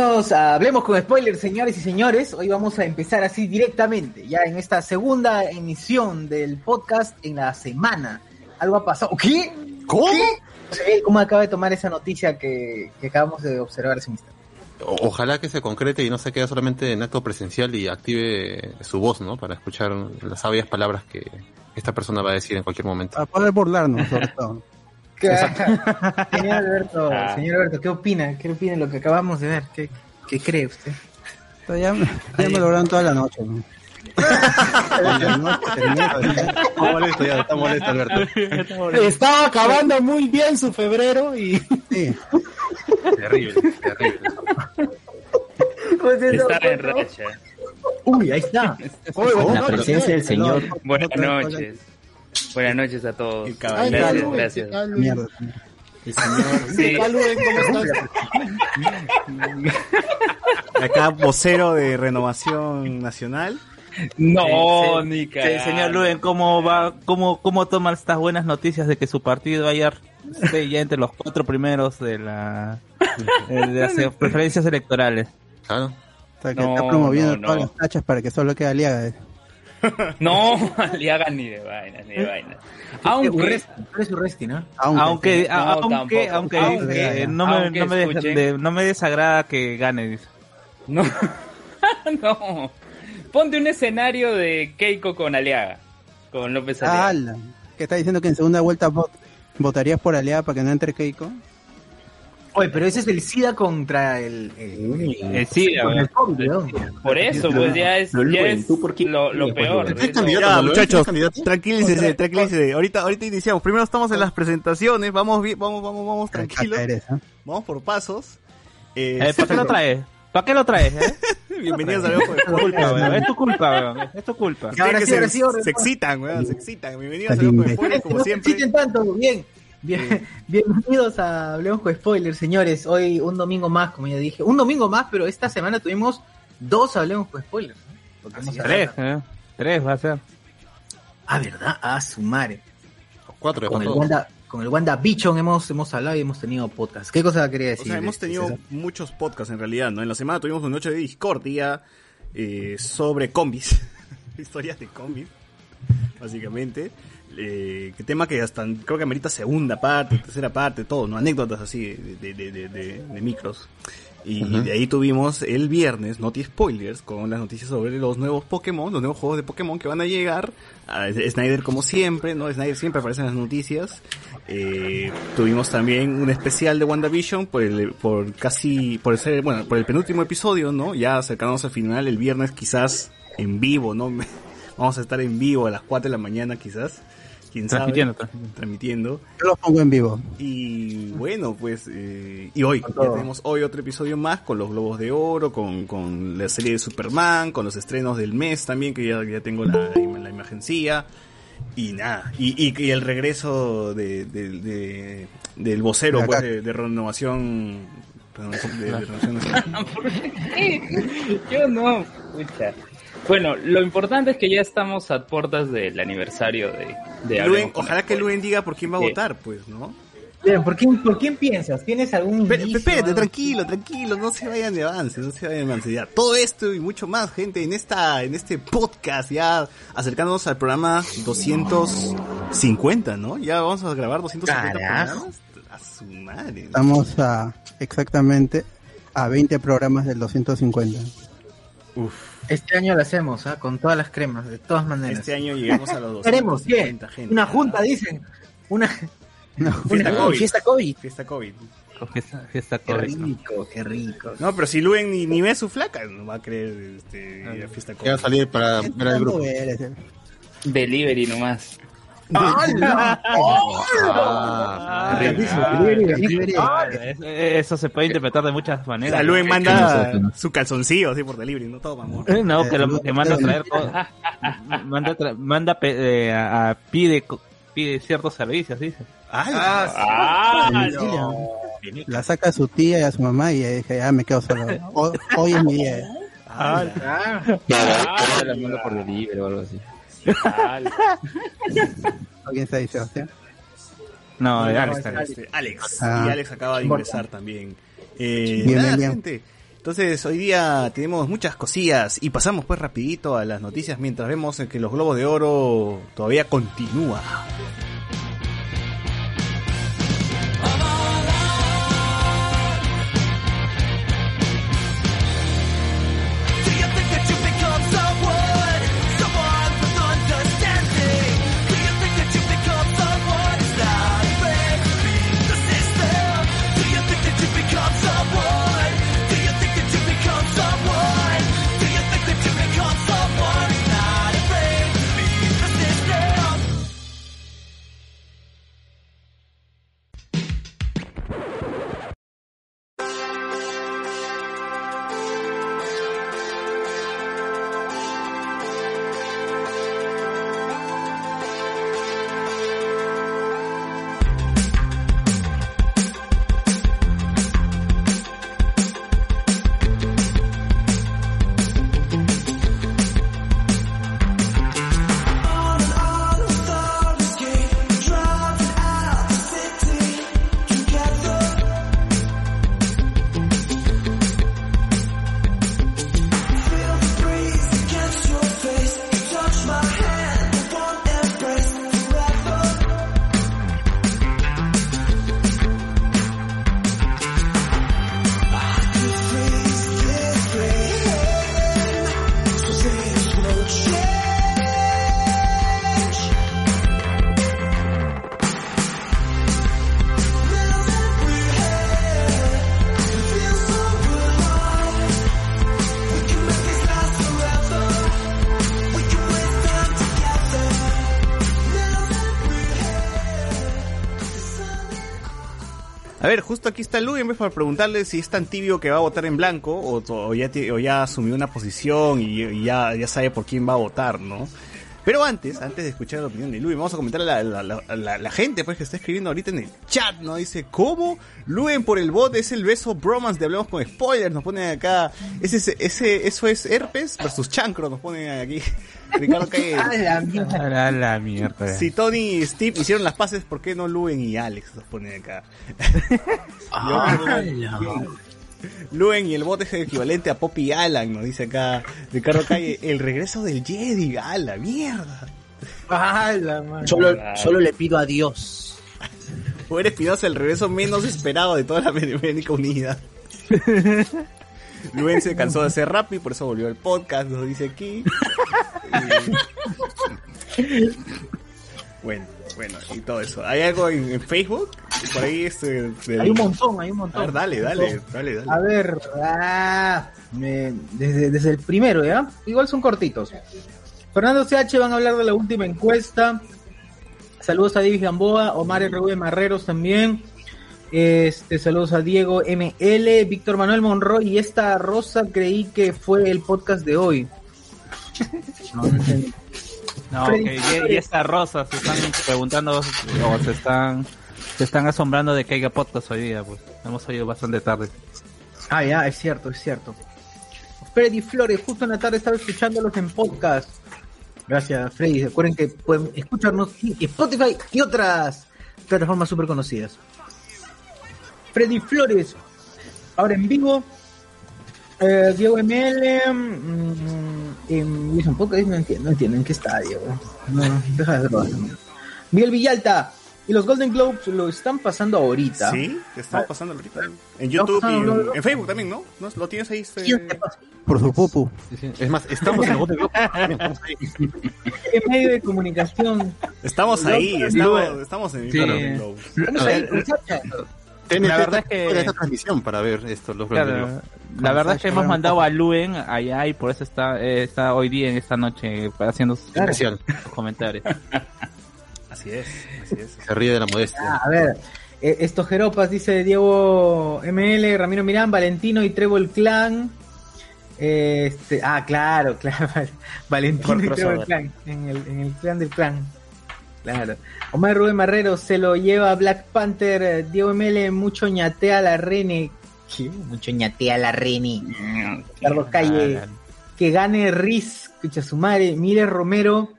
Bienvenidos a Hablemos con Spoilers, señores y señores. Hoy vamos a empezar así directamente, ya en esta segunda emisión del podcast en la semana. Algo ha pasado. ¿Qué? ¿Cómo? ¿Qué? ¿Cómo acaba de tomar esa noticia que, que acabamos de observar hace un instante? O- Ojalá que se concrete y no se quede solamente en acto presencial y active su voz, ¿no? Para escuchar las sabias palabras que esta persona va a decir en cualquier momento. Para poder burlarnos, sobre todo. Señor Alberto, Ah. señor Alberto, ¿qué opina? ¿Qué opina de lo que acabamos de ver? ¿Qué, qué cree usted? Ya, ya me lograron toda la noche. ¿no? Está molesto ya, está molesto Alberto. Estaba acabando muy bien su febrero y sí. Terrible, terrible. Pues Está en racha. Uy, ahí está. La presencia del eh, Señor. Buenas noches. Buenas noches a todos. El Ay. Gracias, gracias. ¿qué tal, Mierda. Sí. Calú, ¿cómo estás? Acá vocero de Renovación Nacional. No, ni señor Luen, ¿cómo va, cómo, cómo toma estas buenas noticias de que su partido ayer esté ya entre los cuatro primeros de la de las eh, preferencias electorales? Claro. O sea, que No, está promoviendo no, todas no. las tachas para que solo quede Aliaga. Eh. No, le hagan ni de vainas, ni de vainas. Aunque. Aunque, aunque, aunque, Aunque- eh, no, me, aunque no, me de- no me desagrada que gane, dice. no, no. Ponte un escenario de Keiko con Aliaga, con López Aliaga. ¿Qué está diciendo que en segunda vuelta vot- votarías por Aliaga para que no entre Keiko? Oye, pero ese es el SIDA contra el... el, sí, a contra ver. el COVID, weón. Por eso, pues ya es, Pero, ya es ¿tú por qué- lo, lo peor. pues, de ¿Es eso. candidato? Ya, muchachos, tranquilícese, tranquilícese. Ahorita, ahorita iniciamos. Primero estamos en las presentaciones. Vamos, bien, vamos, vamos, vamos, tranquilos. ¿eh? Vamos por pasos. Eh, ¿Para qué lo traes? ¿Para qué lo traes? Eh? bienvenidos a Es tu culpa, weón. Es tu culpa, weón. Es tu culpa. Ahora sí, se, ahora sí, ahora se sí. excitan, weón, se excitan. Bienvenidos a lindo. Spoiler, como no se siempre. exciten tanto, bien. Bien, bienvenidos a Hablemos con Spoilers, señores. Hoy un domingo más, como ya dije. Un domingo más, pero esta semana tuvimos dos Hablemos con Spoilers. ¿no? Porque Tres, eh. Tres va a ser. Ah, ¿verdad? Ah, su madre. Cuatro, Con el. Wanda, con el Wanda Bichon hemos, hemos hablado y hemos tenido podcast. ¿Qué cosa quería O decir? sea, hemos este, tenido César? muchos podcasts en realidad, ¿no? En la semana tuvimos una noche de discordia eh, sobre combis, historias de combis, básicamente. Eh, tema que hasta creo que amerita segunda parte, tercera parte, todo, ¿no? Anécdotas así de, de, de, de- micros. Y Ujú. de ahí tuvimos el viernes, Noti Spoilers, con las noticias sobre los nuevos Pokémon, los nuevos juegos de Pokémon que van a llegar. A Snyder como siempre, ¿no? Snyder siempre aparece en las noticias. Eh, tuvimos también un especial de WandaVision por el, por casi, por ser, bueno, por el penúltimo episodio, ¿no? Ya acercándonos al final, el viernes quizás en vivo, ¿no? Vamos a estar en vivo a las 4 de la mañana quizás. Quién sabe. Transmitiendo. Yo lo pongo en vivo. Y bueno, pues, eh, y hoy, ya tenemos hoy otro episodio más con los Globos de Oro, con, con la serie de Superman, con los estrenos del mes también, que ya, ya tengo la, la imagencía. Y nada, y, y, y el regreso de, de- de- del vocero De pues, de, de renovación. renovación- de- de renovación nacional. Yo no, pucha. Bueno, lo importante es que ya estamos a puertas del aniversario de, de Luen, ojalá que. Luen diga por quién va a Sí. votar, pues, ¿no? Bien, ¿por quién, ¿por quién piensas? ¿Tienes algún Pero, espérate, tranquilo, tranquilo, no se vayan de avance, no se vayan de avance. Ya, todo esto y mucho más, gente, en esta, en este podcast, ya acercándonos al programa 250, ¿no? Ya vamos a grabar 250 Carajo. programas. A su madre. Estamos a exactamente a 20 programas del 250. Este año lo hacemos, ¿ah? Con todas las cremas, de todas maneras. Este año llegamos a los Esperemos, ¿qué? 250, gente. Una junta, dicen. Una, No, Fiesta una COVID. fiesta COVID. Fiesta COVID. Fiesta, Qué COVID, ¿no? rico, qué rico. No, pero si Luen ni, ni ve su flaca, no va a creer este, ir a fiesta Ya va a COVID. salir para ver al grupo. eh. Delivery nomás. Ah, Ah, es- Eso se puede interpretar de muchas maneras. sea, Luen manda su calzoncillo así por delivery, no todo, amor. No, que, lo- que manda a traer todo. manda, a tra- manda pe- eh, a, a- pide co- pide ciertos servicios, dice. Ah, no. La saca a su tía y a su mamá y ya dije, ya me quedo solo. Hoy, hoy es mi día. Ah, Ah, la mando por delivery o algo así. ¿Quién está ahí, Sebastián? No, No, Alex, Alex. Alex. Ah. Y Alex acaba de ingresar también. Eh, Bien, nada, bien, bien. gente. Entonces, hoy día tenemos muchas cosillas y pasamos pues rapidito a las noticias mientras vemos que los Globos de Oro todavía continúa. Aquí está Lu, en vez para preguntarle si es tan tibio que va a votar en blanco o, o ya, o ya asumió una posición y, ya sabe por quién va a votar, ¿no? Pero antes, antes de escuchar la opinión de Luen, vamos a comentar a la, la, la, la- la gente pues que está escribiendo ahorita en el chat, ¿no? Dice, ¿cómo? Luen por el bot es el beso bromance de Hablemos con Spoilers, nos ponen acá. Ese, ese, ese- eso es herpes versus chancro, nos ponen aquí. Ricardo Calle. A la mierda. A la mierda. Si Tony y Steve hicieron las paces, ¿por qué no Luen y Alex nos ponen acá? Yo- Luen y el bot es el equivalente a Poppy Alan, nos dice acá Ricardo Calle. El regreso del Jedi, a la mierda. A la madre. Solo, solo le pido a Dios. Poder Espinosa, el regreso menos esperado de toda la América Unida. Luen se cansó de ser rap y por eso volvió al podcast, nos dice aquí. Bueno, bueno, y todo eso. ¿Hay algo en, en Facebook? Por ahí este, del- Hay un montón, hay un A montón. ver, dale, dale, dale, dale. A ver, ah, me- desde, desde el primero, ¿ya? Igual son cortitos. Fernando CH van a hablar de la última encuesta. Saludos a David Gamboa, Omar R.V. Marreros también. Este, saludos a Diego ML, Víctor Manuel Monroy y esta rosa creí que fue el podcast de hoy. No, no entendí. No, que y, y estas rosas se están preguntando o se están se están asombrando de que haya podcast hoy día, pues. Hemos oído bastante tarde. Ah, ya, es cierto, es cierto. Freddy Flores, justo en la tarde estaba escuchándolos en podcast. Gracias, Freddy. Recuerden que pueden escucharnos en Spotify y otras plataformas súper conocidas. Freddy Flores, ahora en vivo. Eh, Diego ML, mm, Wilson Podcast, no entiendo, no entiendo en qué está Diego. No, deja de hacerlo. Miguel Villalta, y los Golden Globes lo están pasando ahorita. Sí, te estamos pasando ahorita. En YouTube y en, en Facebook también, ¿no? ¿No? ¿Lo tienes ahí? este? ¿Quién te pasa? Por su pupu. Sí, sí. Es más, estamos en. Estamos ahí. ¿Qué medio de comunicación? Estamos ahí, estamos, estamos en Sí. Golden Globes. TNT La verdad es que- esta transmisión para ver esto, los Claro, la verdad es que hemos mandado a Luen allá y por eso está, eh, está hoy día en esta noche haciendo sus Especial. comentarios. Así es, así es. Se ríe de la modestia. Ah, a ver, eh, estos jeropas, dice Diego ML, Ramiro Mirán, Valentino y Trébol Clan. Este, ah, claro, claro. Valentino y Trébol. Clan. En el, en el clan del clan. Claro. Omar Rubén Marrero se lo lleva Black Panther. eh, Diego ML, mucho ñatea la Rene. ¿Qué? Mucho ñatea la Rene. Carlos Calle. Ah, que gane Riz, escucha su madre, Mire Romero,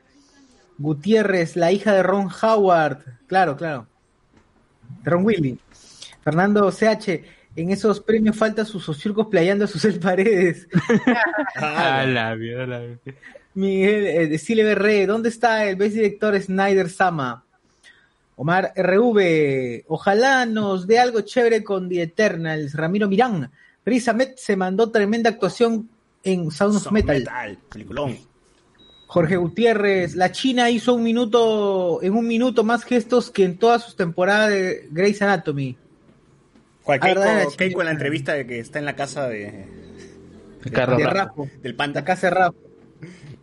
Gutiérrez, la hija de Ron Howard, claro, claro, de Ron Willy, Fernando CH, En esos premios falta sus sociurcos playando a Susel Paredes. A la mierda. Miguel eh, Silver Re, ¿dónde está el best director Snyder Sama? Omar RV, ojalá nos dé algo chévere con The Eternals. Ramiro Mirán, Risa Met se mandó tremenda actuación en Sound of Metal. metal, peliculón. Jorge Gutiérrez, la China hizo un minuto, en un minuto más gestos que en todas sus temporadas de Grey's Anatomy. ¿Cuál, Ah. Keiko, La Keiko en la entrevista de que está en la casa de, de Rafa. Rafa. del La panda. casa de Rafa.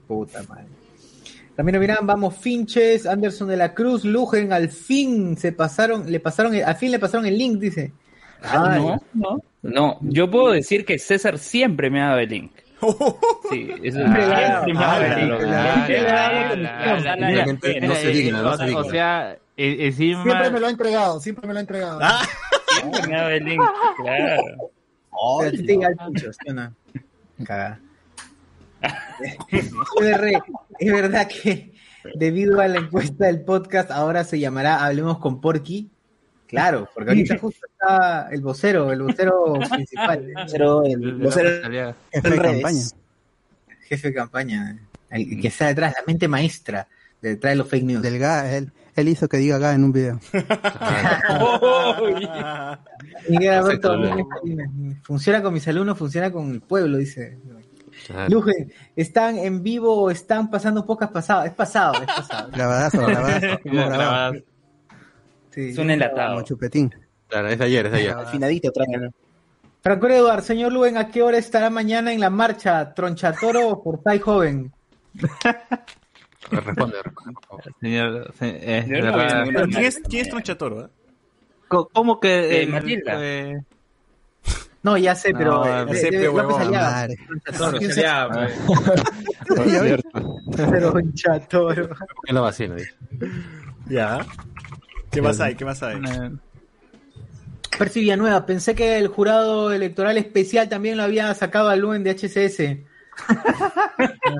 Puta madre. Ramiro Mirán, vamos Finches, Anderson de la Cruz, Lugen, al fin se pasaron, le pasaron, el- al fin le pasaron el link, dice. Ay, No, no, no. Yo puedo decir que César siempre me ha dado el link. Sí, eso Ah, mira, no se digna, no o, sea, e-. Siempre me lo ha entregado, siempre me lo ha entregado. Ah, Siempre me ha dado el link, claro. Cagada. Es verdad que debido a la encuesta del podcast ahora se llamará Hablemos con Porky. Claro, porque ahorita justo está el vocero, el vocero principal, Pero el vocero. Jefe de campaña. jefe de campaña, el que está detrás, la mente maestra detrás de los fake news. Del GA, él, él hizo que diga GA en un video. Miguel Alberto funciona con mis alumnos, funciona con el pueblo, dice. Claro. Lujen, ¿están en vivo o están pasando pocas pasadas? Es pasado, es pasado. Grabadazo, grabadazo. Grabadas. Sí. Es un enlatado. Como chupetín. Claro, es de ayer, es de ayer. afinadito otra vez. Franco Eduard, señor Luen, ¿a qué hora estará mañana en la marcha? ¿Tronchatoro o Forsyth Joven? Responde, responde. Señor, se- eh, ¿quién es, quién es Tronchatoro? eh? ¿Cómo que Eh, Matilda. Eh, No, ya sé, pero No, eh, de- sé, de- pe, López. Aliaga. ¿Quién se- Ya ves, Tronchatoro. ¿Por qué lo vacío? Dice. Ya. ¿Qué más hay? ¿Qué más hay? eh, Percy Villanueva, pensé que el jurado electoral especial también lo había sacado a Luen de HCS.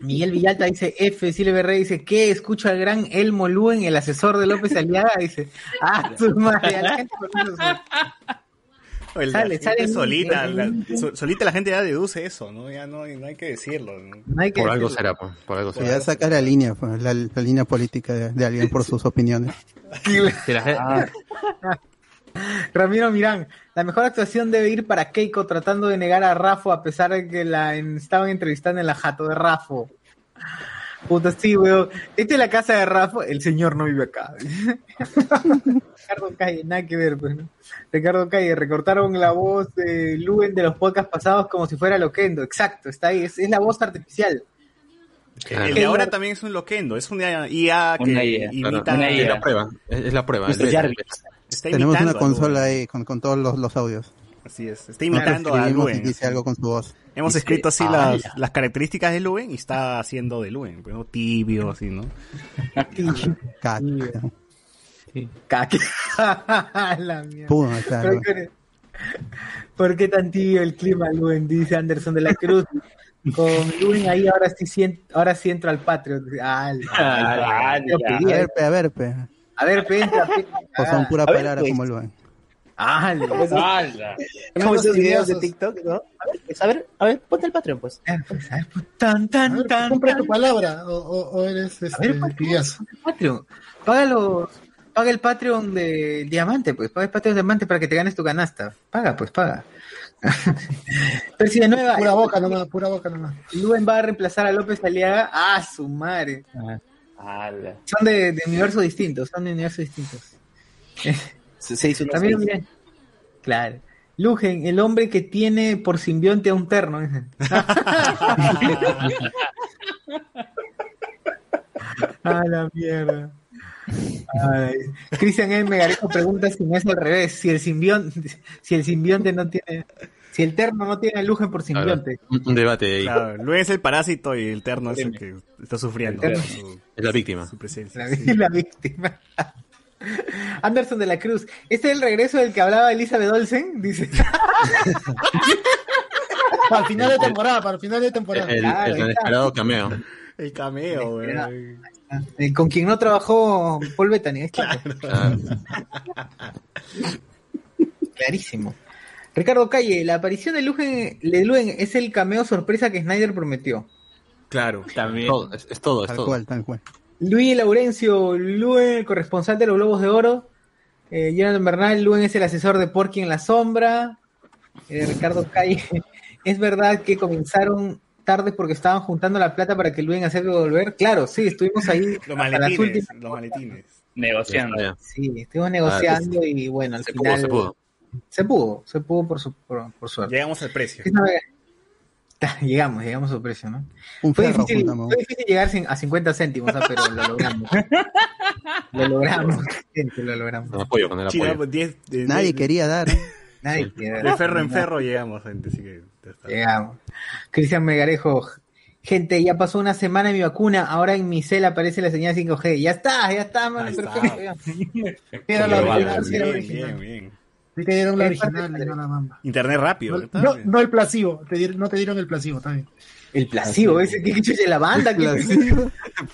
Miguel Villalta dice F, Silver Rey dice ¿qué? Escucho al gran Elmo Luen, el asesor de López Aliaga, dice, ah, su madre, a la gente por eso se- Oye, Sale, sale solita, la- so- solita la gente ya deduce eso, ¿no? Ya no, no hay que decirlo. ¿no? no hay que Por algo será, po, por algo Ya será. saca la línea, pues, la, la línea política de, de alguien por sus opiniones. Ah, Ramiro Mirán, la mejor actuación debe ir para Keiko tratando de negar a Rafo a pesar de que la en- estaban entrevistando en la jato de Rafo. Puta, sí, weón. Esta es la casa de Rafo, el señor no vive acá. Ricardo Calle, nada que ver, pues, ¿no? Ricardo Calle, recortaron la voz de Luen de los podcasts pasados como si fuera Loquendo. Exacto, está ahí, es, es la voz artificial. Claro. El de ahora también es un loquendo, es una IA que Una IA, imita. Claro, Una es idea. la prueba, es, la prueba. Es- Tenemos una consola ahí con, con todos los, los audios. Así es, está imitando a Luen. dice algo con su voz. Hemos Dice, escrito así "Ah, las, las características de Luen y está haciendo de Luen, pues, ¿no? tibio, así, ¿no? caca". Caque. la mierda. Claro. ¿Por qué, tan tibio el clima, Luen? Dice Anderson de la Cruz. Con Luen ahí ahora sí, ahora sí entro al Patreon. Ah, Ah. A ver, pe, a ver, pe. A ver, pe, entra, pe. O son pura A ver, palabra pues. como lo ven. Ah, ¡Hala! Como esos videos de esos- TikTok, ¿no? A ver, pues, a ver, a ver, ponte el Patreon, pues. a ver, pues, a ver, pues, tan, A tan, ver, tan, compra tan. tu palabra o, o- o eres A este, ver, pues, tibiazo. Patreon. Paga los, paga el Patreon de Diamante, pues. Paga el Patreon de Diamante para que te ganes tu canasta. Paga, pues, paga. Percy de Nueva. Pura boca nomás, pura boca nomás. Luen va a reemplazar a López Aliaga. Ah, su madre. ¡Hala! Son de, de universos distintos, son de universos distintos. También, bien. Claro. Lugen, el hombre que tiene por simbionte a un terno. a la mierda. Cristian M. Garejo pregunta si no es al revés, si el simbionte, si el simbionte no tiene, si el terno no tiene Lugen por simbionte. un, un debate ahí. Claro, Luen es el parásito y el terno es el que está sufriendo su, Es la víctima. su presencia. La, sí. la víctima. Anderson de la Cruz, ¿este es el regreso del que hablaba Elizabeth Olsen? Dice. Para el final de temporada, para el final de temporada. El, Claro, el ahí tan está. esperado cameo. El cameo, güey. Eh, Con quien no trabajó Paul Bettany. es claro. Claro. clarísimo. Ricardo Calle, la aparición de Luen, de Luen es el cameo sorpresa que Snyder prometió. Claro. También. Todo, es, es todo, es Tal todo. cual, tal cual. Luis Laurencio, Luen, corresponsal de los Globos de Oro. Eh, Jonathan Bernal, Luen es el asesor de Porky en la sombra. Eh, Ricardo Calle, es verdad que comenzaron tarde porque estaban juntando la plata para que Luen acepte volver. Claro, sí, estuvimos ahí Los maletines, últimas. los maletines. Negociando. Ya, Sí, estuvimos negociando y bueno, al Se pudo, final se pudo. se pudo, se pudo por, su, por, por suerte. Llegamos al precio. Llegamos, llegamos a su precio, ¿no? Un Fue ferro difícil, fue difícil llegar a 50 céntimos, ¿ah? pero lo logramos. lo logramos, gente, lo logramos. Con apoyo, con el Sí, apoyo. diez- Nadie quería dar. ¿eh? Nadie de ferro en ferro llegamos, gente. Así que ya está. Llegamos. Cristian Megarejo. Gente, ya pasó una semana de mi vacuna, ahora en mi cel aparece la señal 5G. Ya está, ya está, mano, Ahí perfecto. Bien, bien, bien. Sí te dieron la original y no la mamba. Internet rápido. No, no, no el placebo, te dieron- no te dieron el placebo, está bien. El placebo, ese que chucha de la banda. que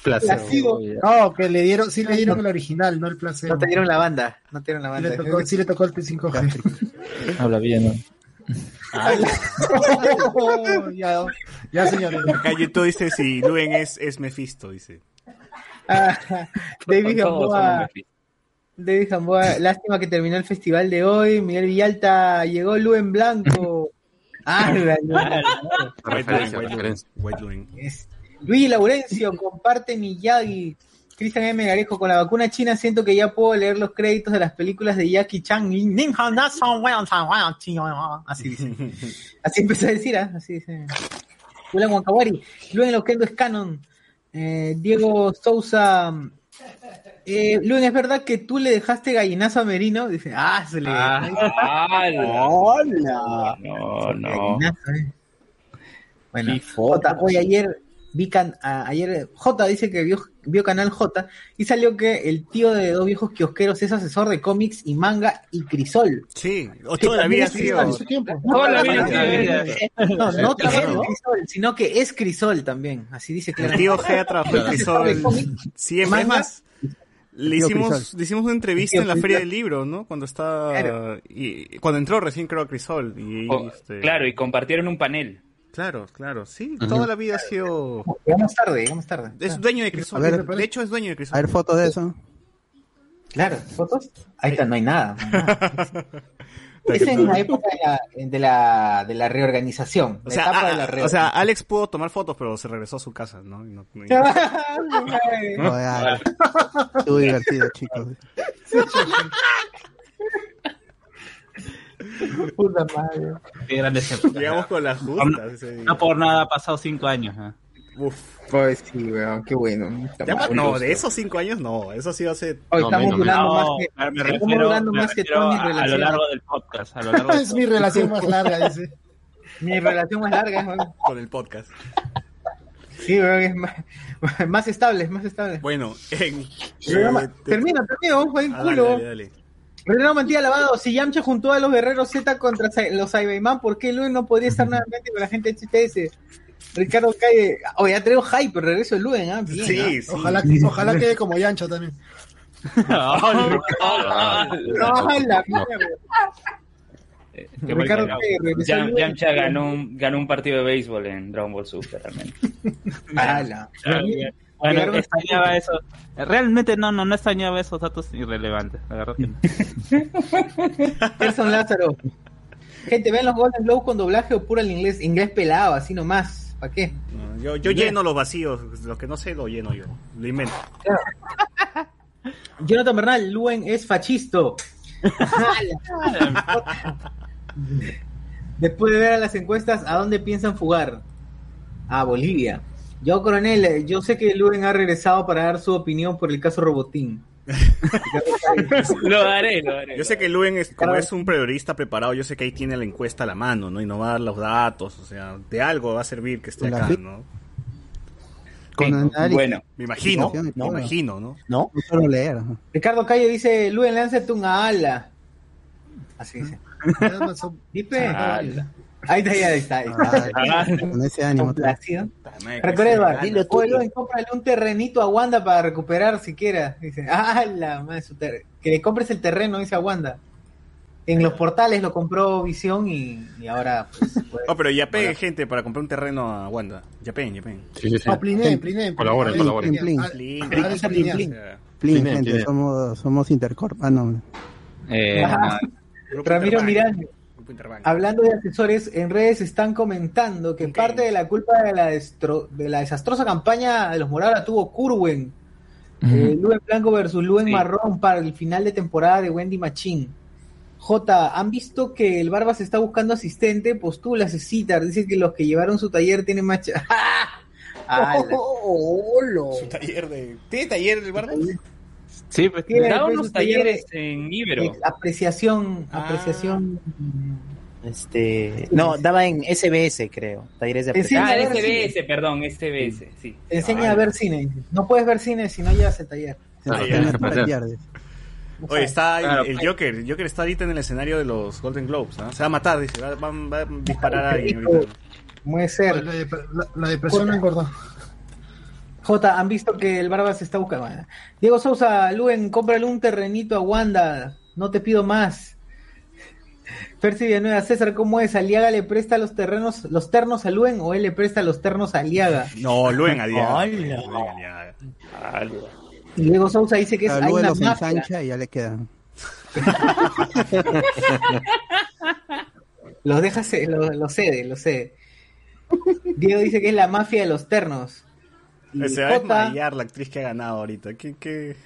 placebo. No, que le dieron, sí le dieron el original, no el placebo. No te dieron la banda, no te dieron la Sí le banda. tocó, sí le tocó el T5G. Habla bien, ¿no? ya, ya, señores. Acá YouTube dice si Luen es, es Mephisto, dice. Ah, David Gamboa, Mephisto. David Gamboa, lástima que terminó el festival de hoy. Miguel Villalta, llegó Luen Blanco. Ah, Luis Laurencio, comparte Miyagi. Cristian M. Garejo, con la vacuna china siento que ya puedo leer los créditos de las películas de Jackie Chan. Así dice. Así empezó a decir, ¿ah? Así dice. Julián Wakawari. Luen Loquendo es canon. Eh, Diego Sousa. Eh, Luen, ¿es verdad que tú le dejaste gallinazo a Merino? Dice, ah, se le. Ah, ala. ¡Hola! No, no. Gallinazo, eh. Bueno. Jota, hoy ayer vi can, a- ayer J dice que vio, vio Canal J y salió que el tío de dos viejos kiosqueros es asesor de cómics y manga y crisol. Sí, o toda la vida. Toda la No, vida. No, no trabaja en ¿no? Crisol, sino que es Crisol también, así dice El claramente. tío G ha trabajado en Crisol. Más, Es más, le hicimos, le hicimos una entrevista en la Feria del Libro, ¿no? Cuando estaba. Claro. Y, cuando entró recién, creo, a Crisol. Y, Oh, este, Claro, y compartieron un panel. Claro, claro. Sí, toda la vida ha sido. Llegamos tarde, llegamos tarde. Es dueño de Crisol. Ver, de hecho, es dueño de Crisol. A ver fotos de eso. Claro, ¿fotos? Ahí está, no hay nada. no hay nada. Es en la época de la, de la, de la reorganización. O la sea, etapa a- de la a- o sea, reorganización. Alex pudo tomar fotos, pero se regresó a su casa, ¿no? Y no- no- ah, Estuvo divertido, chicos. Puta madre. Qué épocas. Llegamos con las justas. No por nada ha pasado cinco años. ¿eh? Uf. Pues sí, weón, qué bueno. Ya, no, de esos cinco años no. Eso sí hace. Hoy No, estamos menos, durando No, más que, me estamos refiero, durando me más que toda mi a, a lo relación. largo del podcast. A lo largo del Es mi relación más larga, dice. Mi relación más larga, weón. con el podcast. Sí, weón, es más, más estable, es más estable. Bueno, en. Eh, te- termina, termina, vamos a ir dale, culo. dale, dale. Renato Mantilla Lavado, si Yamcha juntó a los guerreros Z contra los Cyberman, ¿por qué Luen no podría estar nuevamente con la gente de HTS? Ricardo Calle, oh, ya traigo hype, pero regreso de Luen, ¿ah? Bien, Sí, sí. Ojalá, ojalá quede como Yancho también. ¿ah? No, la mierda. Eh, Ricardo Calle. Yamcha ganó un, ganó un partido de béisbol en Dragon Ball Super, realmente. Ala. Bueno, extrañaba eso. Realmente no, no, no extrañaba esos datos irrelevantes. La verdad que no. Gerson Lázaro. Gente, ven los Golden Globes con doblaje o pura el inglés, inglés pelado, así nomás. ¿Para qué? Yo yo lleno los vacíos. Lo que no sé lo lleno yo. Lo invento. Jonathan Bernal, Luen es fachisto. Después de ver a las encuestas, ¿a dónde piensan fugar? A Bolivia. Yo, coronel, eh, yo sé que Luen ha regresado para dar su opinión por el caso Robotín. lo haré, lo haré. Yo sé que Luen, es, como es un periodista preparado, yo sé que ahí tiene la encuesta a la mano, ¿no? Y no va a dar los datos, o sea, de algo va a servir que esté acá, ¿no? Con. Bueno, Me imagino, No, me no. imagino, ¿no? ¿No? No solo leer. Ricardo Calle dice, Luen, lánzate un ala. Así dice. ¿Viste? Ahí está, ahí está. Ahí está. Ah, con ese ánimo. Recuerda, dilo tú, Luen, cómprale un terrenito a Wanda para recuperar siquiera. Dice, ah, la madre, su ter- que le compres el terreno, dice a Wanda. En los portales lo compró Visión y, y ahora pues, pues, Oh, pero ya peguen gente para comprar un terreno a Wanda. Ya peguen, ya peguen. Sí, sí, sí. No, Pliné, Pliné. Colaboren, colaboren. Plin, gente, somos, somos Intercorp. Ah, no. Eh, Ramiro. Miranda. Interbank. Hablando de asesores, en redes están comentando que parte de la culpa de la, destro- de la desastrosa campaña de los Morados la tuvo Curwen. Eh, Luen Blanco versus Luen Sí. Marrón para el final de temporada de Wendy Machín. J, ¿han visto que el Barbas está buscando asistente? Postula, Citar. Dice que los que llevaron su taller tienen más... ch- ¡Ala! Su taller de... ¿Tiene taller el barco? Sí, pues, daba pues, unos taller talleres en Ibero. Apreciación, Ah. apreciación. Este, no, daba en SBS, creo. Talleres de Sí, ah, SBS, perdón, SBS, sí. Te enseña a ver cine. No puedes ver cine si no llevas el taller. Ah, ya, ya. Oye, está el- Claro, el, pues. Joker. El Joker está ahorita en el escenario de los Golden Globes. ¿ah? Se va a matar, dice. Va, va- va a disparar a alguien ahorita. Puede ser. La, la- la depresión engordó. J, ¿han visto que el Barba se está buscando? Bueno. Diego Sousa, Luen, cómprale un terrenito a Wanda. No te pido más. Percy Villanueva, César, ¿cómo es? ¿Aliaga le presta los terrenos, los ternos a Luen o él le presta los ternos a Aliaga? No, Luen a Diaga. Hola. Luen a Diaga. Y Diego Sousa dice que es, hay una los mafia. ensancha y ya le quedan. Los deja, ce- lo, lo cede, lo cede. Diego dice que es la mafia de los ternos. Y Se va a desmayar la actriz que ha ganado ahorita. ¿Qué, qué?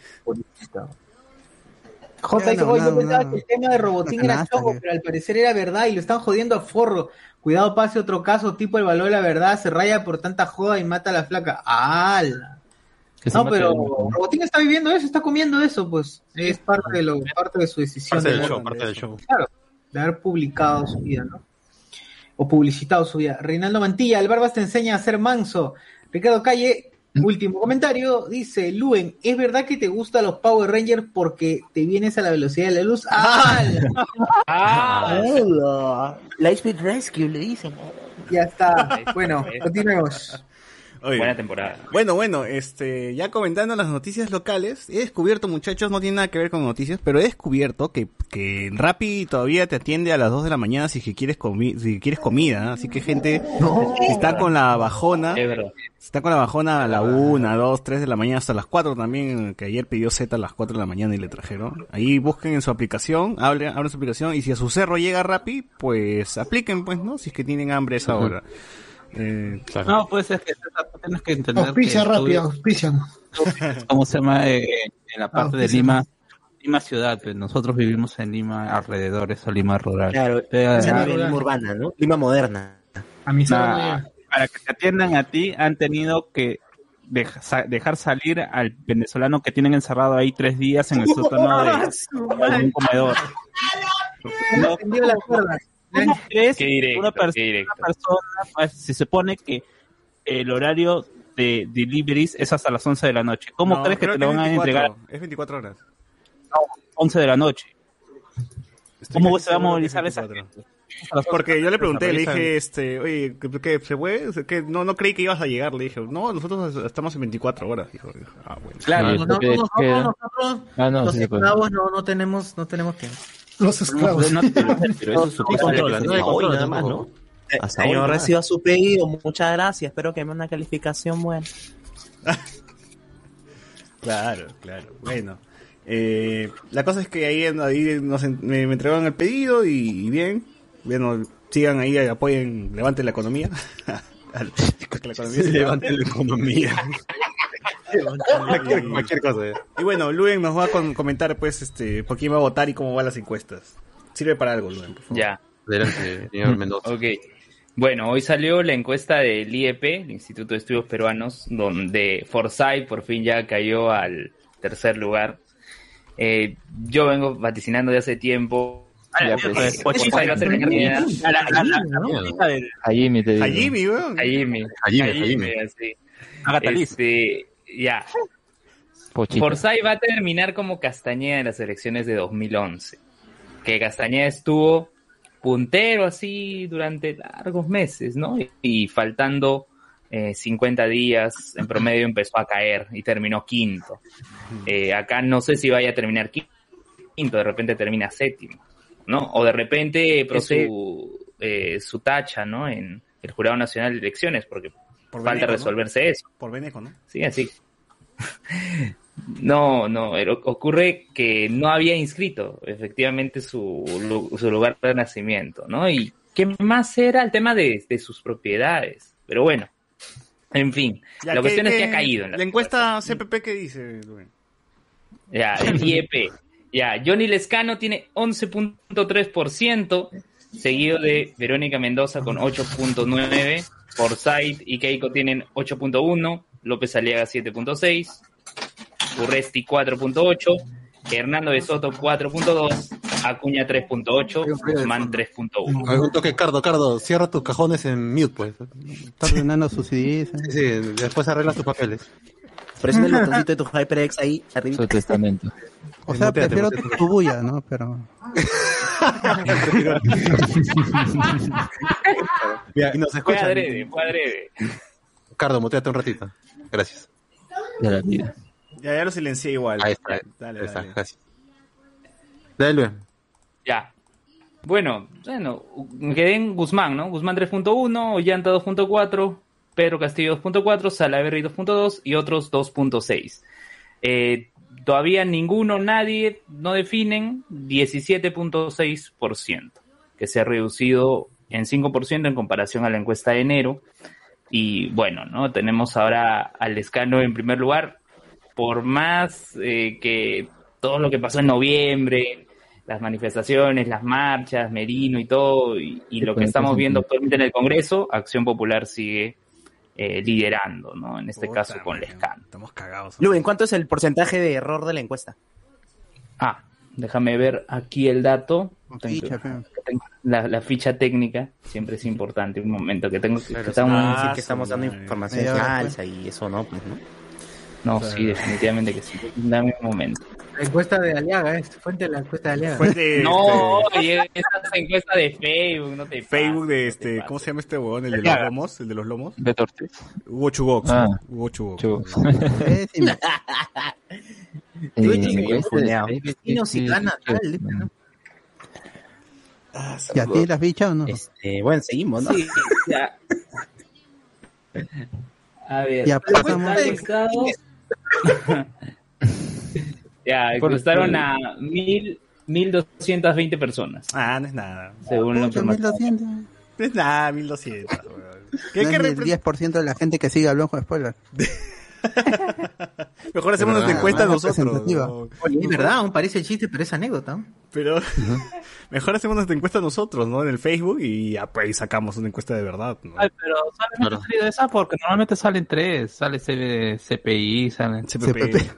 J dice, no, oye, yo no, pensaba no. que el tema de Robotín era nada, choco, pero al parecer era verdad y lo están jodiendo a forro. Cuidado, pase otro caso, tipo el valor de la verdad, se raya por tanta joda y mata a la flaca. Se No, pero. Robotín está viviendo eso, está comiendo eso, pues. Es parte de lo, parte de su decisión Parte de, del show, parte del show. de haber publicado su vida, ¿no? O publicitado su vida. Reinaldo Mantilla, el Barbas te enseña a ser manso. Ricardo Calle, último comentario, dice, Luen, ¿es verdad que te gustan los Power Rangers porque te vienes a la velocidad de la luz? Ah, Hola. Lightspeed Rescue le dicen. Ya está. Bueno, continuemos. Oye, buena temporada. Bueno, bueno, este, ya comentando las noticias locales, he descubierto, muchachos, no tiene nada que ver con noticias, pero he descubierto que, que Rappi todavía te atiende a las 2 de la mañana si quieres comi si quieres comida, ¿eh? así que gente, si está con la bajona, Es si está con la bajona a la 1, 2, 3 de la mañana hasta las 4 también, que ayer pidió Z a las 4 de la mañana y le trajeron. Ahí busquen en su aplicación, abren, abren su aplicación y si a su cerro llega Rappi, pues apliquen pues, ¿no? Si es que tienen hambre a esa hora. Eh, Claro. No, pues es que tienes que entender Auspicia que rápido, auspicia. ¿cómo se llama? Eh, en la parte de. Lima, Lima ciudad, pues, nosotros vivimos en Lima alrededores o Lima rural. Claro, Pero, se ah, Lima urbana, ¿no? Lima moderna. A no nah, para que te atiendan a ti han tenido que deja- dejar salir al venezolano que tienen encerrado ahí tres días en el sótano de, de un comedor. No, Entendió la cuerda. ¿Cómo crees Qué que directo, una, perso- qué directo. una persona, pues, se supone que el horario de deliveries es hasta las 11 de la noche? ¿Cómo no, crees que te lo van a 24, entregar Es 24 horas. 11 de la noche? Estoy ¿Cómo se va a movilizar es esa 24. A las Porque yo le pregunté, le dije, este, oye, ¿qué, qué, se puede? Que no, no creí que ibas a llegar, le dije, no, nosotros estamos en 24 horas, dijo. Ah, bueno. Claro, No, no, ¿qué- nosotros, nosotros, Ah, no, los sí puede. esclavos no, no tenemos, no tenemos tiempo. Los esclavos. no, pero- Pero eso No no hay Hoy nada más. ¿no? Hasta hoy Señor, nomás. reciba su pedido. Muchas gracias. Espero que me dé una calificación buena. Claro, claro. Bueno, eh, la cosa es que ahí, ahí nos me, me entregaron el pedido y, y bien, bueno, sigan ahí, apoyen, levanten la economía. Que la economía se Levante la economía. Cualquier, cualquier cosa. eh. Y bueno, Luen nos va a con- comentar, pues, este, por quién va a votar y cómo van las encuestas. Sirve para algo, Luen, por favor. Ya, Adelante, señor Mendoza. ok. Bueno, hoy salió la encuesta del IEP, el Instituto de Estudios Peruanos, donde Forsyth por fin ya cayó al tercer lugar. Eh, yo vengo vaticinando de hace tiempo. Ya, pues, Forsyth va a ser candidata. A Jimmy te digo. A Jimmy. A Jimmy. A Jimmy, A a Jimmy. así. Agatha Liz. Este, ya. Pochita. Forsyth va a terminar como Castañeda en las elecciones de 2011. Que Castañeda estuvo puntero así durante largos meses, ¿no? Y, y faltando eh, 50 días en promedio empezó a caer y terminó quinto. Eh, acá no sé si vaya a terminar qui- quinto, de repente termina séptimo. ¿no? O de repente procede su, eh, su tacha, ¿no? En el Jurado Nacional de Elecciones, porque Por falta Beneco, ¿no? resolverse eso. Por Beneco, ¿no? Sí, así. No, no, ocurre que no había inscrito efectivamente su, su lugar de nacimiento, ¿no? Y qué más era el tema de, de sus propiedades. Pero bueno, en fin, Ya, la ¿qué- cuestión es que ha caído en la, La encuesta CPP, ¿qué dice, Rubén? Ya, el IEP. Ya, Johnny Lescano tiene 11.3%, seguido de Verónica Mendoza con 8.9%, Forsyth y Keiko tienen 8.1%, López Aliaga 7.6%, Urresti 4.8%, Hernando de Soto 4.2%, Acuña 3.8%, Guzmán 3.1%. Hay un toque, Cardo, Cardo, cierra tus cajones en mute, pues. Está ordenando sus CDs. Sí, sí, después arreglas tus papeles. Presiona el botoncito de tu HyperX ahí arriba. Su testamento. O sea, prefiero tu bulla, ¿no? Pero. y nos Fue escuchan. adrede, fue adrede. Cardo, muteate un ratito. Gracias. Vida. Ya, ya lo silencié igual. Ahí está. Dale, ahí está, dale. gracias. Dale, Luis. Ya. Bueno, bueno, me quedé en Guzmán, ¿no? Guzmán 3.1, Ollanta 2.4, Pedro Castillo 2.4, Salaverry 2.2 y otros 2.6. Eh, todavía ninguno, nadie, no definen 17.6%, que se ha reducido en 5% en comparación a la encuesta de enero. Y bueno, ¿no? Tenemos ahora al escano en primer lugar, por más eh, que todo lo que pasó en noviembre, las manifestaciones, las marchas, Merino y todo, y, y lo que pues, estamos viendo actualmente en el Congreso, Acción Popular sigue eh, liderando, ¿no? En este Puta caso con madre, Lescano. Estamos cagados. Luen, ¿cuánto es el porcentaje de error de la encuesta? Ah, déjame ver aquí el dato. Ficha, La, la ficha técnica siempre es importante. Un momento que tengo que está un- ah, decir que estamos dando información falsa y eso no, pues, ¿no? No, sí, definitivamente que sí. Dame un momento. La encuesta de Aliaga, es fuente de la encuesta de Aliaga. Fuente, No, este, oye, esa es encuesta de Facebook, no te Facebook de pases, este. ¿cómo se llama este huevón? El de los lomos, el de los lomos. De Tortes. Hugo Chugox. Ah. Hugo Chugox. Chugox. Vecinos y gana, tal. ¿Y a ti la ficha o no? Este, bueno, seguimos, ¿no? Sí, ya. A ver, Ya ¿cuál pasamos. ya, encuestaron a mil, 1.220 personas, Ah, no es nada. según Pucha, información. 1200. No es nada, 1200. weón. ¿Qué, No ni el repre- 10% de la gente que sigue al Blanco de Spoiler. Mejor hacemos De nuestra verdad, encuesta nosotros. ¿no? Oye, es verdad, aún parece chiste, pero es anécdota. Pero mejor hacemos nuestra encuesta nosotros, ¿no? En el Facebook y ya pues sacamos una encuesta de verdad, ¿no? Ay, pero solamente ha salido esa porque normalmente salen tres. Sale C- CPI, salen CPP,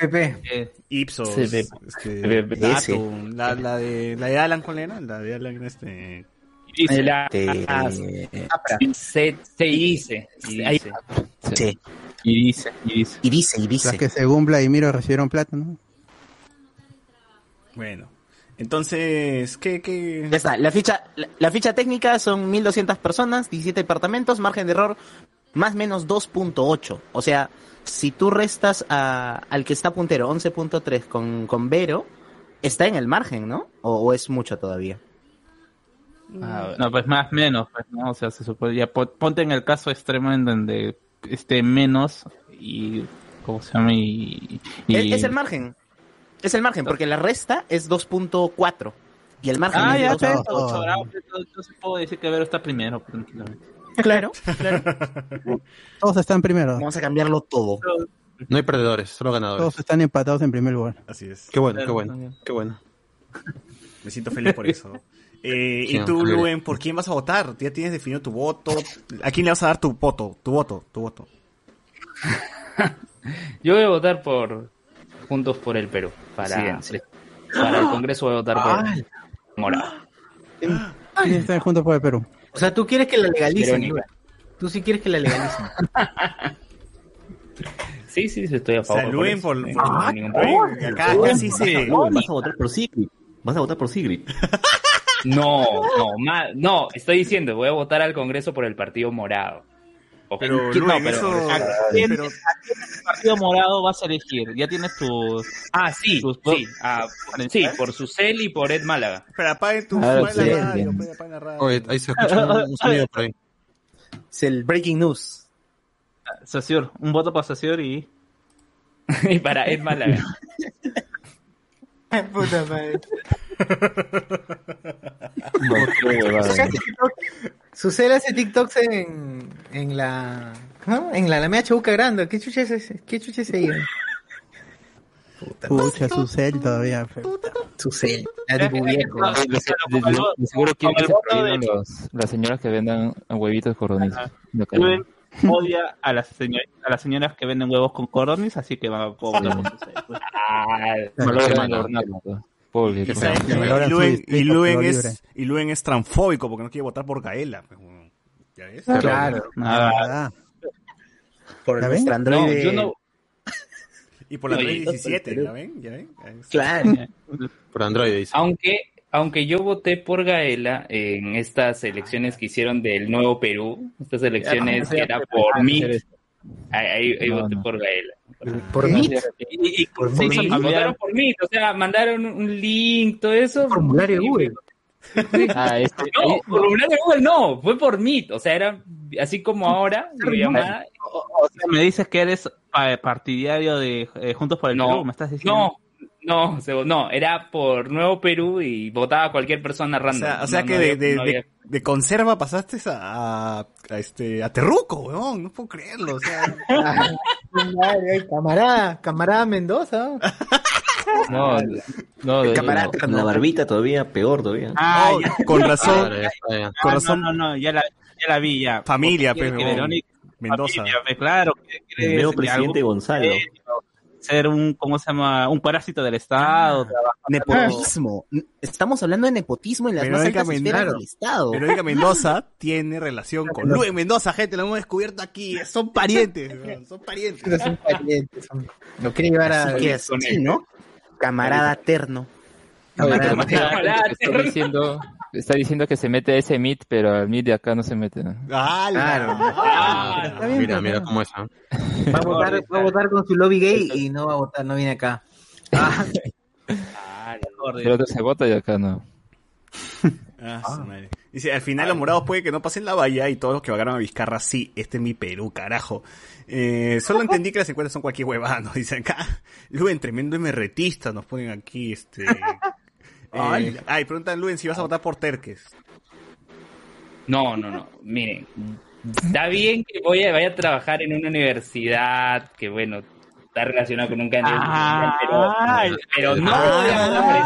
eh, Ipsos, CPP. este, CPP. Datum, la, la de la de Alan, ¿cuál era? La de Alan, este... Dice la Este, se, se dice, y Ahí- dice. sí. y dice, y dice. Y dice, y Las dice. que según Vladimiro recibieron plata, ¿no? Bueno, entonces, ¿qué, qué? Ya está, la ficha, la, la ficha técnica son 1200 personas, 17 departamentos, margen de error más o menos 2.8. O sea, si tú restas a, al que está puntero 11.3 con, con Vero, está en el margen, ¿no? O, o es mucho todavía. Ah, No, pues más menos, pues, ¿no? O sea, se supone, ya po- ponte en el caso extremo en donde esté menos y, ¿cómo se llama? Y, y- Es, es el margen. Es el margen, porque la resta es 2.4. Y el margen Ah, es ya, de pero 2.8. entonces puedo decir que Vero está primero, tranquilamente. Claro, claro. Todos están primero. Vamos a cambiarlo todo. No hay perdedores, solo ganadores. Todos están empatados en primer lugar. Así es. Qué bueno, qué bueno, qué bueno. Me siento feliz por eso. Eh, Sí, y tú. Luen, ¿por quién vas a votar? Ya tienes definido tu voto. ¿A quién le vas a dar tu voto? Tu voto, tu voto. Yo voy a votar por Juntos por el Perú. Para, para el Congreso voy a votar por Morado. ¿Quiénes están juntos por el Perú? O sea, tú quieres que la legalicen. Verónica. Tú sí quieres que la legalicen. Sí, sí, sí, estoy a O sea, favor. Luen eso, por... hay por- ningún por- problema. acá casi se... Vas a votar por Sigrid. Vas a votar por Sigrid. No, no, ma- no, estoy diciendo, voy a votar al Congreso por el Partido Morado. Pero, ¿Qué- Luen, no, pero- eso... ¿A quién, pero- a quién del partido morado vas a elegir? Ya tienes tus... Ah, sí, tus sí, ah, sí, por Susel y por Ed Málaga. Pero apaguen tu... Claro, apaguen sí, la radio, la. Oye, ahí se escucha un, un sonido por ahí. Es el breaking news. Saussure. Un voto para Saussure y... y para Ed Málaga. Puta madre. Qué huevada. Susel hace TikToks en, en la. ¿no? En la Alameda Chabuca Grande. ¿Qué chucha es ese? ¿Qué chucha es ahí? Pucha, su cel todavía. de- de seguro quieren que se las señoras que vendan huevitos que- Luen odia a las, señor- a las señoras que venden huevos con cordones, así que va a votar por Saussure, pues. Ah, Malogran semana. adornarlo, pues. Pobre, Y, pues. Luen, y Luen es, y Luen es transfóbico porque no quiere votar por Gaela. pues. ¿Ya ves? Claro. Ah, Ah, Por ¿Ya nuestro ven? no, androide. yo no. Y por la Oye, 2017, ¿ya ven? ¿Ya ven? Claro. Por Android dice. Aunque, aunque yo voté por Gaela en estas elecciones que hicieron del Nuevo Perú, estas elecciones que era por mí, ahí, ahí- ahí No, voté no. por Gaela. Por mí. Y, y- Por se hizo votaron por mí, o sea, mandaron un link, todo eso. Formulario de Google. Ah, este, No, formulario de Google no, fue por Meet, o sea, era así como ahora, videollamada. O sea, me dices que eres partidario de eh, Juntos por el No, Perú, me estás diciendo. No, no, se- no, era por Nuevo Perú y votaba a cualquier persona O random. sea, o sea No, que no de, había- de, no de- había- de conserva pasaste a, a, a este, a Terruco, weón. No puedo creerlo. O sea, Madre, camarada, camarada Mendoza. no, no, Camarada, Con la barbita todavía, peor todavía. Ah, ya. con razón, con razón, No, no, no, ya la, ya la vi ya. Familia, quiere pues. Verónica- Mendoza. familia, pues, claro. que El nuevo presidente Gonzalo. serio, Ser un, ¿cómo se llama? Un parásito del Estado. trabajar- Nepotismo. Estamos hablando de nepotismo en las más Verónica altas esferas del Estado. Verónica Mendoza tiene relación con Luis Mendoza, gente, lo hemos descubierto aquí. Son parientes, son parientes. Pero son parientes, son- Lo quiere llevar a. Así que ¿no? Camarada terno. Oye, Camarada Camarada, diciendo, está diciendo que se mete a ese meet, pero al meet de acá no se mete. ¿no? Claro. Ah, bien, Mira, mira no. cómo es. ¿ah? Va a votar, va a votar con su lobby gay y no va a votar, no viene acá. Ah, Pero otro se vota y acá no. Ah, su madre. Dice, al final los morados puede que no pasen la valla y todos los que vagaron a Vizcarra, sí, este es mi Perú, carajo. Eh, solo entendí que las encuestas son cualquier huevada, nos dicen acá. Luen, tremendo emerretista, nos ponen aquí, este... Eh, ay, preguntan Luen si vas a votar por Terques. No, no, no. Miren, está bien que voy a, vaya a trabajar en una universidad que, bueno, está relacionado con un candidato Ah, pero, pero no voy a votar por ese.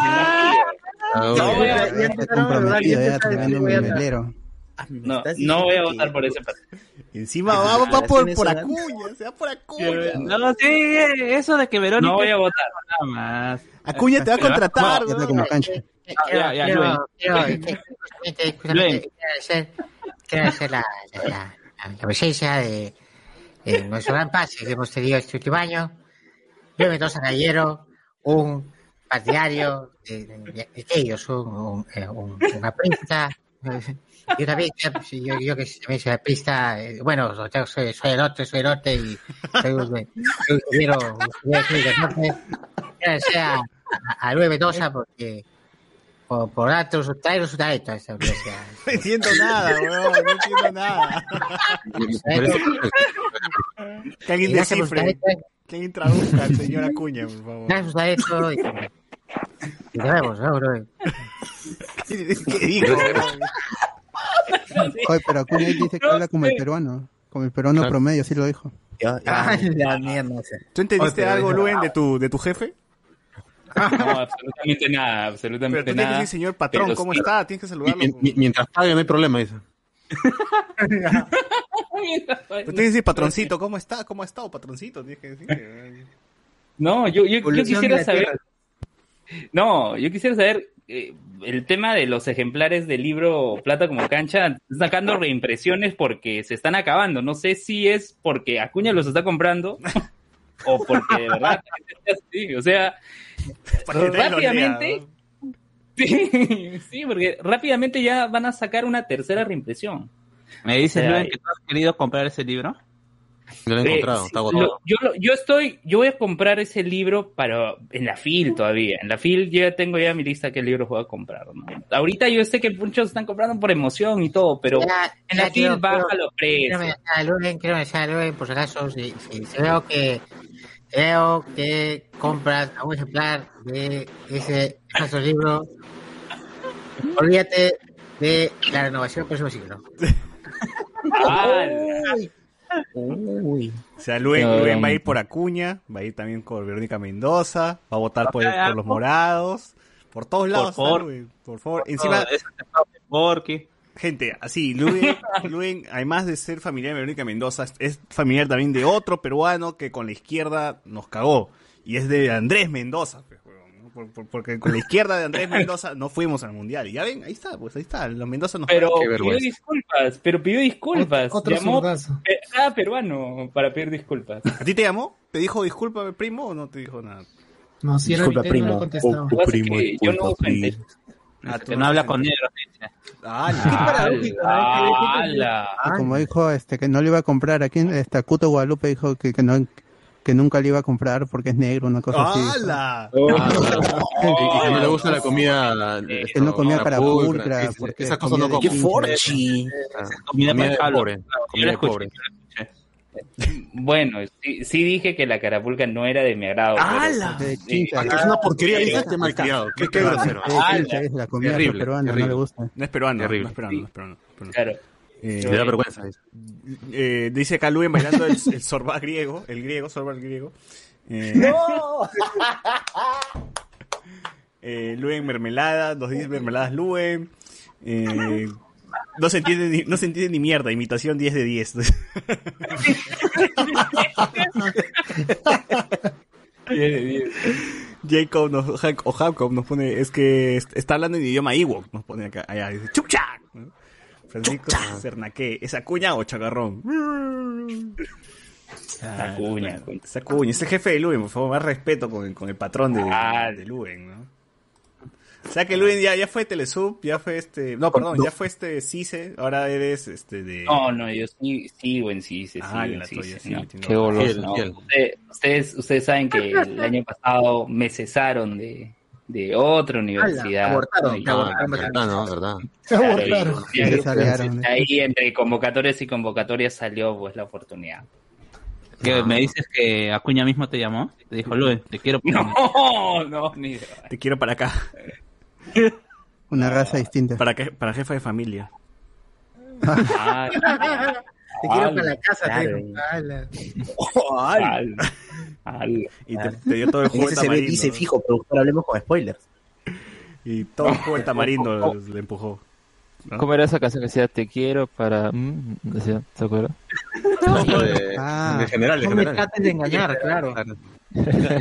Ah, No voy a, ya Está empezaron a hablar, comprometido, ya ya empezaron a tremendo decir, voy a- nivelero. no, no voy a votar por ese partido. Encima va, va por, por Acuña, se va por Acuña. No, sí, eso de que Verónica. No voy a votar. Nada más. Acuña te va a contratar, Ya está weón. como cancha. Ya, ya, quiero, agradecer, quiero agradecer la, la, la, la presencia de, de nuestro gran pase que hemos tenido este último año. Luis Mendoza Gallero, un partidario de, de, de aquellos, un, un, eh, un, un aprista, y una pista, pues, yo, yo que también soy aprista, eh, bueno, soy, soy del norte, soy del norte y soy un un ingeniero, un del norte. Agradecer a, a, a Luis Mendoza porque por, por darnos, traernos su talento a esta universidad. No entiendo nada, weón, no entiendo nada. Que alguien descifre, que alguien traduzca al señor Acuña, por favor. traernos su talento y, y nos vemos, ¿no, bro? ¿Qué dijo, weón? Oye, pero Acuña dice que habla como el peruano. Como el peruano Claro. promedio, así lo dijo. Ah, la mierda. ¿Tú entendiste Oye, pero algo, Luen, de tu, de tu jefe? No, absolutamente nada, Pero absolutamente tú tienes que nada. decir, señor patrón, Pero ¿cómo sí. está? Tienes que saludarlo. Mi- mi- Mientras pague no hay problema, dice. Tú tienes que decir, patroncito, ¿cómo está? ¿Cómo ha estado, patroncito? Tienes que decir. No, yo, yo, quisiera saber. Tierra. No, yo quisiera saber eh, el tema de los ejemplares del libro Plata como cancha. Están sacando reimpresiones porque se están acabando. No sé si es porque Acuña los está comprando o porque de verdad. sí, o sea, rápidamente. Sí, sí, porque rápidamente ya van a sacar una tercera reimpresión. Me dices. Luen, que tú has querido comprar ese libro. No lo he Eh, encontrado, sí, está agotado. lo- yo, lo- yo estoy, yo voy a comprar ese libro para en la FIL todavía. En la FIL yo ya tengo ya mi lista de qué libros voy a comprar. ¿no? Ahorita yo sé que muchos están comprando por emoción y todo, pero Ya, en ya la FIL baja los Quiero precios. a Luen, quiero mencionar a Luen, por si acaso, si, si- si veo que veo que compras a un ejemplar de ese falso libro, olvídate de la renovación del próximo siglo. O sea, Luen, Luen va a ir por Acuña, va a ir también con Verónica Mendoza, va a votar por, por los morados, por todos lados. está favor. Luen, por favor. Encima, pago de Porky. gente, así, Luen, Luen, además de ser familiar de Verónica Mendoza, es familiar también de otro peruano que con la izquierda nos cagó. Y es de Andrés Mendoza, ¿no? Por- por- porque con la izquierda de Andrés Mendoza no fuimos al mundial. Y ya ven, ahí está, pues ahí está, los Mendoza nos Pero pidió disculpas, pero pidió disculpas. Otro Llamó cada peruano para pedir disculpas. ¿A ti te llamó? ¿Te dijo disculpa, primo, o no te dijo nada? No, si era Disculpa, no primo. que pasa es que yo no. Ah, Que no habla con dice. Ah. Y como dijo este que no le iba a comprar aquí este Cuto Guadalupe dijo que, que no que nunca le iba a comprar porque es negro una cosa así ¡Hala! Y y que no le gusta la comida. que no comía para pulcra sí, sí, porque Esas cosas no comía de comen. pinche. Comida para pobre. Comida pobre. Bueno, sí, sí dije que la carapulca no era de mi agrado. ¡Hala! chincha, Que es una porquería, dices, qué malcriado. Qué, qué grosero. es la comida Terrible, peruana no le gusta No es peruano, Terrible. no es peruano, no es peruano. no es peruano. Claro. Eh, da vergüenza. dice. eh, dice acá Luen bailando el, el sorba griego, el griego, sorba el griego. Eh, eh, Luen mermelada, nos dice mermeladas Luen. Eh, no se entiende ni, no se entiende ni mierda, imitación 10 de 10. Jacob nos, o Jacob nos pone, es que est- está hablando en idioma Ewok, nos pone acá, allá, dice, ¡Chupcha! ¿no? Francisco Cernaque, ¿es Acuña o Chagarrón? Ah, Acuña, Acuña. Es Acuña, es el jefe de Luen, por favor, más respeto con, el- con el patrón de, Ah. de Luen, ¿no? O sea que Luen ya, ya fue Telesub, ya fue este, no, perdón, ya fue este Cise, ahora eres este de... No, no, yo sí, sigo en sí, Ah, sigo en la tuya, sí, no. Qué goloso. No, fiel. usted- ustedes, ustedes saben que el año pasado me cesaron de, de otra universidad. abortaron, Ah, salieron. ahí entre convocatorias y convocatorias salió pues la oportunidad. Que me dices que Acuña mismo te llamó. Te dijo, Luen, te quiero. No, no, ni Te quiero para acá, una raza distinta para, que, para jefe de familia. Ah, Te quiero para la casa, claro. te. Al- Y te, te dio todo el En jugo de se tamarindo. dice fijo, productor, hablemos con spoilers. Y todo el jugo de tamarindo le empujó. ¿no? ¿Cómo era esa canción que decía te quiero para. mm, decía, ¿Se acuerda? No, de, Ah. de general, de No me general. trates de engañar, claro. Y me quieres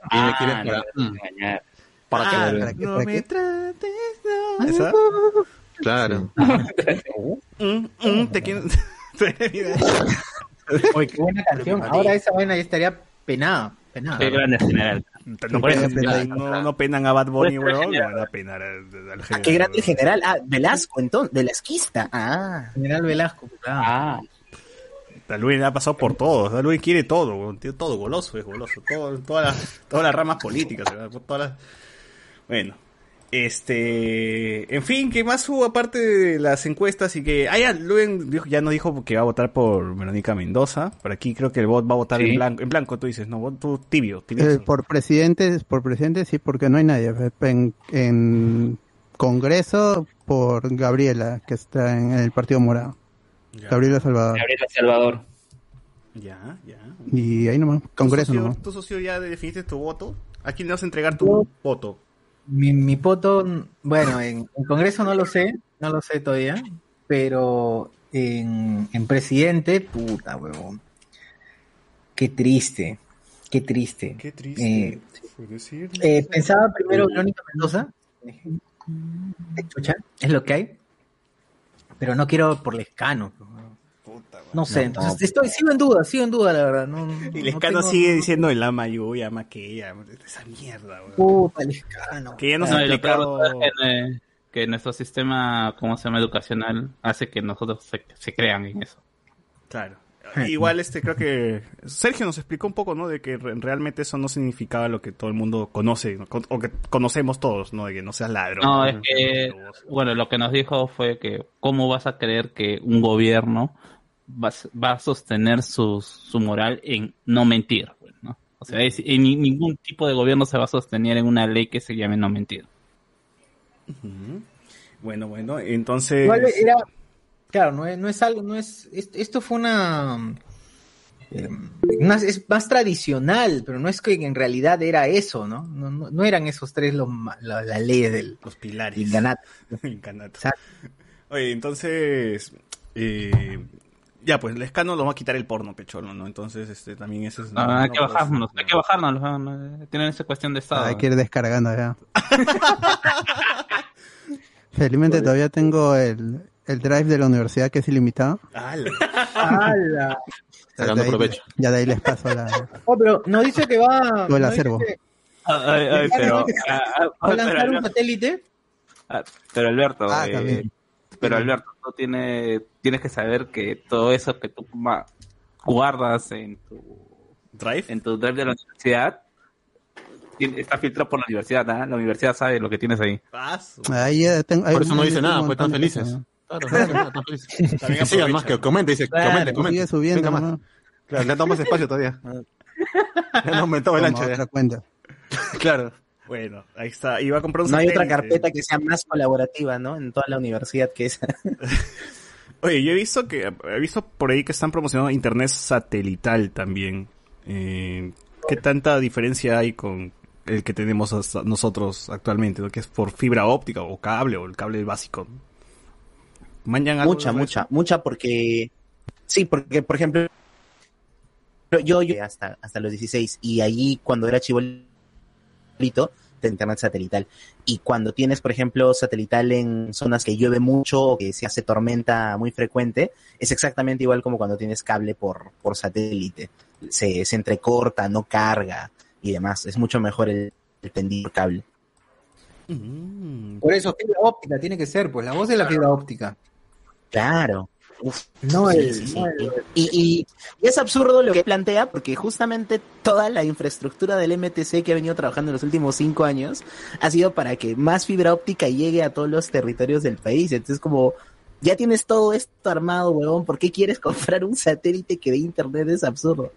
Ah, para- no, engañar. ¿Para qué? Ah. No ¿Para me trates, no. ¿Esa? Claro. Mm, mm, te quiero... Oye, qué buena canción. Ahora esa vaina ya estaría penada. penada. Qué grande general. No, no, no penan a Bad Bunny, weón. No general. van a penar al, al Ah, qué grande el general. Ah, Velasco, entonces, Velasquista. Ah. General Velasco. claro. Ah, Luis ha pasado por todo. Luis quiere todo, weón. Tiene todo goloso, es goloso. Todo, todas, las, todas las ramas políticas. Todas las... Bueno. Este, en fin, ¿qué más hubo aparte de las encuestas y que, ah, ya, Luen dijo- ya nos dijo que va a votar por Verónica Mendoza. Por aquí creo que el voto va a votar Sí. en blanco, en blanco, tú dices, no, voto tibio, tibio. Eh, por presidente, por presidente sí, porque no hay nadie. En, en Congreso, por Gabriela, que está en el Partido Morado. Ya. Gabriela Salvador. Gabriela Salvador. Ya, ya. Y ahí nomás, ¿Tu Congreso socio, nomás. ¿Tu socio ya definiste tu voto? ¿A quién le vas a entregar tu voto? Mi, mi poto, bueno, en, en Congreso no lo sé, no lo sé todavía, pero en, en presidente, puta, huevón. Qué triste, qué triste. Qué triste. Eh, eh, pensaba primero Verónica Mendoza, escucha, es lo que hay, pero no quiero por Lescano. No sé, entonces estoy, sigo en duda, sigo en duda, la verdad. No, Y no Lescano tengo- sigue diciendo el ama yo, ama que ella, esa mierda, weón. Puta, Lescano. Que ya nos No, ha y explicado. que, eh, que nuestro sistema, ¿cómo se llama? Educacional hace que nosotros se, se crean en eso. Claro. Igual este creo que Sergio nos explicó un poco, ¿no? De que re- realmente eso no significaba lo que todo el mundo conoce, ¿no? Con- o que conocemos todos, ¿no? De que no seas ladrón. No, es que, bueno, lo que nos dijo fue que cómo vas a creer que un gobierno va, va a sostener su, su moral en no mentir, pues, ¿no? O sea, es- en ni- ningún tipo de gobierno se va a sostener en una ley que se llame no mentir. Bueno, bueno, entonces... Era, claro, no es, no es algo, no es, est- esto fue una, eh, una- es más tradicional, pero no es que en realidad era eso, ¿no? No, no, no eran esos tres los, la, la ley del Los pilares. Inganato. Inganato. Oye, entonces... eh, ya, pues, el escano lo va a quitar el porno, pecholo, ¿no? Entonces, este, también eso es... No, hay no que bajárnoslo, hay que bajárnoslo, no, no, tienen esa cuestión de estado. Hay que ir descargando ya. Felizmente todavía tengo el, el drive de la universidad que es ilimitado. ¡Hala! Sacando De ahí- provecho. Ya de ahí les paso la... Oh, pero no dice que va, Todo el dice acervo. Ay, ay, pero, ah, ah, va a pero, lanzar un satélite. ah, pero Alberto, Ah, eh, también. Pero Alberto, tú tienes, tienes que saber que todo eso que tú guardas en tu drive, en tu drive de la universidad, tiene- está filtrado por la universidad, ¿ah? La universidad sabe lo que tienes ahí. Tengo- Por eso no dice nada, pues están felices. Claro, no. También Que sigan más, que comente, dice, Claro, comente, comente. sigue subiendo, Venga más. ¿no? Claro, le han dado más espacio todavía. Le han aumentado el ancho. otra cuenta. Claro. Bueno, ahí está. Iba a comprar un No hay otra carpeta que sea más colaborativa, ¿no? En toda la universidad que esa. Oye, yo he visto que he visto por ahí que están promocionando internet satelital también. Eh, ¿Qué tanta diferencia hay con el que tenemos hasta nosotros actualmente, ¿no? que es por fibra óptica o cable o el cable básico? ¿Mañan Mucha, mucha, mucha porque... Sí, porque, por ejemplo, yo, yo hasta, hasta los 16 y allí cuando era chibolito de internet satelital. Y cuando tienes, por ejemplo, satelital en zonas que llueve mucho o que se hace tormenta muy frecuente, es exactamente igual como cuando tienes cable por, por satélite. Se, se entrecorta, no carga y demás. Es mucho mejor el, el tendido por cable. Por eso, fibra óptica tiene que ser, pues la voz de la fibra óptica. Claro. Uf, No sí, el- sí, sí. no el- Y, y- y es absurdo lo que plantea porque justamente toda la infraestructura del MTC que ha venido trabajando en los últimos cinco años ha sido para que más fibra óptica llegue a todos los territorios del país. Entonces como ya tienes todo esto armado, huevón, ¿por qué quieres comprar un satélite que de internet es absurdo?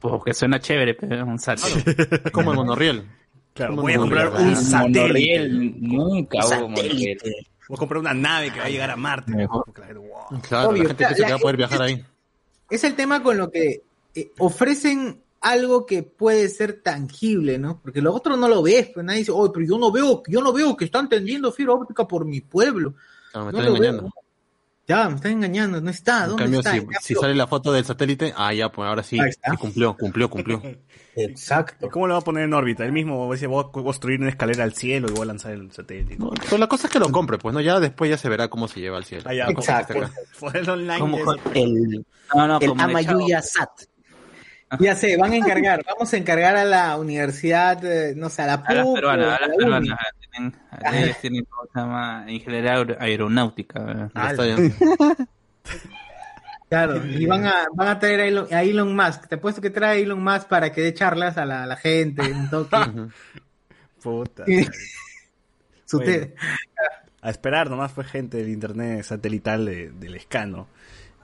Porque suena chévere, pero un satélite. Como el monorriel. Claro, voy a comprar un satélite. Monorriel, nunca hubo Satélite. Voy a comprar una nave que va a llegar a Marte. Claro, wow. Claro, Obvio, la gente piensa que va a poder viajar ahí. Es el tema con lo que eh, ofrecen algo que puede ser tangible, ¿no? Porque lo otro no lo ves, pues nadie dice, oye, pero yo no veo, yo no veo que están tendiendo fibra óptica por mi pueblo. Claro, me No están veo. Ya, me están engañando, no está, En ¿dónde cambio, está? si, Ya, si pero- sale la foto del satélite, ah, ya, pues ahora sí, cumplió, cumplió, cumplió. Exacto. ¿Cómo lo va a poner en órbita? Él mismo voy a construir una escalera al cielo y voy a lanzar el satélite. No, pero la cosa es que lo compre, pues, ¿no? Ya después ya se verá cómo se lleva al cielo. Ah, ya, Exacto. acá. Ponerlo online. El, No, el el Amayuya. Sat. Ya sé, van a encargar, vamos a encargar a la universidad, eh, no sé, a la A las PUC, peruanas, a a las la peruanas. Tienen, ellas tienen, ¿cómo se llama? Ingeniería aer- aeronáutica. bien. Claro, y van a, van a traer a Elon, a Elon Musk. Te apuesto que trae a Elon Musk para que dé charlas a la, a la gente, un toque. Puta. Su Bueno. A esperar nomás fue gente del internet satelital de- del escano.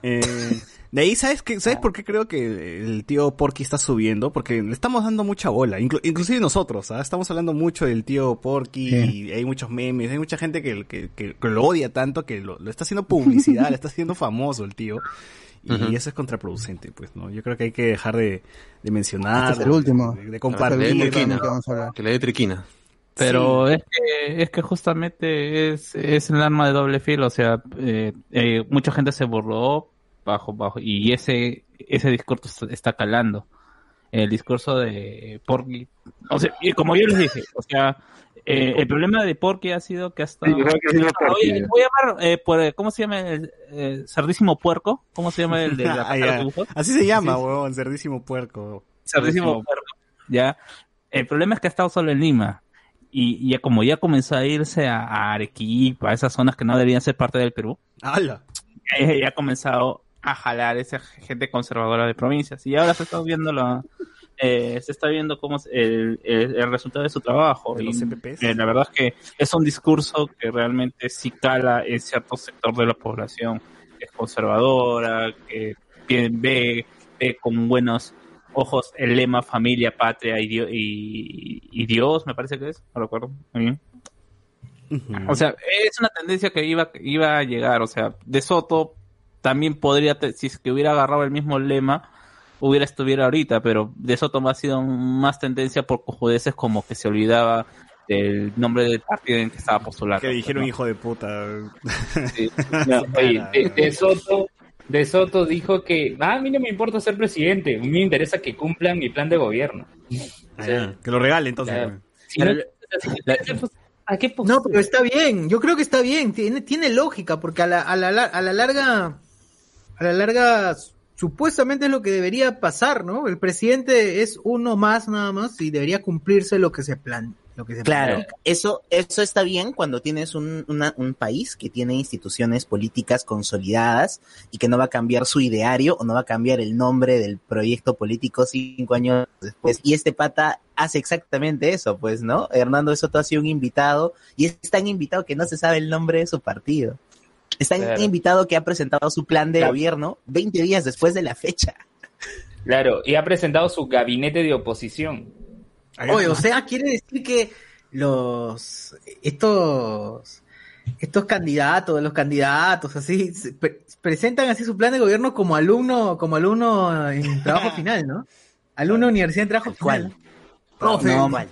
Eh, de ahí, ¿sabes qué? ¿Sabes por qué creo que el tío Porky está subiendo? Porque le estamos dando mucha bola, inclu- inclusive nosotros, ¿ah? Estamos hablando mucho del tío Porky, Sí. y hay muchos memes, hay mucha gente que, que, que- que lo odia tanto que lo, lo está haciendo publicidad, le está haciendo famoso el tío. Y eso es contraproducente, pues, ¿no? Yo creo que hay que dejar de, de mencionar, Este es el último. de, de Este compartir. Que le dé triquina. Pero es que es que justamente es, es el arma de doble filo, o sea, eh, eh, mucha gente se burló bajo bajo y ese ese discurso está- calando. El discurso de Porky, o sea, y como yo les dije, o sea, eh, el problema de Porky ha sido que hasta Sí, yo creo que sí lo Porky. Oye, voy a llamar eh, por ¿cómo se llama el eh, cerdísimo puerco? ¿Cómo se llama el de la Ah? Así se llama, Sí, huevón, cerdísimo puerco. Cerdísimo puerco. Ya. El problema es que ha estado solo en Lima. Y, ya como ya comenzó a irse a, a Arequipa, a esas zonas que no deberían ser parte del Perú, ¡Hala! eh, ya ha comenzado a jalar esa gente conservadora de provincias. Y ahora se está viendo la eh, se está viendo cómo es el, el, el resultado de su trabajo. De y eh, la verdad es que es un discurso que realmente sí cala en cierto sector de la población es conservadora que ve, ve con buenos ojos el lema familia patria y, Dio- y, y Dios me parece que es no recuerdo muy bien o sea, es una tendencia que iba, iba a llegar. O sea, De Soto también podría, te- si es que hubiera agarrado el mismo lema, hubiera estuviera ahorita, pero De Soto ha sido más tendencia por cojudeces como que se olvidaba del nombre del partido en que estaba postulando. Que dijeron ¿no? hijo de puta. No, oye, de, de Soto, de Soto dijo que "Ah, a mí no me importa ser presidente, a mí me interesa que cumplan mi plan de gobierno. Ah, que lo regale entonces. Claro. Si no- ¿A qué No, pero está bien, yo creo que está bien, tiene, tiene lógica, porque a la, a la, a la larga, a la larga, supuestamente es lo que debería pasar, ¿no? El presidente es uno más nada más y debería cumplirse lo que se plan, lo que se Claro, eso, eso está bien cuando tienes un, una- un país que tiene instituciones políticas consolidadas y que no va a cambiar su ideario o no va a cambiar el nombre del proyecto político cinco años después. Y este pata hace exactamente eso, pues, ¿no? Hernando Soto ha sido un invitado y es tan invitado que no se sabe el nombre de su partido. Es tan Claro. invitado que ha presentado su plan de Claro. gobierno 20 días después de la fecha. Claro, y ha presentado su gabinete de oposición. Oye, o sea, quiere decir que los, estos, estos candidatos, los candidatos, así, pre- presentan así su plan de gobierno como alumno, como alumno en trabajo final, ¿no? Alumno de universidad en trabajo final. No,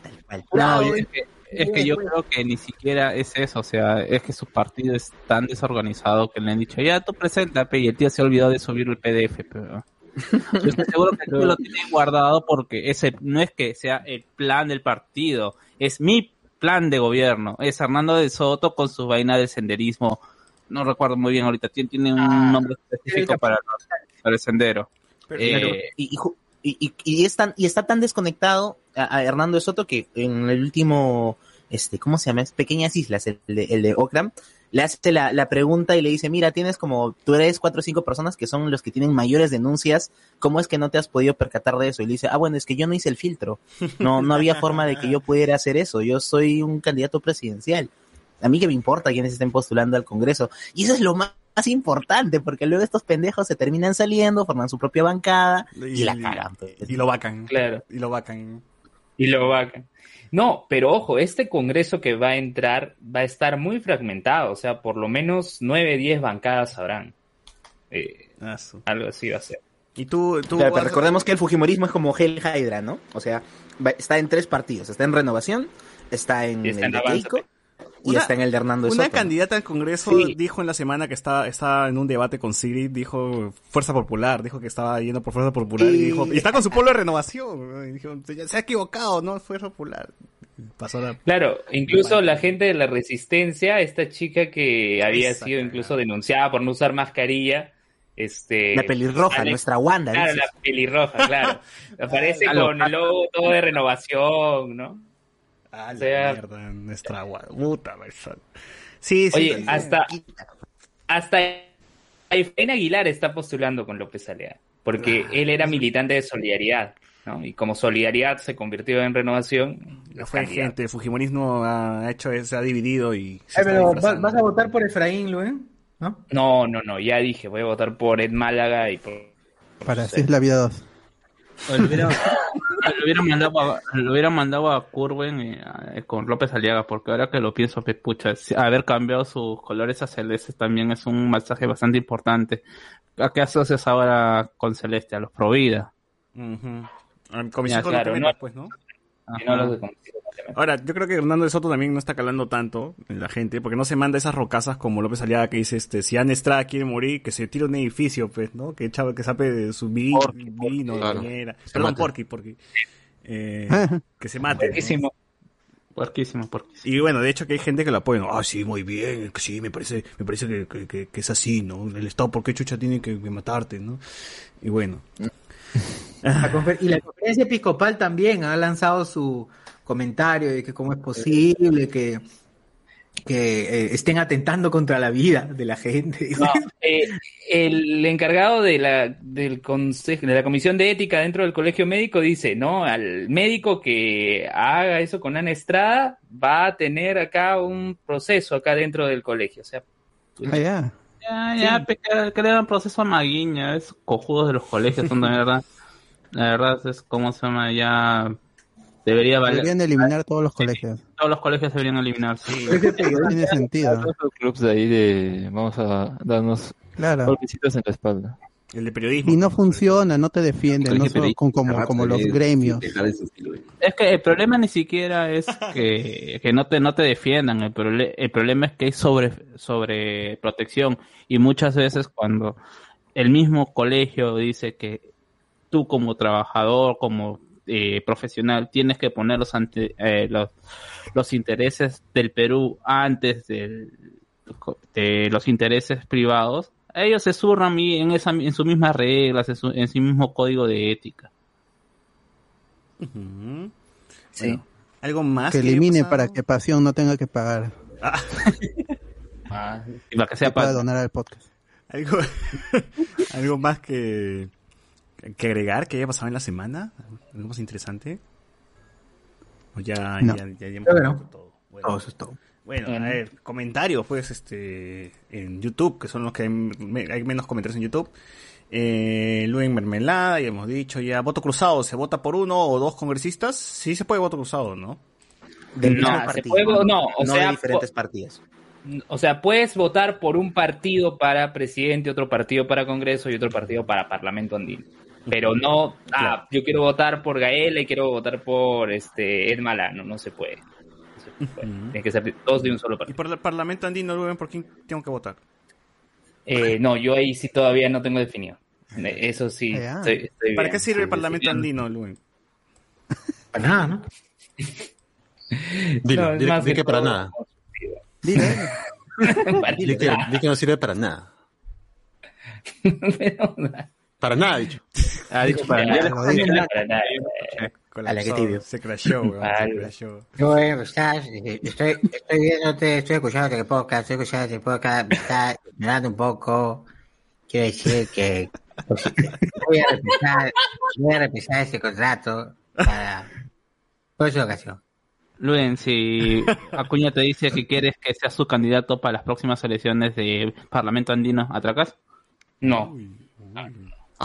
tal cual. No, es que, es que yo creo que ni siquiera es eso, o sea, es que su partido es tan desorganizado que le han dicho, ya tú preséntate, y el tío se ha olvidado de subir el PDF, pero... Yo estoy seguro que tío lo tiene guardado porque ese no es que sea el plan del partido, es mi plan de gobierno, es Hernando de Soto con su vaina de senderismo, no recuerdo muy bien ahorita, tiene, tiene un nombre específico para, para el sendero. Eh, y, y y- es tan- y está tan desconectado a, a Hernando de Soto que en el último, este, ¿cómo se llama? Es Pequeñas Islas, el de, el de Okram, le hace la, la pregunta y le dice, mira, tienes como, tú eres cuatro o cinco personas que son los que tienen mayores denuncias, ¿cómo es que no te has podido percatar de eso? Y le dice, ah, bueno, es que yo no hice el filtro, no, no había forma de que yo pudiera hacer eso, yo soy un candidato presidencial. A mí que me importa quiénes estén postulando al Congreso. Y eso es lo más, más importante, porque luego estos pendejos se terminan saliendo, forman su propia bancada y, la cagan. pues. Y lo vacan. Claro. Y lo vacan. Y lo vacan. No, pero ojo, este congreso que va a entrar va a estar muy fragmentado, o sea, por lo menos 9, 10 bancadas habrán. Eh, algo así va a ser. Y tú, tú Claro, pero recordemos que el Fujimorismo es como Hell Hydra, ¿no? O sea, va- está en tres partidos. Está en Renovación, está en Está el en de Keiko y Una- está en el de Hernando Una Soto. candidata al Congreso Sí. dijo en la semana que estaba, estaba en un debate con Sigrid, dijo Fuerza Popular, dijo que estaba yendo por Fuerza Popular y dijo, y está con su pueblo de renovación. ¿no? Y dijo, "Ya se ha equivocado, ¿no? Fuerza Popular. Pasó la... Claro, incluso la gente de la resistencia, esta chica que había Esa sido incluso denunciada por no usar mascarilla, este... La pelirroja, Alex- nuestra Wanda. Claro, dices. la pelirroja, claro. Aparece con el logo todo de renovación, ¿no? Ah, la O sea- mierda, nuestra gua- puta persona. Sí, sí. Oye, hasta, hasta Efraín Aguilar está postulando con López Alea, porque él era militante de Solidaridad, ¿no? Y como Solidaridad se convirtió en renovación, No fue gente, el Fujimorismo ha hecho, se ha dividido y se Ay, está pero ¿vas, vas a votar por Efraín, Luis? ¿No? No, no, no, ya dije, voy a votar por Ed Málaga y por... Para así es la vida 2. Lo hubieran, mandado a, lo hubieran mandado a Curwen eh, a- con López Aliaga, porque ahora que lo pienso, pues, pucha, haber cambiado sus colores a celestes también es un mensaje bastante importante. ¿A qué asocias ahora con Celeste? A los Provida. Ah, Ya, con claro, no- pues, ¿no? Y no los de Comisión Ahora, yo creo que Hernando de Soto también no está calando tanto en la gente, porque no se manda esas rocasas como López Aliaga que dice, este, si Ana Estrada quiere morir, que se tire un edificio, pues, ¿no? Que chavo, que sape de su vi- vino, claro. bañera. Se Perdón, mate. Porky, Porky. Eh, que se mate. ¿no? Puerquísimo. Puerquísimo. Y bueno, de hecho que hay gente que lo apoya, ¿no? ah, sí, muy bien, que sí, me parece, me parece que, que- que- que es así, ¿no? El Estado, ¿por qué chucha tiene que, que matarte, ¿no? Y bueno. La y la conferencia episcopal también ha lanzado su, comentario de que cómo es posible que, que eh, estén atentando contra la vida de la gente. No, eh, el encargado de la, del consejo, de la comisión de ética dentro del colegio médico dice, ¿no? Al médico que haga eso con Ana Estrada va a tener acá un proceso acá dentro del colegio. O sea, Ah, ya. Ya, ya, pe- que, que le dan proceso a Maguiña, es cojudos de los colegios, son de verdad. La verdad es como se llama, ya debería valer. Deberían eliminar todos los colegios. Todos los colegios deberían eliminarse. No tiene sentido. Todos los clubs de ahí de vamos a darnos Claro. golpecitos en la espalda. El de periodismo. Y no funciona, no te defienden, no son con- como, como los gremios. Es que el problema ni siquiera es que, que no te no te defiendan, el, prole- el problema es que hay sobre, sobre protección y muchas veces cuando el mismo colegio dice que tú como trabajador, como eh, profesional, tienes que poner los, ante, eh, los, los intereses del Perú antes del, de los intereses privados, ellos se zurran y en, esa, en sus mismas reglas, en su, en su mismo código de ética. Sí. Bueno, algo más Que haya elimine para que Pasión no tenga que pagar. ah, Y para que sea Que pueda pa- donar al podcast. algo, algo más que, que agregar que haya pasado en la semana. Algo más interesante. O ya, No. ya, ya, ya hemos no. todo. Bueno, Todo eso es todo. Bueno, a ver, comentarios, pues, este, en YouTube, que son los que hay, me- hay menos comentarios en YouTube. Eh, Luen Mermelada, ya hemos dicho ya. Voto cruzado, ¿se vota por uno o dos congresistas? Sí se puede voto cruzado, ¿no? Del No, mismo partido. puede- no, o sea, de diferentes partidos. O sea, puedes votar por un partido para presidente, otro partido para Congreso y otro partido para Parlamento andino. Pero no, ah, yo quiero votar por Gaela y quiero votar por este Ed Malano, no se puede. No se puede. Tiene que ser todos de un solo Y partido. por el Parlamento andino, Luen, ¿por quién tengo que votar? Eh, no, yo ahí sí todavía no tengo definido. Eso sí, Ah, estoy, estoy ¿Para bien. qué sirve el Parlamento andino, Luen? Para nada, ¿no? Dilo, No, es di, más di que que para nada. Dile, Para Di que, di que no sirve para nada. Para nada, dicho. Ah, dicho para nada. A la que tibio. Se crashó, weón, se crashó. Yo, eh, estás, eh, estoy, estoy viéndote, estoy escuchándote el podcast, estoy escuchándote el podcast, me está mirando un poco. Quiero decir que pues, voy a repensar, voy a repensar ese contrato para próxima ocasión. Luen, si Acuña te dice que quieres que sea su candidato para las próximas elecciones de Parlamento Andino, ¿atracas? No,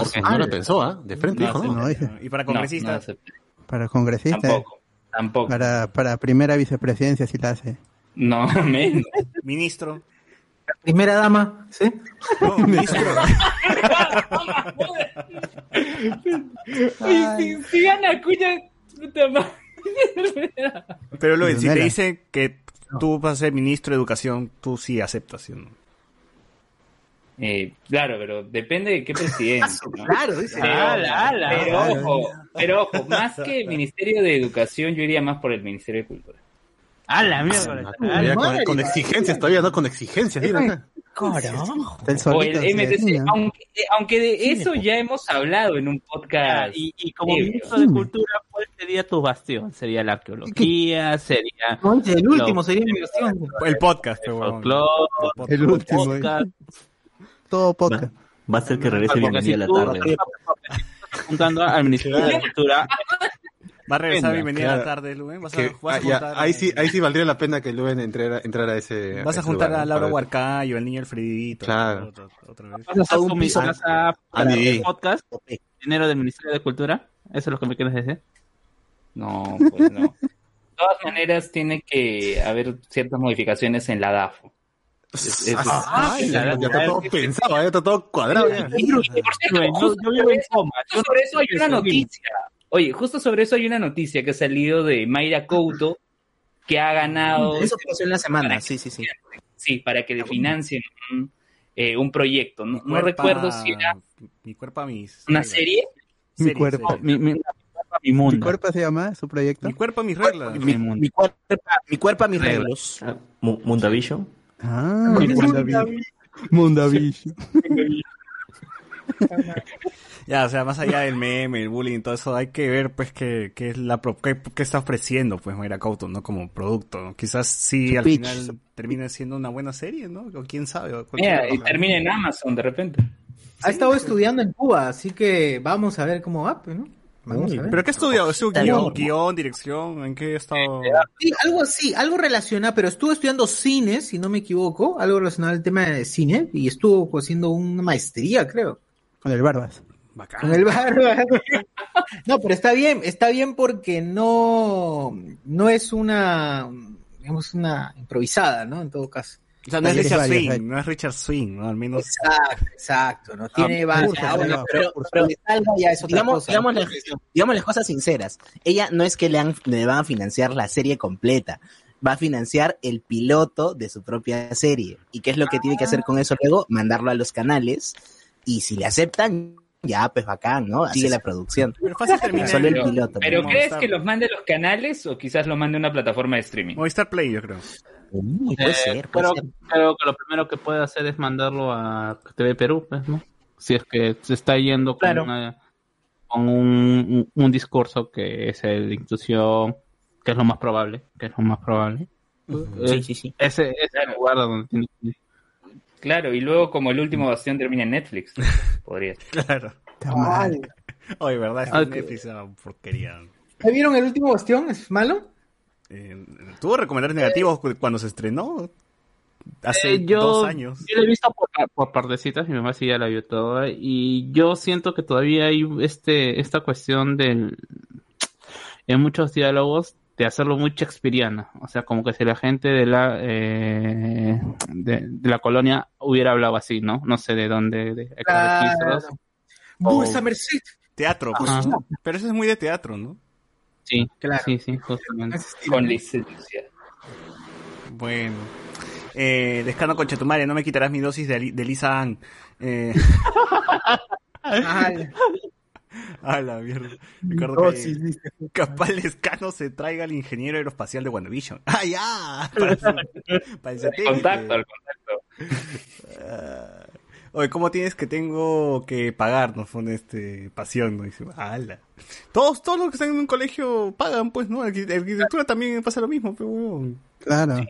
sí, no lo pensó, ¿ah? De frente dijo, no, ¿no? Y para no, no congresistas, para congresista. tampoco, tampoco. Para, para primera vicepresidencia si la hace. No, menos. ministro. Primera dama, ¿sí? No, ministro. Oye, si, gana madre. Pero Luen, si te dicen que tú vas a ser ministro de educación, tú sí aceptas, ¿sí o no? Eh, claro, pero depende de qué presidente. ¿no? Claro, dice. Pero, Ala, ala. pero ojo, pero ojo, más que Ministerio de Educación, yo iría más por el Ministerio de Cultura. ¡A la mierda! Todavía con, con exigencias, todavía no con exigencias. acá. El O el MTC, aunque, eh, aunque de eso ya hemos hablado en un podcast. Y, y como Sí, ministro de Cultura, ¿cuál sería tu bastión? ¿Sería la arqueología? ¿Sería el último sería versión. El podcast, el folclore? El último. podcast? Todo podcast. Va a ser que regrese si a la tú tarde. estás apuntando al Ministerio de Cultura, Va a regresar bienvenida a la claro. tarde, Luen. Vas a, Que- vas a ah, ya, juntar, ahí, sí, ahí sí valdría la pena que Luen entrara, entrara a ese. Vas a ese juntar lugar, a. Laura Huarcayo, al niño Alfredito. Claro. Otra, otra vez. vas a hacer A un piso. a- el podcast, dinero del Ministerio de Cultura. ¿Eso es lo que me quieres decir? No, pues no. De todas maneras, tiene que haber ciertas modificaciones en la DAFO. Es- es- Ay, ya, ya está todo pensado, ya está todo cuadrado. sobre eso- hay una noticia. Oye, justo sobre eso hay una noticia que ha salido de Mayra Couto, que ha ganado, Eso pasó en la semana, sí, sí, sí. sí, para que le financien un, eh, un proyecto. No, recuerdo si era Mi cuerpo a mis. una reglas. serie. Mi Serie, cuerpo. serie. Mi, mi, mi ¿Mi mundo. cuerpo se llama su proyecto? Mi cuerpo a mis reglas. Mi mundo. Mi cuerpo, mi cuerpo a mis reglos. Ah, Mu- Mundavision. Ah. Mundavision. Ya, o sea, más allá del meme, el bullying y todo eso, hay que ver, pues, qué, qué es la, pro- qué, qué está ofreciendo, pues, Mayra Couto, ¿no? Como producto, ¿no? Quizás sí, Su al pitch. final termine siendo una buena serie, ¿no? O quién sabe. o Mira, y cosa. termina en Amazon de repente. Ha estado estudiando en Cuba, así que vamos a ver cómo va, pues, ¿no? Vamos a ver. ¿Pero qué ha estudiado? ¿Estudió Está guion, guion, dirección? ¿En qué ha estado? Sí, algo así, algo relacionado, pero estuvo estudiando cine, si no me equivoco, algo relacionado al tema de cine, y estuvo haciendo una maestría, creo. Con el Barbas. Con el barba. No, pero está bien, está bien porque no, no es una, digamos, una improvisada, ¿no? En todo caso. O sea, no es Richard varios, Swing, no es Richard Swing, ¿no? Al menos. Exacto, exacto, ¿no? Tiene Ah, base. curso, Ahora, no, pero, pero que salga ya es otra digamos, cosa. digamos, las, digamos las cosas sinceras. Ella no es que le, han- le van a financiar la serie completa. Va a financiar el piloto de su propia serie. ¿Y qué es lo que tiene que hacer con eso luego? Mandarlo a los canales. Y si le aceptan, ya, pues bacán, ¿no? Sigue la producción. Pero fácil termina Solo el Pero, piloto. ¿pero ¿no? crees que los mande a los canales o quizás los mande a una plataforma de streaming? Movistar Play, yo creo. Uy, Eh, creo, creo que lo primero que puede hacer es mandarlo a TV Perú, pues, ¿no? Si es que se está yendo con, Claro. una- con un, un- discurso que es el de inclusión, que es lo más probable, que es lo más probable. Sí, sí, sí. Ese es el lugar donde tiene que. Claro, y luego como el último bastión termina en Netflix. Podría. Claro. Ay, Oye, ¿verdad? Este Ah, que- Netflix era una porquería. ¿Ya vieron el último bastión? ¿Es malo? Eh, tuvo recomendados negativos cu- cuando se estrenó. Hace Eh, yo, dos años. Yo lo he visto por, por partecitas, mi mamá sí ya la vio toda, y yo siento que todavía hay este esta cuestión del en muchos diálogos de hacerlo muy shakespeariano, o sea, como que si la gente de la eh, de, de la colonia hubiera hablado así, ¿no? No sé de dónde, de, de Claro. registros. Bursa Merced. Teatro, pues. Ajá. Pero eso es muy de teatro, ¿no? Sí, Claro. sí, sí, justamente. Con licencia. Bueno. Eh, Descano con Chetumare, no me quitarás mi dosis de, de Lisa Ann. Eh, Ay, a la mierda. Recuerdo dosis, que dice. capaz Lescano se traiga al ingeniero aeroespacial de WandaVision. ¡Ah, ya! Para, su- para el satélite. Contacto, al contacto. Oye, ¿cómo tienes que tengo que pagar? Nos pone este pasión, ¿no? Dice, ala. Todos, todos los que están en un colegio pagan, pues, ¿no? Arqui- Arquitectura también pasa lo mismo, pero huevón. Claro.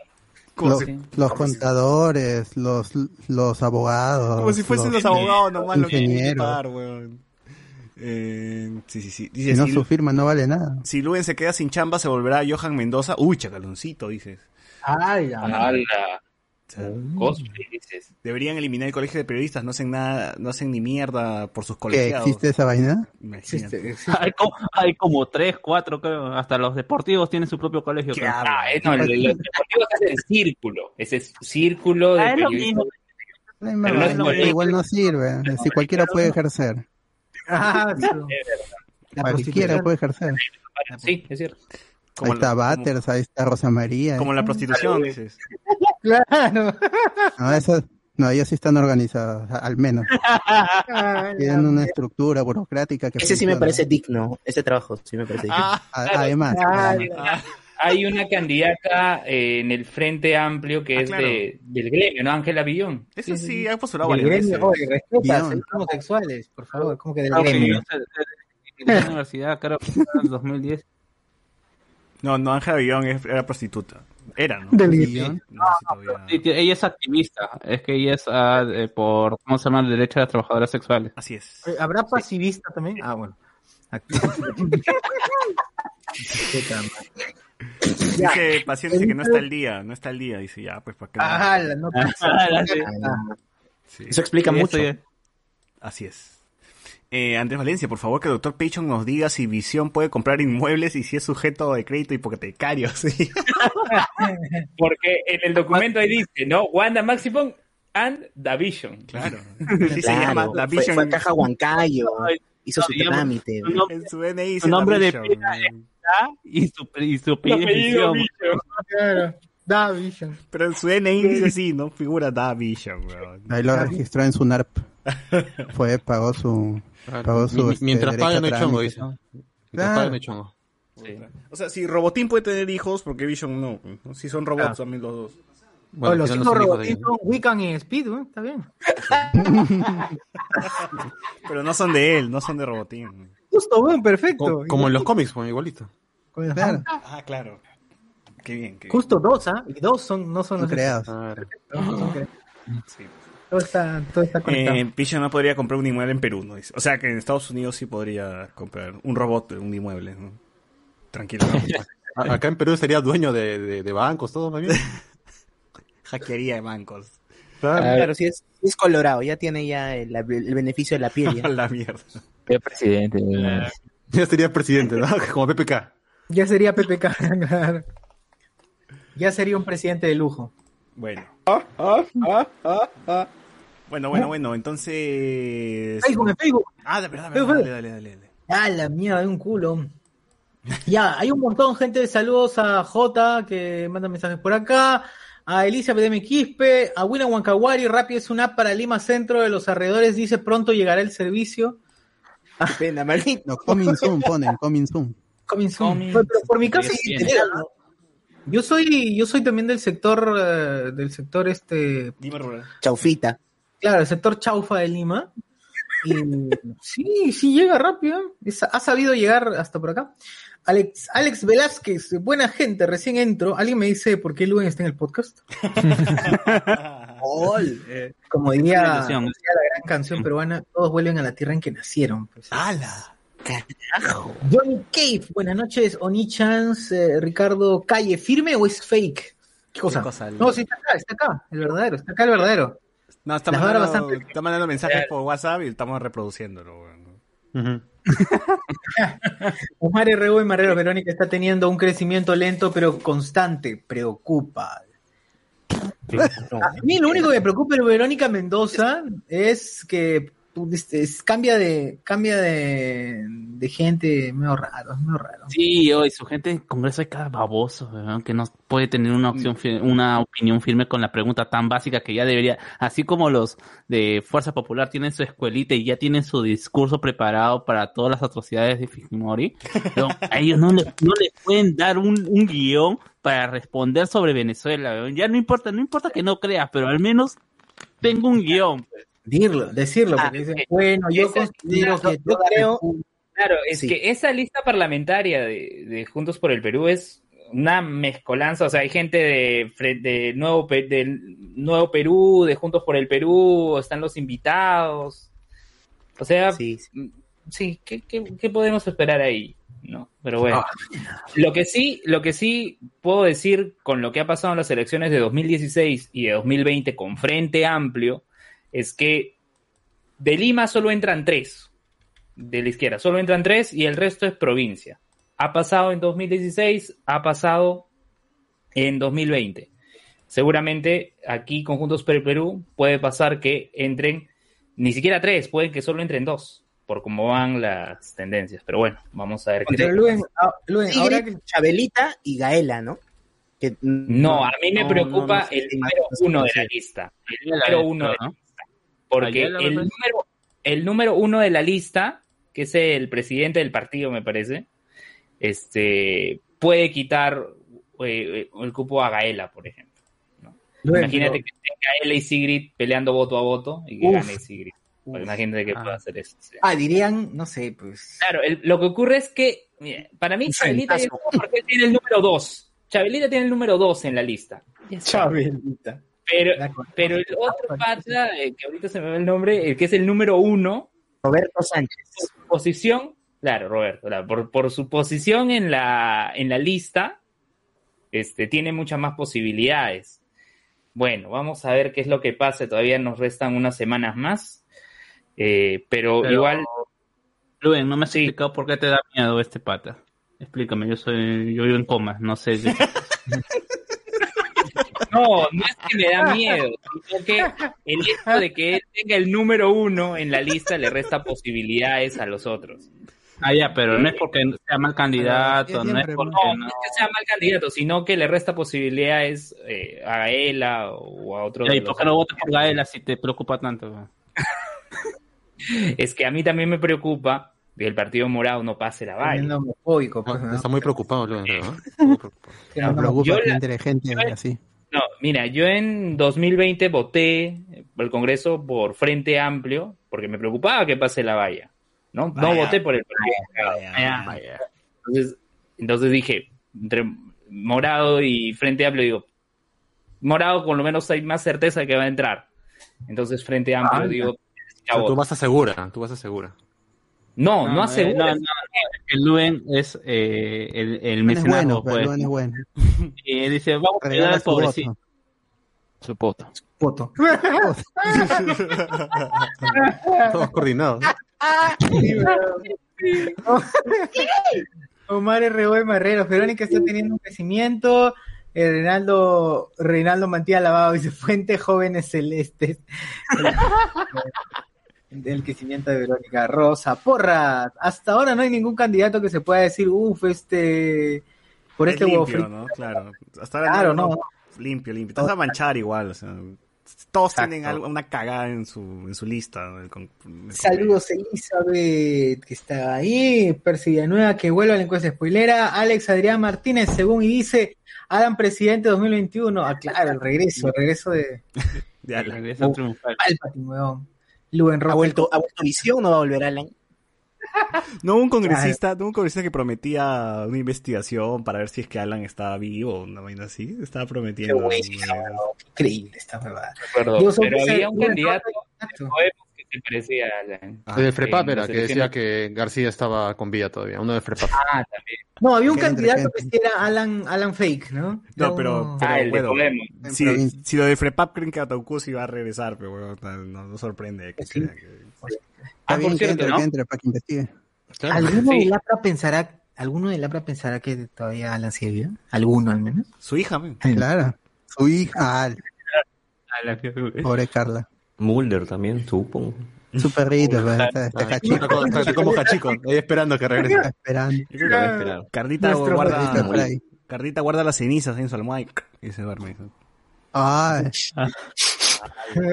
Los, si- los contadores, los, los abogados. Como si fuesen los abogados nomás lo que tienen que ingenieros. pagar, weón. Eh, sí, sí, sí. Si Dice, no, si, su firma no vale nada. si Luen se queda sin chamba, se volverá Johan Mendoza. Uy, chacaloncito, dices. Ay, ¡Hala! O sea, Cosplay, dices. deberían eliminar el colegio de periodistas. No hacen nada, no hacen ni mierda por sus ¿Qué colegiados. existe esa vaina? Imagínate. existe, existe. Hay como, hay como tres, cuatro, creo. Hasta los deportivos tienen su propio colegio. Ah, eh, no, lo, lo deportivo es el círculo. Ese es círculo de Ah, periodistas. no es igual no sirve. Si cualquiera puede ejercer. Ah, Cualquiera puede ejercer. Sí, es cierto. Como ahí está la- Batters, ahí está Rosa María. Como la prostitución, dices. Claro. No, eso- no, ellos sí están organizados, al menos. Ay, Tienen una estructura burocrática que Ese sí me funciona. parece digno. Ese trabajo sí me parece digno. Ah, Además, ay, Hay una candidata eh, en el Frente Amplio que Ah, es claro. de, del gremio, ¿no? Ángela Villón. eso sí, ha postulado varias gremio, veces. oye, respeta, homosexuales, por favor, como que del Ah, gremio. de la universidad, creo que fue en 2010. No, no, Ángela Villón era prostituta. Era, ¿no? Del guion. No sé si todavía- Sí, tí- ella es activista, es que ella es ah, eh, por, ¿cómo se llama? El derecho de las trabajadoras sexuales. Así es. ¿Habrá pasivista también? Ah, bueno. Qué cama. Dice paciente dice que no está al día, no está al día. Dice, ya, pues para qué. Ah, la nota. Sí, Eso explica Sí, mucho. así es. Eh, Andrés Valencia, por favor, que el doctor Payton nos diga si Visión puede comprar inmuebles y si es sujeto de crédito hipotecario. Sí. Porque en el documento ahí dice, ¿no? Wanda Maximum and Davision. Claro. Sí se llama Claro, la fue, fue a Caja Huancayo, hizo su digamos, trámite. su nombre- En su DNI Su nombre de pila y su, y su El apellido. Claro. Da Vision. Pero en su DNI dice así, ¿no? Figura Da Vision, weón. ahí lo registró en su NARP. Fue, pagó su. Pagó su Mi- este, Mientras pagan a el chongo, dice. Mientras Claro. pagan el chongo. Sí. O sea, si Robotín puede tener hijos, porque Vision no. ¿no? Si son robots también los dos. Bueno, los no hijos ¿no? son Wiccan y Speed, ¿eh? está bien. Pero no son de él, no son de Robotín. Justo, bueno, perfecto. Co- Como en los cómics, pues, igualito. Claro. Ah, claro. Qué bien, qué bien. Justo dos, ¿ah? Y dos son, no son los creados. Son creados. Sí. Todo está, todo está conectado. Eh, Picho no podría comprar un inmueble en Perú, ¿no? Dice. O sea que en Estados Unidos sí podría comprar un robot, un inmueble, ¿no? Tranquilo. A- Acá en Perú sería dueño de, de, de bancos, todo, más bien. Hackearía de bancos. Claro. Claro, si es, si es colorado, ya tiene ya el, el beneficio de la piel. ya. la mierda. Qué presidente. weón. Ya sería presidente, ¿no? Como PPK. Ya sería PPK, claro. Ya sería un presidente de lujo. Bueno. Bueno, bueno, bueno, entonces... Facebook, en Facebook. Ah, de verdad, dale, dale, dale, dale. Ah, la mierda, de un culo. Ya, hay un montón, gente. Saludos a J, que manda mensajes por acá. A Elizabeth M. Quispe. A William Wankawari. Rappi es una app para Lima Centro de los alrededores. Dice pronto llegará el servicio. Qué pena. No, coming soon, ponen, coming soon. Coming soon. Coming Pero, pero por mi ¿no? yo soy, yo soy también del sector, eh, del sector este, Dime. Chaufita. Claro, el sector chaufa de Lima. Y sí, sí llega rápido. Es- ha sabido llegar hasta por acá. Alex, Alex Velázquez, buena gente, recién entro. ¿Alguien me dice por qué Luen está en el podcast? Eh, como diría, la gran canción peruana, todos vuelven a la tierra en que nacieron. pues. ¡Hala! Johnny Cave, buenas noches. Oni Chance, eh, Ricardo Calle, ¿firme o es fake? ¿Qué cosa? ¿Qué cosa? No, sí, está acá, está acá, el verdadero, está acá el verdadero. No, está mandando, está mandando mensajes por WhatsApp y estamos reproduciéndolo. Omar R.U. y Marrero Verónica está teniendo un crecimiento lento pero constante. Preocupa. A mí lo único que me preocupa de Verónica Mendoza es que este, es- cambia de cambia de, de gente medio raro, es medio raro. Sí, hoy su gente en Congreso hay cada baboso, que no puede tener una opción, fi- una opinión firme con la pregunta tan básica que ya debería, así como los de Fuerza Popular tienen su escuelita y ya tienen su discurso preparado para todas las atrocidades de Fujimori, a ellos no les, no les pueden dar un, un guion para responder sobre Venezuela, ya no importa, no importa que no creas, pero al menos tengo un guion. pues. Decirlo, decirlo, porque dicen, bueno, yo considero que creo- Claro, es Sí. que esa lista parlamentaria de, de Juntos por el Perú es una mezcolanza, o sea, hay gente de, de Nuevo, del Nuevo Perú, de Juntos por el Perú, están los invitados, o sea, Sí, sí. mm, sí, ¿qué, qué, qué podemos esperar ahí? No, pero bueno. Lo que sí, lo que sí puedo decir con lo que ha pasado en las elecciones de 2016 y de 2020 con Frente Amplio es que de Lima solo entran tres de la izquierda, solo entran tres y el resto es provincia. Ha pasado en 2016, ha pasado en 2020. Seguramente aquí con Juntos por el Perú puede pasar que entren ni siquiera tres, pueden que solo entren dos, por cómo van las tendencias. Pero bueno, vamos a ver qué Pero Luen, ah, Luen, ahora que Chabelita y Gaela, ¿no? Que, No, a mí me no, preocupa no, no sé el número uno de la lista. El número uno de la ¿no? lista. Porque el número, el número uno de la lista, que es el presidente del partido, me parece, este puede quitar eh, el cupo a Gaela, por ejemplo. Imagínate que estén Gaela y Sigrid peleando voto a voto y que Uf. gane Sigrid. Pues imagínate que Ah. pueda hacer eso. sí. Ah, dirían, no sé, pues. Claro, el- lo que ocurre es que, mira, para mí Chabelita tiene el número dos. Chabelita tiene el número dos en la lista. Chabelita. Pero, pero el otro pata, eh, que ahorita se me va el nombre, el que es el número uno, Roberto Sánchez. por su posición, claro, Roberto, claro, por, por su posición en la, en la lista, este, tiene muchas más posibilidades. Bueno, vamos a ver qué es lo que pasa. Todavía nos restan unas semanas más. Eh, pero, Pero- igual, Luen, no me has Sí. explicado por qué te da miedo este pata. Explícame, yo soy, yo vivo en coma, no sé. no, no es que me da miedo, sino que el hecho de que él tenga el número uno en la lista le resta posibilidades a los otros. Ah, ya, pero no es porque sea mal candidato, no es porque No, no. no es que sea mal candidato, sino que le resta posibilidades eh, a Gaela o a otro. Ya, ¿Y los por qué no votas por Gaela si te preocupa tanto? Es que a mí también me preocupa que el Partido Morado no pase la homofóbico, pues, ¿no? Está muy preocupado. Me Tremendo preocupa yo que la- entre gente yo- así. No, mira, yo en 2020 voté por el Congreso por Frente Amplio porque me preocupaba que pase la valla. No, no voté por el partido. Entonces, entonces dije, entre Morado y Frente Amplio, digo, Morado con lo menos hay más certeza de que va a entrar. Entonces Frente Amplio, Ah, digo, O sea, tú vas a segura, tú vas a segura. No, no, eh, asegura. no, no, el Luen es eh, el, el Luen es bueno, pues. Luen es bueno. Y dice, vamos a ayudar al pobrecito. Su poto. Poto. Todos coordinados. Omar R. Marrero, Verónica está teniendo un crecimiento. eh, Reinaldo, Reinaldo Mantilla Lavado dice Fuente Jóvenes Celestes. El, el crecimiento de Verónica Rosa. Porras, hasta ahora no hay ningún candidato que se pueda decir, uff, este. Por Es este huevo limpio, frito. ¿no? Claro. Hasta ahora Claro, no. Limpio, limpio. Te vas a manchar igual, o sea, todos tienen algo- una cagada en su, en su lista. ¿no? El con- el Saludos Elizabeth, que está ahí. Percy Villanueva, que vuelve a la encuesta spoilera. Alex Adrián Martínez, según y dice, Adam presidente 2021. Ah, claro, el regreso, el regreso de de Alan. Regresa triunfal. Palpatine, weón. Luen ¿Ha vuelto, ¿Ha vuelto visión? ¿No va a volver Alan? No hubo un congresista, no hubo un congresista que prometía una investigación para ver si es que Alan estaba vivo o una vaina así. Estaba prometiendo. Qué weón. Increíble esta huevada. Pero había un candidato se parecía a Alan. Ah, El de Frepap era que decía que García estaba con vida todavía. Uno de Frepap. Ah, también. No, había un candidato que era Alan, Alan Fake, ¿no? No, pero, uno- pero Ah, el de bueno. En si, si lo de Frepap creen que Ataucusi va a regresar, pero bueno, no, no sorprende que Sí. crea que- Ah, Está bien por que cierto, entre, ¿no? entre para que investigue. ¿Alguno Sí. de Lapra pensará, alguno de Lapra pensará que todavía Alan sigue vivo? ¿Alguno al menos? Su hija, men. Claro. Su hija, ah, Alan. pobre Carla. Mulder también, supongo. Su perrito, pues, está, está Está cachito, como, está como Hachico, ahí esperando que regrese. está esperando. Yo creo que va a esperar. Carlita Nuestro guarda. Carlita guarda las cenizas en su almohada y, se duerme. Ay,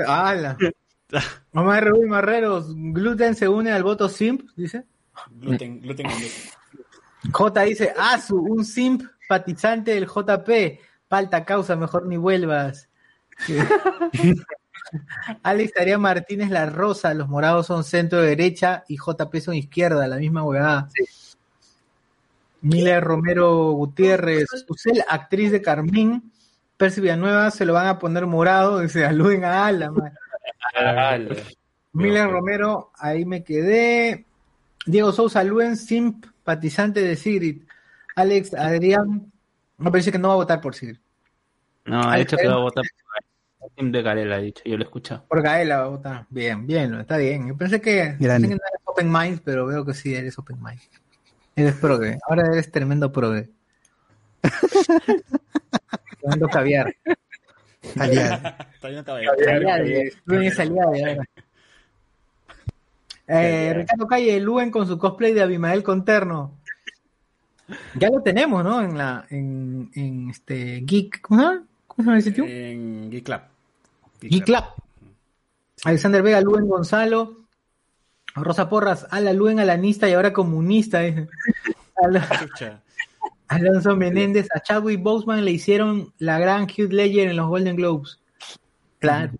¡Hala! Omar Rubí Marreros, Gluten se une al voto simp, dice. Gluten, gluten J dice, Asu, un simp patizante del JP. Falta causa, mejor ni vuelvas. Alex Arias Martínez La Rosa, los morados son centro derecha y JP son izquierda, la misma huevada. Miller Romero Gutiérrez, Usel, actriz de Carmín, Percy Villanueva, se lo van a poner morado, dice, aluden a Ala. Miller Romero, ahí me quedé. Diego Sousa Luen, simpatizante de Sigrid. Alex Adrián, me parece que no va a votar por Sigrid. No, ha dicho que va a votar de Garela, ha dicho. Yo lo he escuchado. Por Gaela. Bien, bien, está bien. Yo pensé que, pensé que no eres open mind, pero veo que sí eres open mind. Eres progre. Ahora eres tremendo progre. tremendo caviar. Caviar, Luen es aliado ahora. Eh, Ricardo Calle, Luen con su cosplay de Abimael Conterno. Ya lo tenemos, ¿no? En la, en, en este Geek, ¿cómo se llama? ¿Cómo se llama ese sitio? En Geek Club. Geek Club. Alexander Vega, Luen Gonzalo. Rosa Porras, Ala Luen alanista y ahora comunista. Chucha. Alonso Menéndez, a Chadwick Boseman le hicieron la gran Hugh Ledger en los Golden Globes. Claro.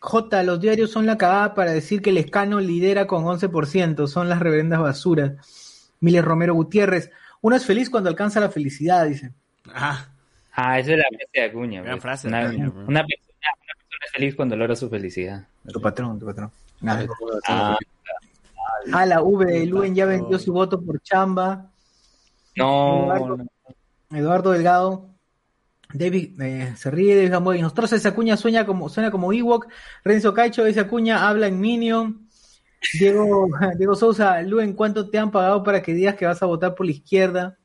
J, los diarios son la cagada para decir que el escano lidera con 11%, son las reverendas basuras. Miller Romero Gutiérrez, uno es feliz cuando alcanza la felicidad, dice. Ah, Ah, esa es la frase de Acuña. Gran frase de una, Acuña, una una feliz cuando logra su felicidad. Tu patrón, tu patrón. Ah, A la V de Luen ya vendió su voto por chamba. no, Eduardo, no. Eduardo Delgado. David eh, se ríe de Gamboy. Nosotros esa cuña sueña como, suena como Ewok. Renzo Caicho, esa cuña habla en Minion. Diego, Diego Sousa, Luen, ¿cuánto te han pagado para que digas que vas a votar por la izquierda?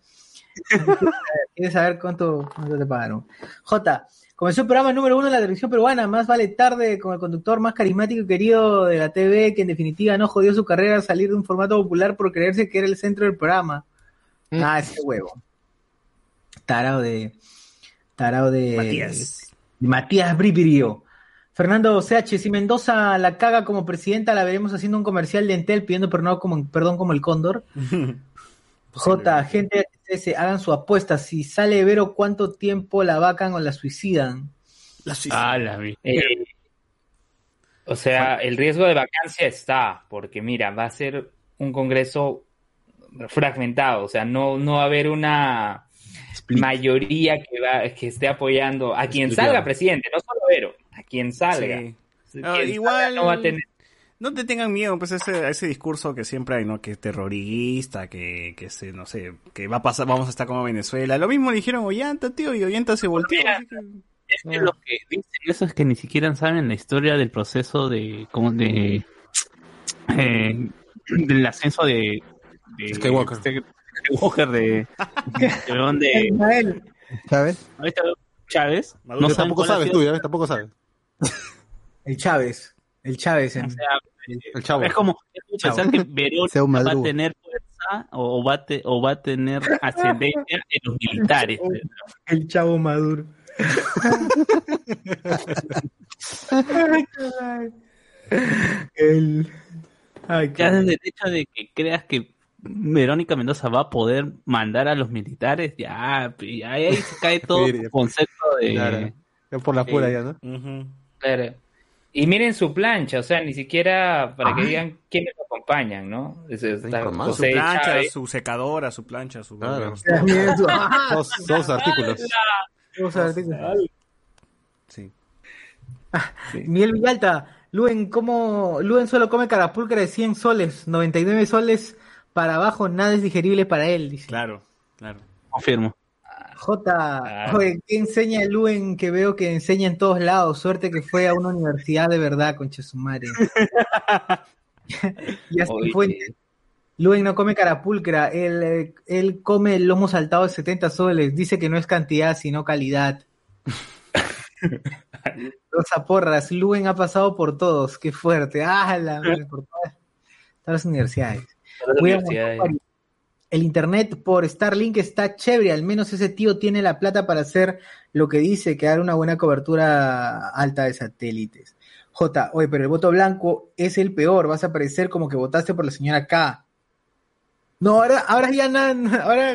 ¿Quieres saber cuánto, cuánto te pagaron? J. Comenzó el programa número uno de la televisión peruana, más vale tarde, con el conductor más carismático y querido de la TV, que en definitiva no jodió su carrera al salir de un formato popular por creerse que era el centro del programa. Ah, ese huevo. Tarao de. Tarao de. Matías. de Matías Bripirio. Fernando CH, si Mendoza la caga como presidenta, la veremos haciendo un comercial de Entel pidiendo perdón como, perdón como el cóndor. J, gente de TCS, hagan su apuesta. Si sale Vero, ¿cuánto tiempo la vacan o la suicidan? Ah, la vi- Eh, o sea, el riesgo de vacancia está, porque mira, va a ser un congreso fragmentado, o sea, no, no va a haber una mayoría que va, que esté apoyando a quien salga presidente, no solo Vero, a quien salga. Sí. Quien Ah, salga igual no va a tener no te tengan miedo pues a ese, a ese discurso que siempre hay no que es terrorista que que se no sé que va a pasar vamos a estar como Venezuela. Lo mismo le dijeron Ollanta tío y Ollanta se volteó así que- Es que lo que dicen eso es que ni siquiera saben la historia del proceso de como de eh, del ascenso de, de Skywalker. este- Skywalker de de, Chávez. Maduro. No saben tampoco sabes tú, ya tampoco sabes. el Chávez. El Chávez. en- o sea, El chavo. es como pensar que Verónica va a tener fuerza o va a, te- o va a tener ascendencia en los militares El Chavo Maduro. el... Ay, ya qué- desde el hecho de que creas que Verónica Mendoza va a poder mandar a los militares, ya, ya ahí se cae todo el concepto de... Claro. Por la pura ya, ¿no? Claro. Y miren su plancha, o sea, ni siquiera para que digan quiénes lo acompañan, ¿no? Es- está informado. su plancha Chávez, su secadora su plancha su Claro. ¡Ah! Todos artículos. Vamos a ver, dice- sí Miguel Villalta, Luen, ¿cómo? Luen solo come carapulcra de 100 soles, 99 soles para abajo, nada es digerible para él, dice. claro claro Confirmo. J, oye, ¿qué enseña Luen que veo que enseña en todos lados? Suerte que fue a una universidad de verdad, ya se Oye. fuente. Luen no come carapulcra, él, eh, él come el lomo saltado de 70 soles, dice que no es cantidad, sino calidad. Rosa Porras, Luen ha pasado por todos, qué fuerte. Ah, la madre, por todas, todas las universidades. las William universidades. El internet por Starlink está chévere, al menos ese tío tiene la plata para hacer lo que dice, que dar una buena cobertura alta de satélites. J, oye, pero el voto blanco es el peor, vas a parecer como que votaste por la señora K. No, ahora, ahora ya nada, ahora,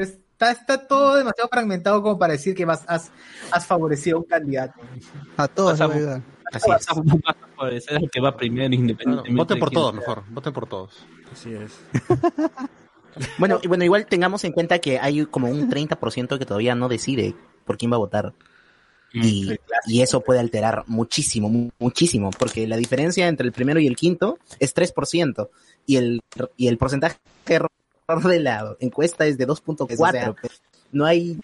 está, está todo demasiado fragmentado como para decir que vas, has, has favorecido a un candidato. A todos Vas a- le voy a dar. así es Vas a- favorecer al que va primero independientemente. Voten de por quién todos, sea. mejor. Voten por todos. así es Bueno, y bueno, igual tengamos en cuenta que hay como un 30% que todavía no decide por quién va a votar. Y, y eso puede alterar muchísimo, mu- muchísimo, porque la diferencia entre el primero y el quinto es 3%, y el, y el porcentaje de error de la encuesta es de 2.4. O sea, no hay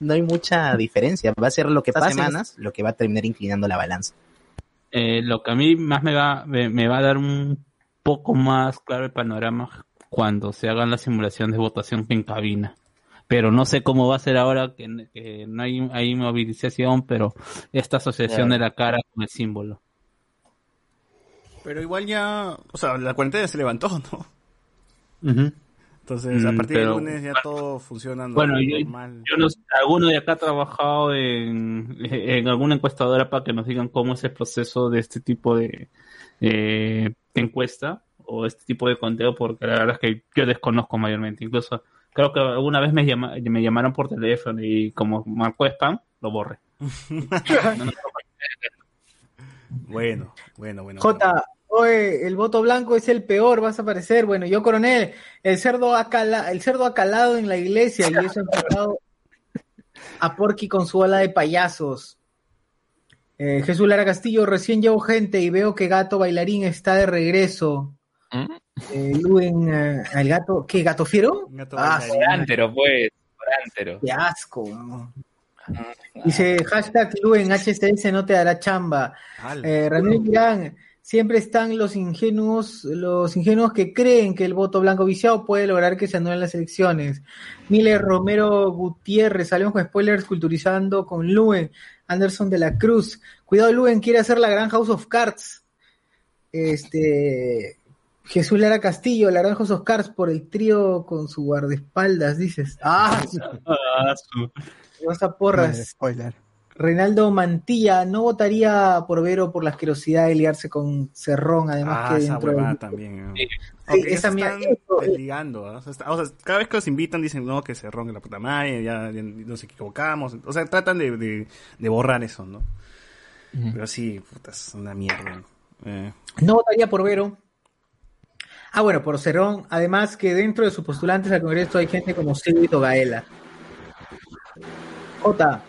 no hay mucha diferencia. Va a ser lo que pase semanas lo que va a terminar inclinando la balanza. Eh, lo que a mí más me va, me, me va a dar un poco más claro el panorama cuando se hagan las simulaciones de votación en cabina. Pero no sé cómo va a ser ahora que, que no hay, hay movilización, pero esta asociación Claro. de la cara con el símbolo. Pero igual ya, o sea, la cuarentena se levantó, ¿no? Entonces, a Mm, partir pero- del lunes ya todo funciona Bueno, yo, normal. yo no sé, alguno de acá ha trabajado en, en alguna encuestadora para que nos digan cómo es el proceso de este tipo de, eh, de encuesta o este tipo de conteo, porque la verdad es que yo desconozco mayormente. Incluso creo que alguna vez me, llama- me llamaron por teléfono y como marcó spam, lo borré. Bueno, bueno, bueno. J, oye, el voto blanco es el peor, vas a aparecer. Bueno, yo, coronel, el cerdo ha, cala- el cerdo ha calado en la iglesia y eso ha empezado a Porky con su ola de payasos. Eh, Jesús Lara Castillo, recién llevo gente y veo que Gato Bailarín está de regreso. Eh, Luen, eh, el gato, ¿qué? ¿Gato fiero? ah, sí, Orántero, pues. Orántero. qué asco. ¿no? Dice hashtag Luen HCS no te dará chamba. Eh, Ramírez Mirán, siempre están los ingenuos, los ingenuos que creen que el voto blanco viciado puede lograr que se anulen las elecciones. Miller Romero Gutiérrez, salimos con spoilers culturizando con Luen, Anderson de la Cruz. Cuidado, Luen quiere hacer la gran House of Cards. Este Jesús Lara Castillo, la gran House of Cards por el trío con su guardaespaldas, dices. Ah, Rosa Porras. Spoiler. Reinaldo Mantilla no votaría por Vero por la asquerosidad de liarse con Cerrón, además Ah, que esa dentro del- también. ¿no? Sí, esa están eso- desligando, ¿ah? O sea, está- o sea, cada vez que los invitan dicen, no, que se ronque la puta madre, ya, ya nos equivocamos. O sea, tratan de, de, de borrar eso, ¿no? Pero sí, puta, es una mierda. Eh, No votaría por Vero. Ah, bueno, por Cerrón. Además que dentro de sus postulantes al Congreso hay gente como Silvio Gaela. J.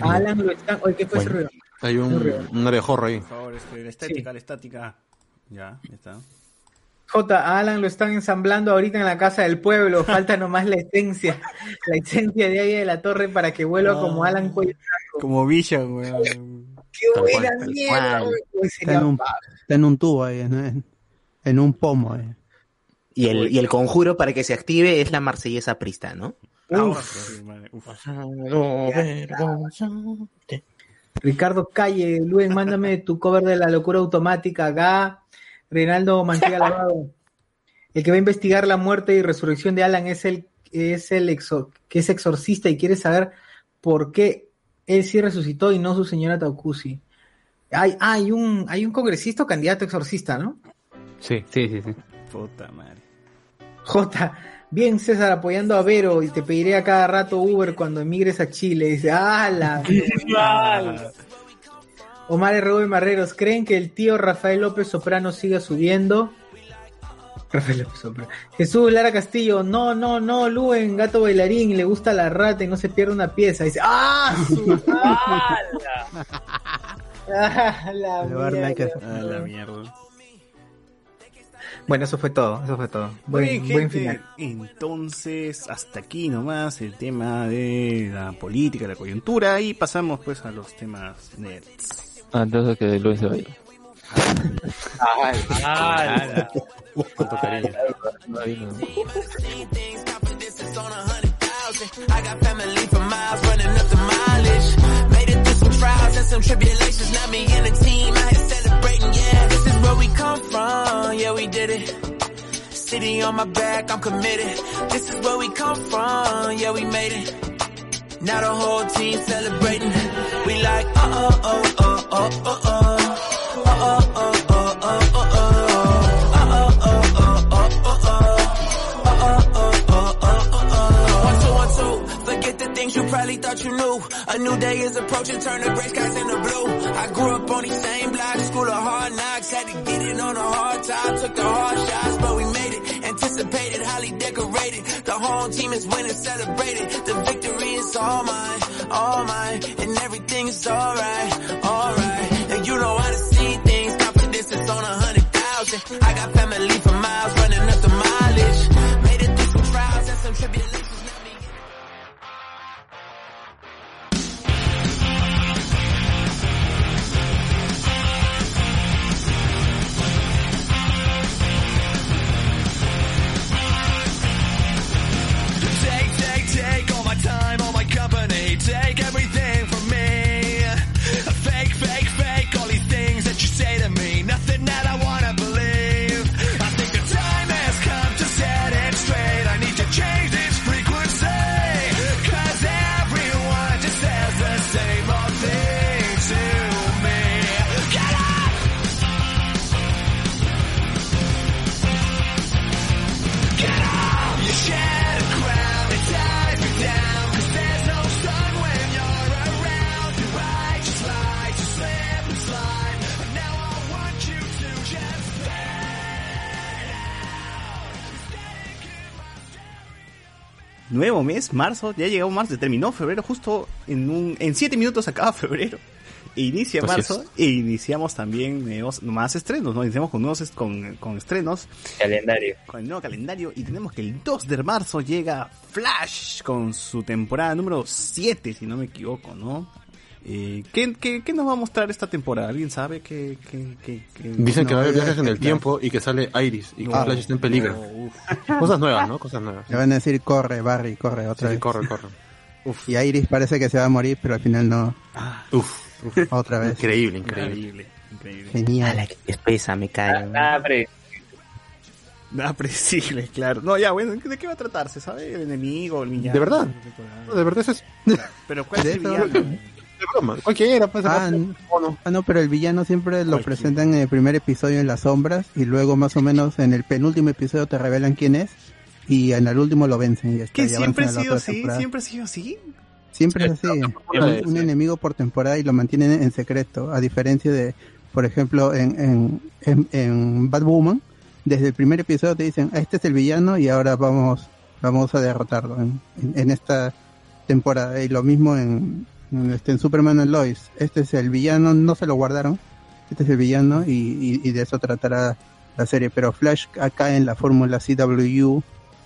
A Alan lo están... Oye, ¿qué fue ese ruido? Hay un, un orejorro ahí. por favor, este, la estética, la estática. Ya, ya está. J. A Alan lo están ensamblando ahorita en la casa del pueblo. Falta nomás la esencia. La esencia de ahí de la torre para que vuelva como Alan Cuello. Como Villa, weón. ¡Qué buena mierda! Está en un, pa- está en un tubo ahí, ¿no? En, un pomo. eh. Y el, y el conjuro para que se active es la marsellesa prista, ¿no? Madre, uf. Ricardo Calle, Luen, mándame tu cover de la locura automática. Acá, Reinaldo Mantilla Lavado. El que va a investigar la muerte y resurrección de Alan es el, es el exor- que es exorcista y quiere saber por qué él sí resucitó y no su señora Taucusi. Hay, hay un, hay un congresista o candidato exorcista, ¿no? Sí, sí, sí, sí. Puta madre. J. Bien, César, apoyando a Vero y te pediré a cada rato Uber cuando emigres a Chile. Dice, ¡ah, la mierda! Omar R. Marreros, ¿creen que el tío Rafael López Soprano siga subiendo? Rafael López Soprano. Jesús Lara Castillo, no, no, no, Luen, gato bailarín, le gusta la rata y no se pierde una pieza. Dice, ¡ah! su- ¡Ah, la mierda! Bueno, eso fue todo, eso fue todo. Buen, bien, buen gente. final. Entonces, hasta aquí nomás el tema de la política, la coyuntura, y pasamos pues a los temas nerds. Antes de que Luis se vaya. ¡Hala! Cuánto cariño. I got family for miles running up the mileage. Made it through some trials and some tribulations. Now me and the team out here celebrating. Where we come from. Yeah, we did it. City on my back, I'm committed. This is where we come from. Yeah, we made it. Now the whole team celebrating. We like, oh, oh, oh, oh, oh, oh, oh, oh, oh, probably thought you knew. A new day is approaching, turn the gray skies into blue. I grew up on these same blocks, school of hard knocks. Had to get it on a hard time, took the hard shots, but we made it. Anticipated, highly decorated. The home team is winning, celebrated. The victory is all mine, all mine, and everything is alright, alright. And you know how to see things, confidence is on a hundred thousand. I got family for miles, Nuevo mes, marzo, ya llegó marzo, terminó febrero, justo en un, en siete minutos acaba febrero. E inicia Así marzo es. e iniciamos también nuevos, más estrenos, ¿no? Iniciamos con nuevos est- con, con estrenos, Calendario. con el nuevo calendario y tenemos que el 2 de marzo llega Flash con su temporada número 7, si no me equivoco, ¿no? Eh, ¿qué, qué, qué nos va a mostrar esta temporada? ¿Alguien sabe qué? qué, qué- qué- Dicen que No, va a haber viajes en el tiempo y que sale Iris y que Ah. Flash está en peligro. No. Cosas nuevas, ¿no? Cosas nuevas. Le van a decir, corre, Barry, corre, otra Sí, vez. corre, corre. Uf, Y Iris parece que se va a morir, pero al final no. uf, uf. Otra vez. Increíble, increíble. Increíble, increíble. Genial. la que espesa, me cae. Nada, Nada predecible, claro. No, ya, bueno, ¿de qué va a tratarse? ¿Sabe? ¿El enemigo? ¿El villano? ¿De verdad? No, de verdad eso es... Pero ¿cuál es el villano? Broma. Cualquiera, pues. Ah, n- ah, no, pero el villano siempre lo presentan en el primer episodio en las sombras y luego más o menos en el penúltimo episodio te revelan quién es y en el último lo vencen y ya está, ¿Que y siempre ha sido así? temporada. ¿Siempre ha sido así? Siempre es así. Un, un enemigo por temporada y lo mantienen en secreto. A diferencia de, por ejemplo, en, en, en, en Batwoman, desde el primer episodio te dicen, "Ah, este es el villano y ahora vamos, vamos a derrotarlo en, en- en esta temporada. Y lo mismo en, este, en Superman and Lois. Este es el villano, no se lo guardaron. Este es el villano y, y, y de eso tratará la serie. Pero Flash acá en la fórmula CW,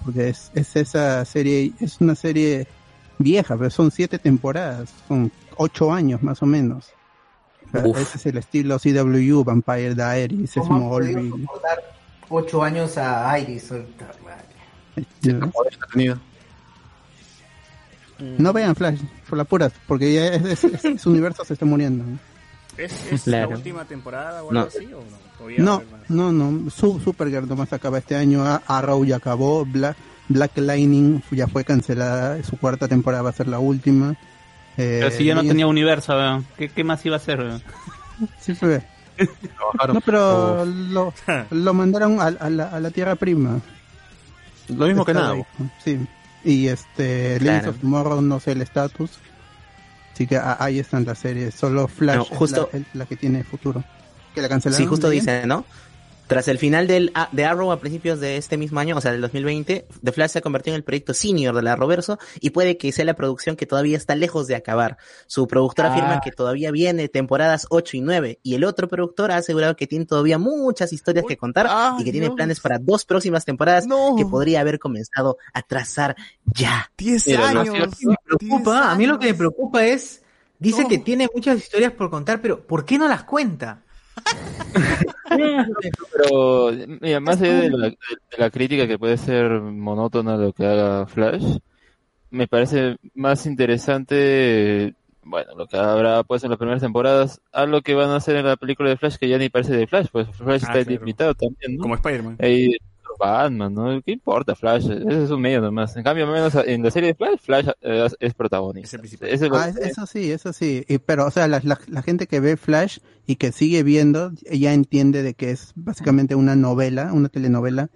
porque es, es esa serie, es una serie vieja, pero son siete temporadas, son ocho años más o menos. Uf. ese es el estilo CW, Vampire Diaries, Smallville. soportar ocho años a Iris? ahorita? No vean Flash, por la pura, porque ya es, es- es- su universo se está muriendo. ¿Es, es Claro. la última temporada o algo No. así? ¿o no? No, no, no, Su, Supergirl nomás acaba este año, A- Arrow ya acabó, Black, Black Lightning ya fue cancelada, su cuarta temporada va a ser la última. Eh, Pero si ya no tenía universo. ¿Qué, ¿qué más iba a hacer? Sí, fue. No, pero lo, lo mandaron a, a la, a la Tierra Prima. Lo mismo que nada. ahí, Sí. Y este, Legends Claro. of Tomorrow no sé el estatus. Así que ahí están las series. Solo Flash No, es la, es la que tiene futuro. Que la cancelaron. Sí, justo dice, ¿no? Tras el final del, a- de Arrow a principios de este mismo año, o sea, del 2020, The Flash se ha convertido en el proyecto senior de la Arrowverso y puede que sea la producción que todavía está lejos de acabar. Su productora Ah. afirma que todavía viene temporadas 8 y 9 y el otro productor ha asegurado que tiene todavía muchas historias que contar y que tiene planes para dos próximas temporadas que podría haber comenzado a trazar ya. 10 Mira, lo que me preocupa, a mí lo que me preocupa es, dice que tiene muchas historias por contar, pero ¿por qué no las cuenta? Pero, mira, más allá de la, de la crítica que puede ser monótona lo que haga Flash, me parece más interesante, bueno, lo que habrá pues en las primeras temporadas, a lo que van a hacer en la película de Flash, que ya ni parece de Flash, pues Flash Ah, está claro. limitado también, ¿no? Como Spider-Man. Ahí, Batman, ¿no? ¿Qué importa Flash? Ese es un medio nomás. En cambio, menos en la serie de Flash, Flash eh, es, es protagonista. Es Ah, es- eso sí, eso sí. Y- pero, o sea, la, la- la gente que ve Flash y que sigue viendo, ya entiende de que es básicamente una novela, una telenovela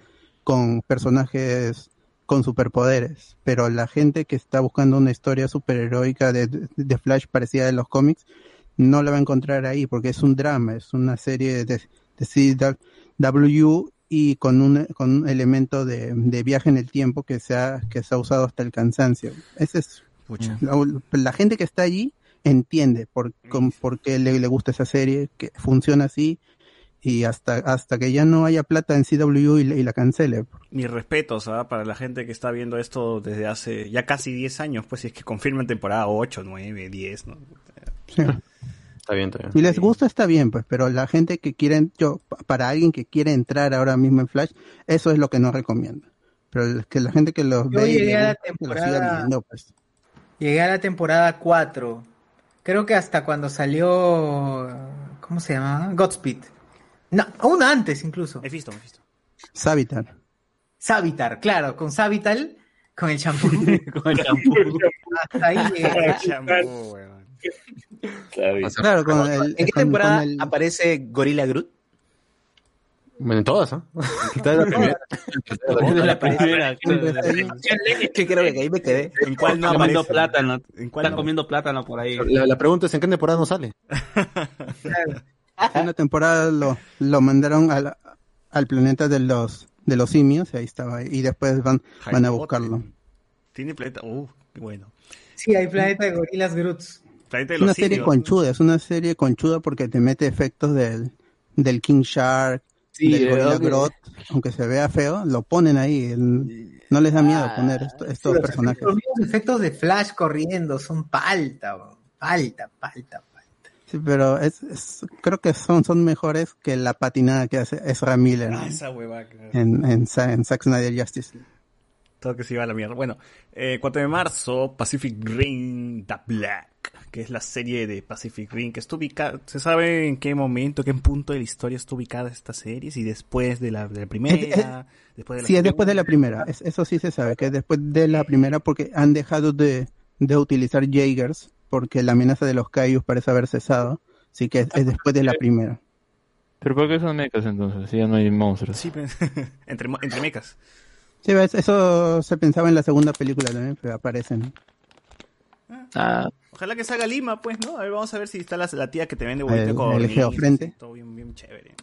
con personajes con superpoderes. Pero la gente que está buscando una historia superheroica de, de, de Flash parecida de los cómics, no la va a encontrar ahí porque es un drama, es una serie de, de CW y con un, con un elemento de, de viaje en el tiempo que se ha, que se ha usado hasta el cansancio. Ese es la, la gente que está allí entiende por, con- por qué le, le gusta esa serie, que funciona así y hasta hasta que ya no haya plata en CW y, la- y la cancele. Mis respetos ¿ah? para la gente que está viendo esto desde hace ya casi 10 años, pues si es que confirman temporada 8, 9, 10, ¿no? Está bien, está bien. Si les gusta está bien, pues, pero la gente que quiere, yo, pa- para alguien que quiere entrar ahora mismo en Flash, eso es lo que no recomiendo. Pero que la gente que los Yo ve y llegué le a la temporada- viendo, pues. Llegué a la temporada 4. Creo que hasta cuando salió. ¿Cómo se llama? Godspeed. No, aún antes incluso. He visto, he visto. Savitar. Savitar, claro, con Savital, con el champú. con el champú. Hasta ahí llegué. Claro, con el, ¿En qué con- temporada con el- aparece Gorilla Groot? Bueno, en todas, ¿ah? Está la primera. Desde la primera. Que creo que ahí me quedé. ¿En cuál no Está comiendo aparece? plátano. ¿En cuál Está no? comiendo plátano por ahí. La, la pregunta es: ¿en qué temporada no sale? una temporada lo, lo mandaron al planeta de los de los simios, y ahí estaba, y después van, van a buscarlo. Tiene planeta. Uh, qué bueno. Sí, hay planeta de gorilas Groots. Planeta de Es los una serie simios. conchuda, es una serie conchuda porque te mete efectos del, del King Shark, Sí, del de Gorilla Grodd, aunque se vea feo, lo ponen ahí, el- no les da miedo poner esto- estos Los personajes. efectos, los mismos efectos de Flash corriendo son palta, bro. palta, palta. Sí, pero es, es- creo que son, son mejores que la patinada que hace Ezra Miller Ah, esa hueva. claro. en, en, en Zack Snyder Justice. Todo que se iba a la mierda. Bueno, eh, 4 de marzo, Pacific Rim The Black, que es la serie de Pacific Rim, que está ubicada, ¿se sabe en qué momento, qué punto de la historia está ubicada esta serie? Si después de la, de la primera, después de la Sí, es después de la primera. Es- eso sí se sabe, que es después de la primera porque han dejado de, de utilizar Jaegers porque la amenaza de los Kaijus parece haber cesado, así que es, es después de la primera. ¿Pero por qué son mechas entonces? Si ya no hay monstruos. Sí, pero- entre, entre mecas. Sí, eso se pensaba en la segunda película también, pero aparecen. Ah, Ojalá que salga Lima, pues, ¿no? A ver, vamos a ver si está la, la tía que te vende El- huevito con el geofrente. así, Todo bien, bien chévere.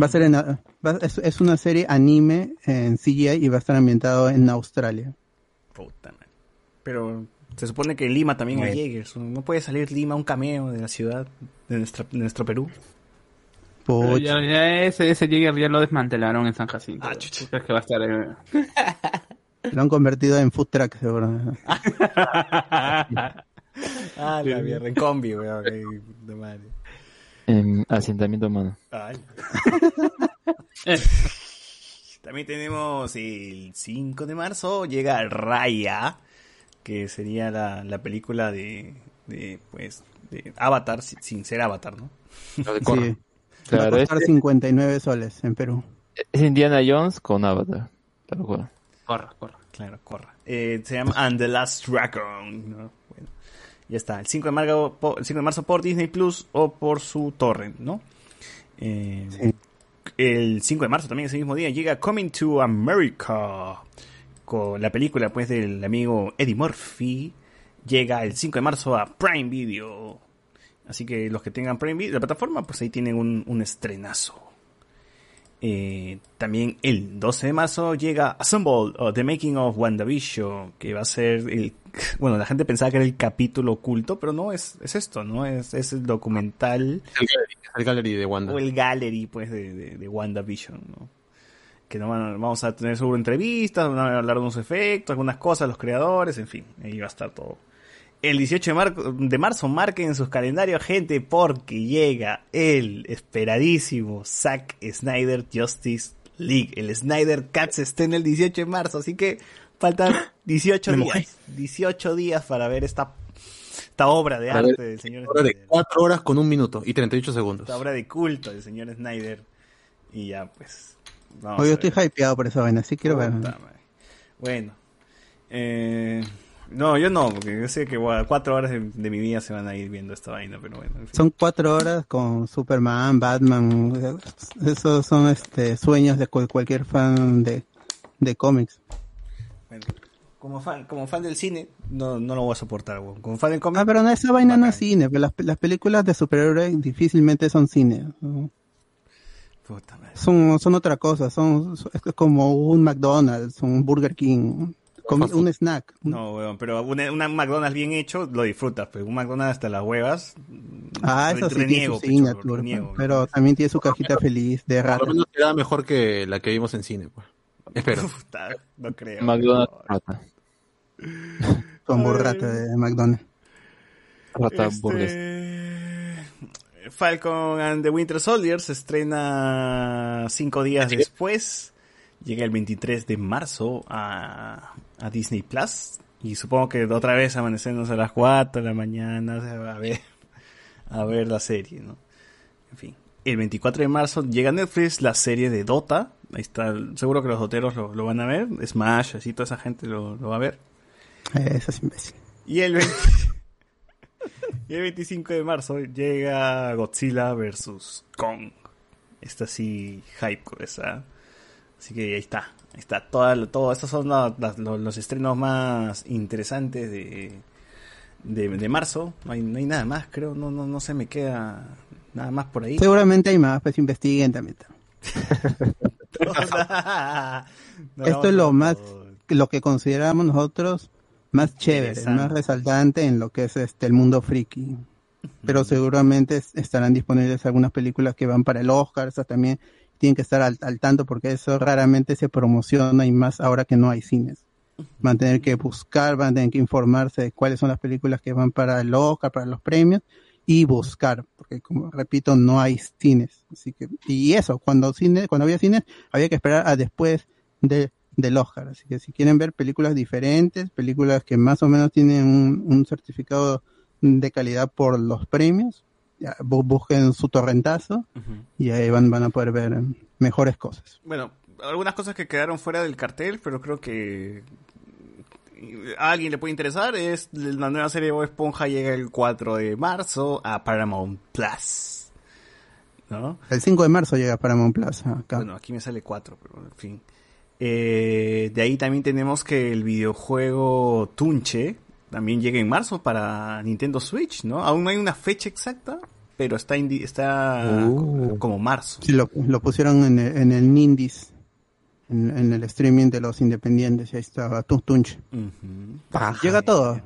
Va a ser en, va- es, es una serie anime en CGI y va a estar ambientado en Australia. Puta madre. Pero se supone que en Lima también hay. Jaegers. No puede salir Lima un cameo de la ciudad, de, nuestra, de nuestro Perú. Pero ya, ya ese, ese Jäger ya lo desmantelaron en San Jacinto. Ah, ¿Tú crees que va a estar eh? Lo han convertido en food truck, seguro. Ah, la mierda, en combi, weón. de madre. en asentamiento humano. Ay. También tenemos el 5 de marzo, llega Raya, que sería la, la película de, de, pues, de Avatar, sin, sin ser Avatar, ¿no? Sí. Va a Claro, costar este- 59 soles en Perú. Es Indiana Jones con Avatar. Tal cual. Corra, corra. Claro, corra. Eh, se llama And the Last Dragon. ¿no? Bueno, ya está. El 5 de, marzo, el 5 de marzo por Disney Plus o por su torrent, ¿no? Eh, El 5 de marzo también, ese mismo día, llega Coming to America. Con la película, pues, del amigo Eddie Murphy. Llega el 5 de marzo a Prime Video. Así que los que tengan Prime Video, la plataforma, pues ahí tienen un, un estrenazo. Eh, también el 12 de marzo llega Assemble, o The Making of WandaVision, que va a ser el... Bueno, la gente pensaba que era el capítulo oculto, pero no, es, es esto, ¿no? Es, es el documental El gallery, el gallery de Wanda. o el gallery, pues, de, de, de WandaVision, ¿no? Que no van vamos a tener seguro entrevistas, van a hablar de unos efectos, algunas cosas, los creadores, en fin, ahí va a estar todo. El 18 de, mar- de marzo marquen en sus calendarios, gente, porque llega el esperadísimo Zack Snyder Justice League. El Snyder Cut se está en el 18 de marzo, así que faltan 18 Me mojé. días. 18 días para ver esta, esta obra de Para ver arte del señor Hora de Snyder. 4 horas con un minuto y 38 segundos. Esta obra de culto del señor Snyder. Y ya, pues. vamos Hoy a yo estoy hypeado por esa vaina, sí quiero ver. Bueno. Eh, no, yo no, porque yo sé que bueno, cuatro horas de, de mi vida se van a ir viendo esta vaina, pero bueno. en fin. Son cuatro horas con Superman, Batman. Esos son este sueños de cual- cualquier fan de, de cómics. Bueno, como fan, como fan del cine, no, no lo voy a soportar. Como fan del cómic, Ah, pero no, esa vaina no es cine. pero Las, las películas de superhéroes difícilmente son cine. ¿no? puta madre. Son, son otra cosa. Son, son- es como un McDonald's, un Burger King, un snack. No, weón, pero una, una McDonald's bien hecho lo disfrutas, pero un McDonald's hasta las huevas. Ah, eso sí tiene su pecho, signature, reniego. pero también tiene su cajita feliz de Por lo rata menos queda mejor que la que vimos en cine. Pues. Espero. Puta, no creo. McDonald's rata. con burrata de McDonald's. Rata Este, burgués. Falcon and the Winter Soldier se estrena cinco días después. Llega el 23 de marzo a, a Disney Plus. Y supongo que otra vez amanecemos a las 4 de la mañana a ver, a ver la serie, ¿no? En fin. El 24 de marzo llega a Netflix la serie de Dota. Ahí está, seguro que los doteros lo, lo van a ver. Smash, así toda esa gente lo, lo va a ver. Eh, Eso es imbécil. Y el, 20 y el 25 de marzo llega Godzilla vs. Kong. Esta sí, hype esa. Así que ahí está. Ahí está. Toda, todo, estos son la- los, los estrenos más interesantes de, de, de marzo. No hay, no hay nada más, creo. No, no, no se me queda nada más por ahí. Seguramente hay más, pues investiguen también. No, Esto es lo más, lo que consideramos nosotros más chévere, más resaltante en lo que es este el mundo friki. Pero seguramente es- estarán disponibles algunas películas que van para el Oscar, esas también tienen que estar al, al tanto porque eso raramente se promociona y más ahora que no hay cines. Van a tener que buscar, van a tener que informarse de cuáles son las películas que van para el Oscar, para los premios y buscar, porque como repito, no hay cines. Así que, y eso, cuando cine, cuando había cines, había que esperar a después de, del Oscar. Así que si quieren ver películas diferentes, películas que más o menos tienen un, un certificado de calidad por los premios, busquen su torrentazo y ahí van, van a poder ver mejores cosas. Bueno, algunas cosas que quedaron fuera del cartel, pero creo que a alguien le puede interesar, es la nueva serie de Bob Esponja llega el 4 de marzo a Paramount Plus. ¿No? El 5 de marzo llega Paramount Plus acá. Bueno, aquí me sale 4, pero en fin. Eh, de ahí también tenemos que el videojuego Tunche también llega en marzo para Nintendo Switch, ¿no? Aún no hay una fecha exacta, pero está indi- está Uh. como marzo. Sí, lo, lo pusieron en el, en el Nindis, en, en el streaming de los independientes, y ahí estaba Tu- Tunch. Llega todo,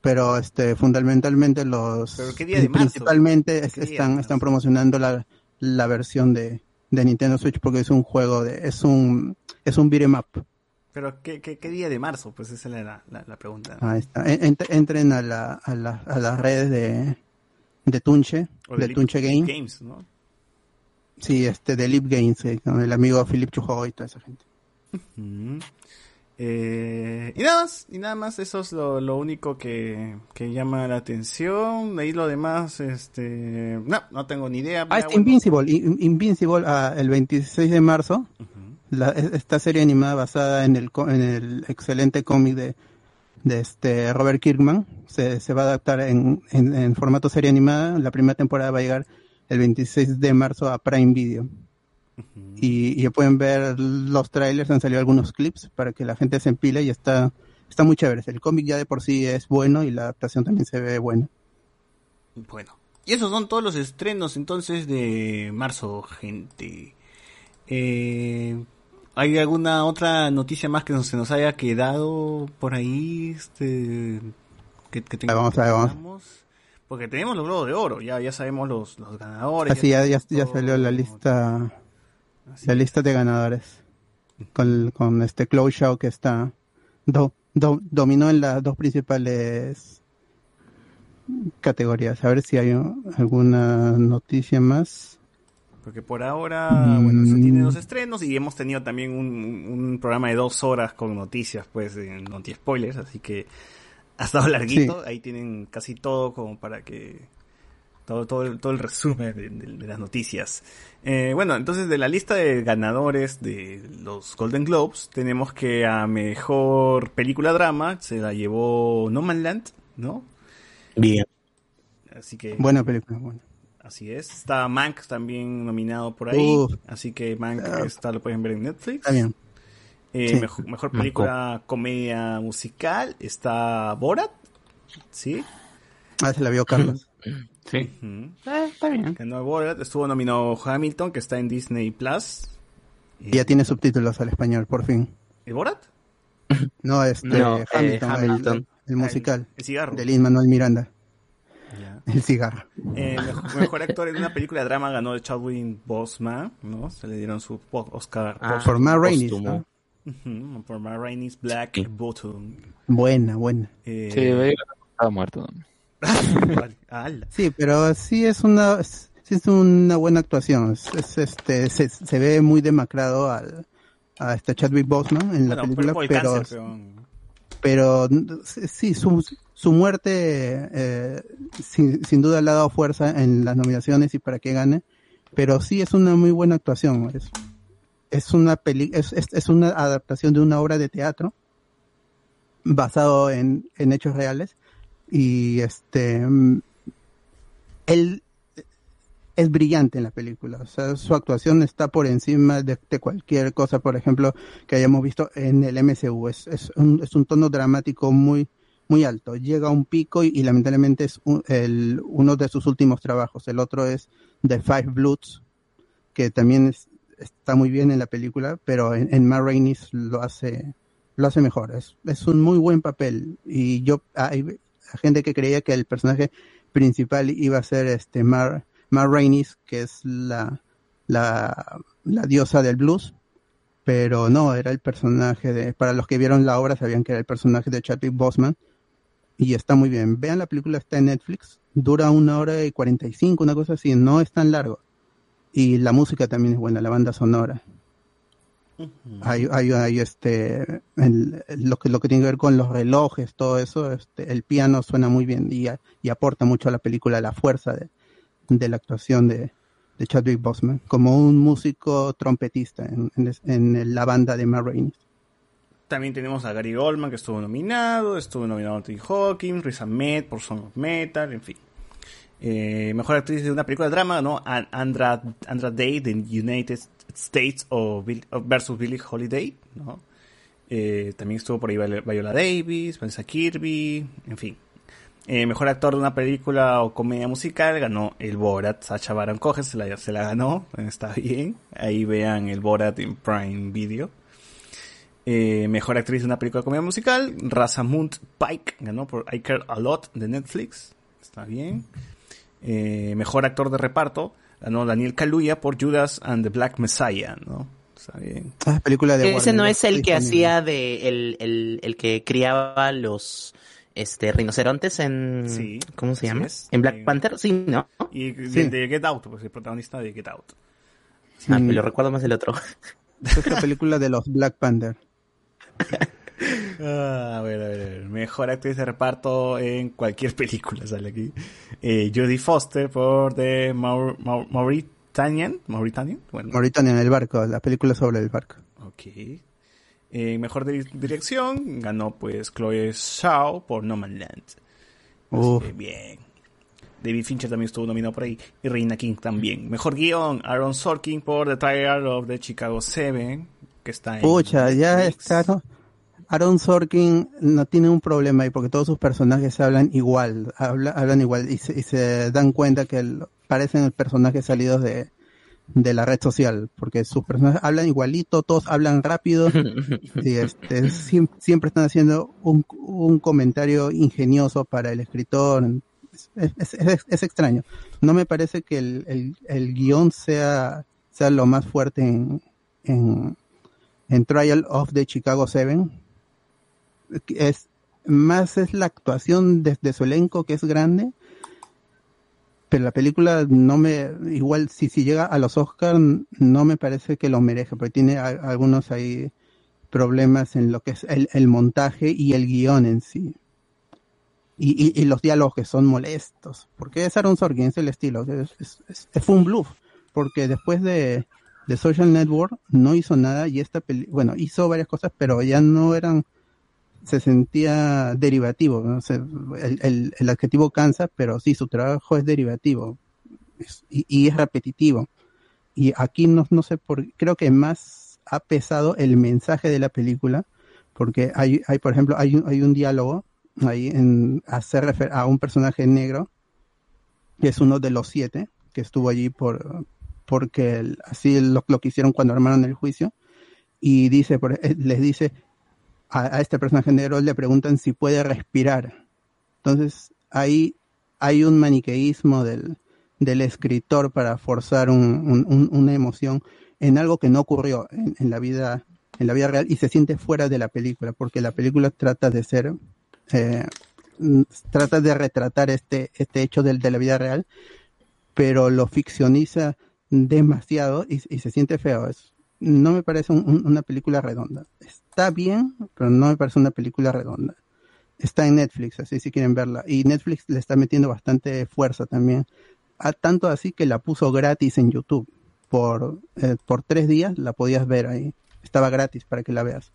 pero este fundamentalmente los ¿Pero qué día de marzo? principalmente es- ¿Qué día de están están promocionando la, la versión de, de Nintendo Switch porque es un juego de es un es un beat'em up. Pero ¿qué, qué, qué día de marzo? Pues esa es la, la, la pregunta. Ahí está. En- ent- entren a la, a, la- a las redes de de Tunche, O de Leap- Tunche Game. Games, ¿no? Sí, este de Leap Games, eh, con el amigo Philip Chujo y toda esa gente. Eh, y nada más, y nada más, eso es lo, lo único que, que llama la atención. De ahí lo demás, este, no, no tengo ni idea. Ah, este bueno. Invincible, In- Invincible ah, el 26 de marzo. La- es- esta serie animada basada en el, en el excelente cómic de, de este Robert Kirkman se, se va a adaptar en, en, en formato serie animada. La primera temporada va a llegar el 26 de marzo a Prime Video. Y, y ya pueden ver los trailers, han salido algunos clips para que la gente se empile y está, está muy chévere. El cómic ya de por sí es bueno y la adaptación también se ve buena. Bueno, y esos son todos los estrenos entonces de marzo, gente. Eh, ¿Hay alguna otra noticia más que nos- se nos haya quedado por ahí? Este, que, que Ahí vamos, ahí vamos. tengamos? Porque tenemos los globos de oro, ya, ya sabemos los, los ganadores. Así ya, ya, ya salió la lista, la lista de ganadores. Con, con este Chloe Shaw que está, do- do- dominó en las dos principales categorías. A ver si hay alguna noticia más. Porque por ahora, Mm. bueno, eso tiene los estrenos y hemos tenido también un, un programa de dos horas con noticias, pues, en Noti Spoilers, así que ha estado larguito. Ahí tienen casi todo como para que. Todo, todo, el, todo el resumen de, de- de las noticias. Eh, bueno, entonces de la lista de ganadores de los Golden Globes, tenemos que a mejor película drama se la llevó No Man Land, ¿no? Bien. Así que. Buena película, buena. Así es. Está Mank también nominado por ahí. Uf. Así que Mank Ah. está, lo pueden ver en Netflix. Está bien. Eh, Sí. mejor, mejor Manco. película comedia musical está Borat. ¿Sí? Ah, se la vio Carlos. Sí. Ujú. está bien. Ganó Borat. Estuvo nominado Hamilton, que está en Disney Plus. Y ya tiene subtítulos al español, por fin. ¿El Borat? No, este, No, eh, Hamilton, el- Hamilton. El, el musical. El cigarro. De Lin Manuel Miranda. El cigarro. Eh, mejor, mejor actor en una película de drama ganó Chadwick Boseman, ¿no? Se le dieron su Oscar. Ah, Por Ma Rainey, póstumo. Ujú, Por Ma Rainey's Black Bottom. Buena, buena. Eh, Sí, veía estaba muerto. ¿no? Sí, pero sí es una sí es una buena actuación. Es, es, este se, se ve muy demacrado al a este Chadwick Boseman en la Bueno, película, pero cáncer, pero- pero sí su su muerte eh, sin, sin duda le ha dado fuerza en las nominaciones y para que gane, pero sí es una muy buena actuación. Es, es una peli es, es, es una adaptación de una obra de teatro basado en, en hechos reales y este mm, él es brillante en la película, o sea, su actuación está por encima de, cualquier cosa, por ejemplo, que hayamos visto en el MCU. Es, es, un, es un tono dramático muy, muy alto. Llega a un pico y, lamentablemente es un- uno de sus últimos trabajos. El otro es The Five Bloods, que también es- está muy bien en la película, pero en, en Ma Rainey lo hace, lo hace mejor. Es, es un muy buen papel. Y yo, hay gente que creía que el personaje principal iba a ser este Mar, Rainey, que es la, la, la diosa del blues, pero no, era el personaje de, para los que vieron la obra sabían que era el personaje de Chadwick Boseman, y está muy bien. Vean la película, está en Netflix, dura una hora y 45, una cosa así, no es tan largo. Y la música también es buena, la banda sonora. Hay, hay, hay este, el- lo que, lo que tiene que ver con los relojes, todo eso, este, el piano suena muy bien y, a- y aporta mucho a la película la fuerza de, de la actuación de, de Chadwick Boseman, como un músico trompetista en, en, la banda de Ma Rainey. También tenemos a Gary Oldman que estuvo nominado, estuvo nominado a Anthony Hawkins, Riz Ahmed por Song of Metal, en fin. Eh, mejor actriz de una película de drama, ¿no? An- Andra, Andra Day de United States of Bill- versus Billie Holiday, ¿no? Eh, también estuvo por ahí Viola Davis, Vanessa Kirby, en fin. Eh, mejor actor de una película o comedia musical ganó el Borat, Sacha Baron Cohen se la, se la ganó, está bien. Ahí vean el Borat en Prime Video. Eh, mejor actriz de una película de comedia musical, Rosamund Pike ganó por I Care A Lot de Netflix, está bien. Eh, mejor actor de reparto ganó Daniel Kaluuya por Judas and the Black Messiah, ¿no? Está bien. Ah, película de Ese Warner, no es el que hacía de el, el, el que criaba los este rinocerontes en Sí, ¿cómo se llama? En Black Eh, Panther, sí, ¿no? Y de, Sí. de Get Out, pues el protagonista de Get Out. Ah, me lo recuerdo más del otro. Es la película de los Black Panther. Ah, a ver, a ver. Mejor actriz de reparto en cualquier película sale aquí. Eh, Jodie Foster por The Maur Maur- Mauritanian. Mauritanian. Bueno, Mauritania en el barco, la película sobre el barco. ok. Mejor di- dirección ganó pues Chloe Zhao por No Man Land. Así que bien. David Fincher también estuvo nominado por ahí. Y Reina King también. Mejor guion, Aaron Sorkin por The Trial of the Chicago Seven. Que está en Pucha, ya está. ¿no? Aaron Sorkin no tiene un problema ahí porque todos sus personajes hablan igual, habla- hablan igual y se, y se dan cuenta que el- parecen personajes salidos de, de la red social, porque sus personajes hablan igualito, todos hablan rápido y este, siem- siempre están haciendo un, un comentario ingenioso para el escritor. Es, es- es- es extraño. No me parece que el, el, el guion sea, sea lo más fuerte en, en, en Trial of the Chicago Seven. Es, más es la actuación de, de su elenco que es grande. Pero la película no me, igual si, si llega a los Oscars, no me parece que lo merezca, porque tiene algunos ahí problemas en lo que es el, el montaje y el guion en sí. Y, y, los diálogos que son molestos. Porque es Aaron Sorkin, es el estilo. Es, es- es- fue un bluff. Porque después de, de Social Network no hizo nada y esta peli bueno, hizo varias cosas, pero ya no eran, se sentía derivativo. el, el, adjetivo cansa, pero sí, su trabajo es derivativo y, es repetitivo. Y aquí no, no sé por creo que más ha pesado el mensaje de la película, porque hay, hay por ejemplo, hay hay un diálogo ahí en hacer refer a un personaje negro, que es uno de los siete, que estuvo allí por porque así lo, lo que hicieron cuando armaron el juicio, y dice, por- eh, les dice a, a este personaje negro, le preguntan si puede respirar. Entonces, ahí hay un maniqueísmo del, del escritor para forzar un- un- un- una emoción en algo que no ocurrió en, en la vida en la vida real y se siente fuera de la película porque la película trata de ser eh, trata de retratar este este hecho del, de la vida real pero lo ficcioniza demasiado y, y se siente feo Es- no me parece un- un- una película redonda está bien pero no me parece una película redonda está en Netflix, así si quieren verla. Y Netflix le está metiendo bastante fuerza también. A tanto así que la puso gratis en YouTube. Por, eh, por tres días la podías ver ahí. Estaba gratis para que la veas.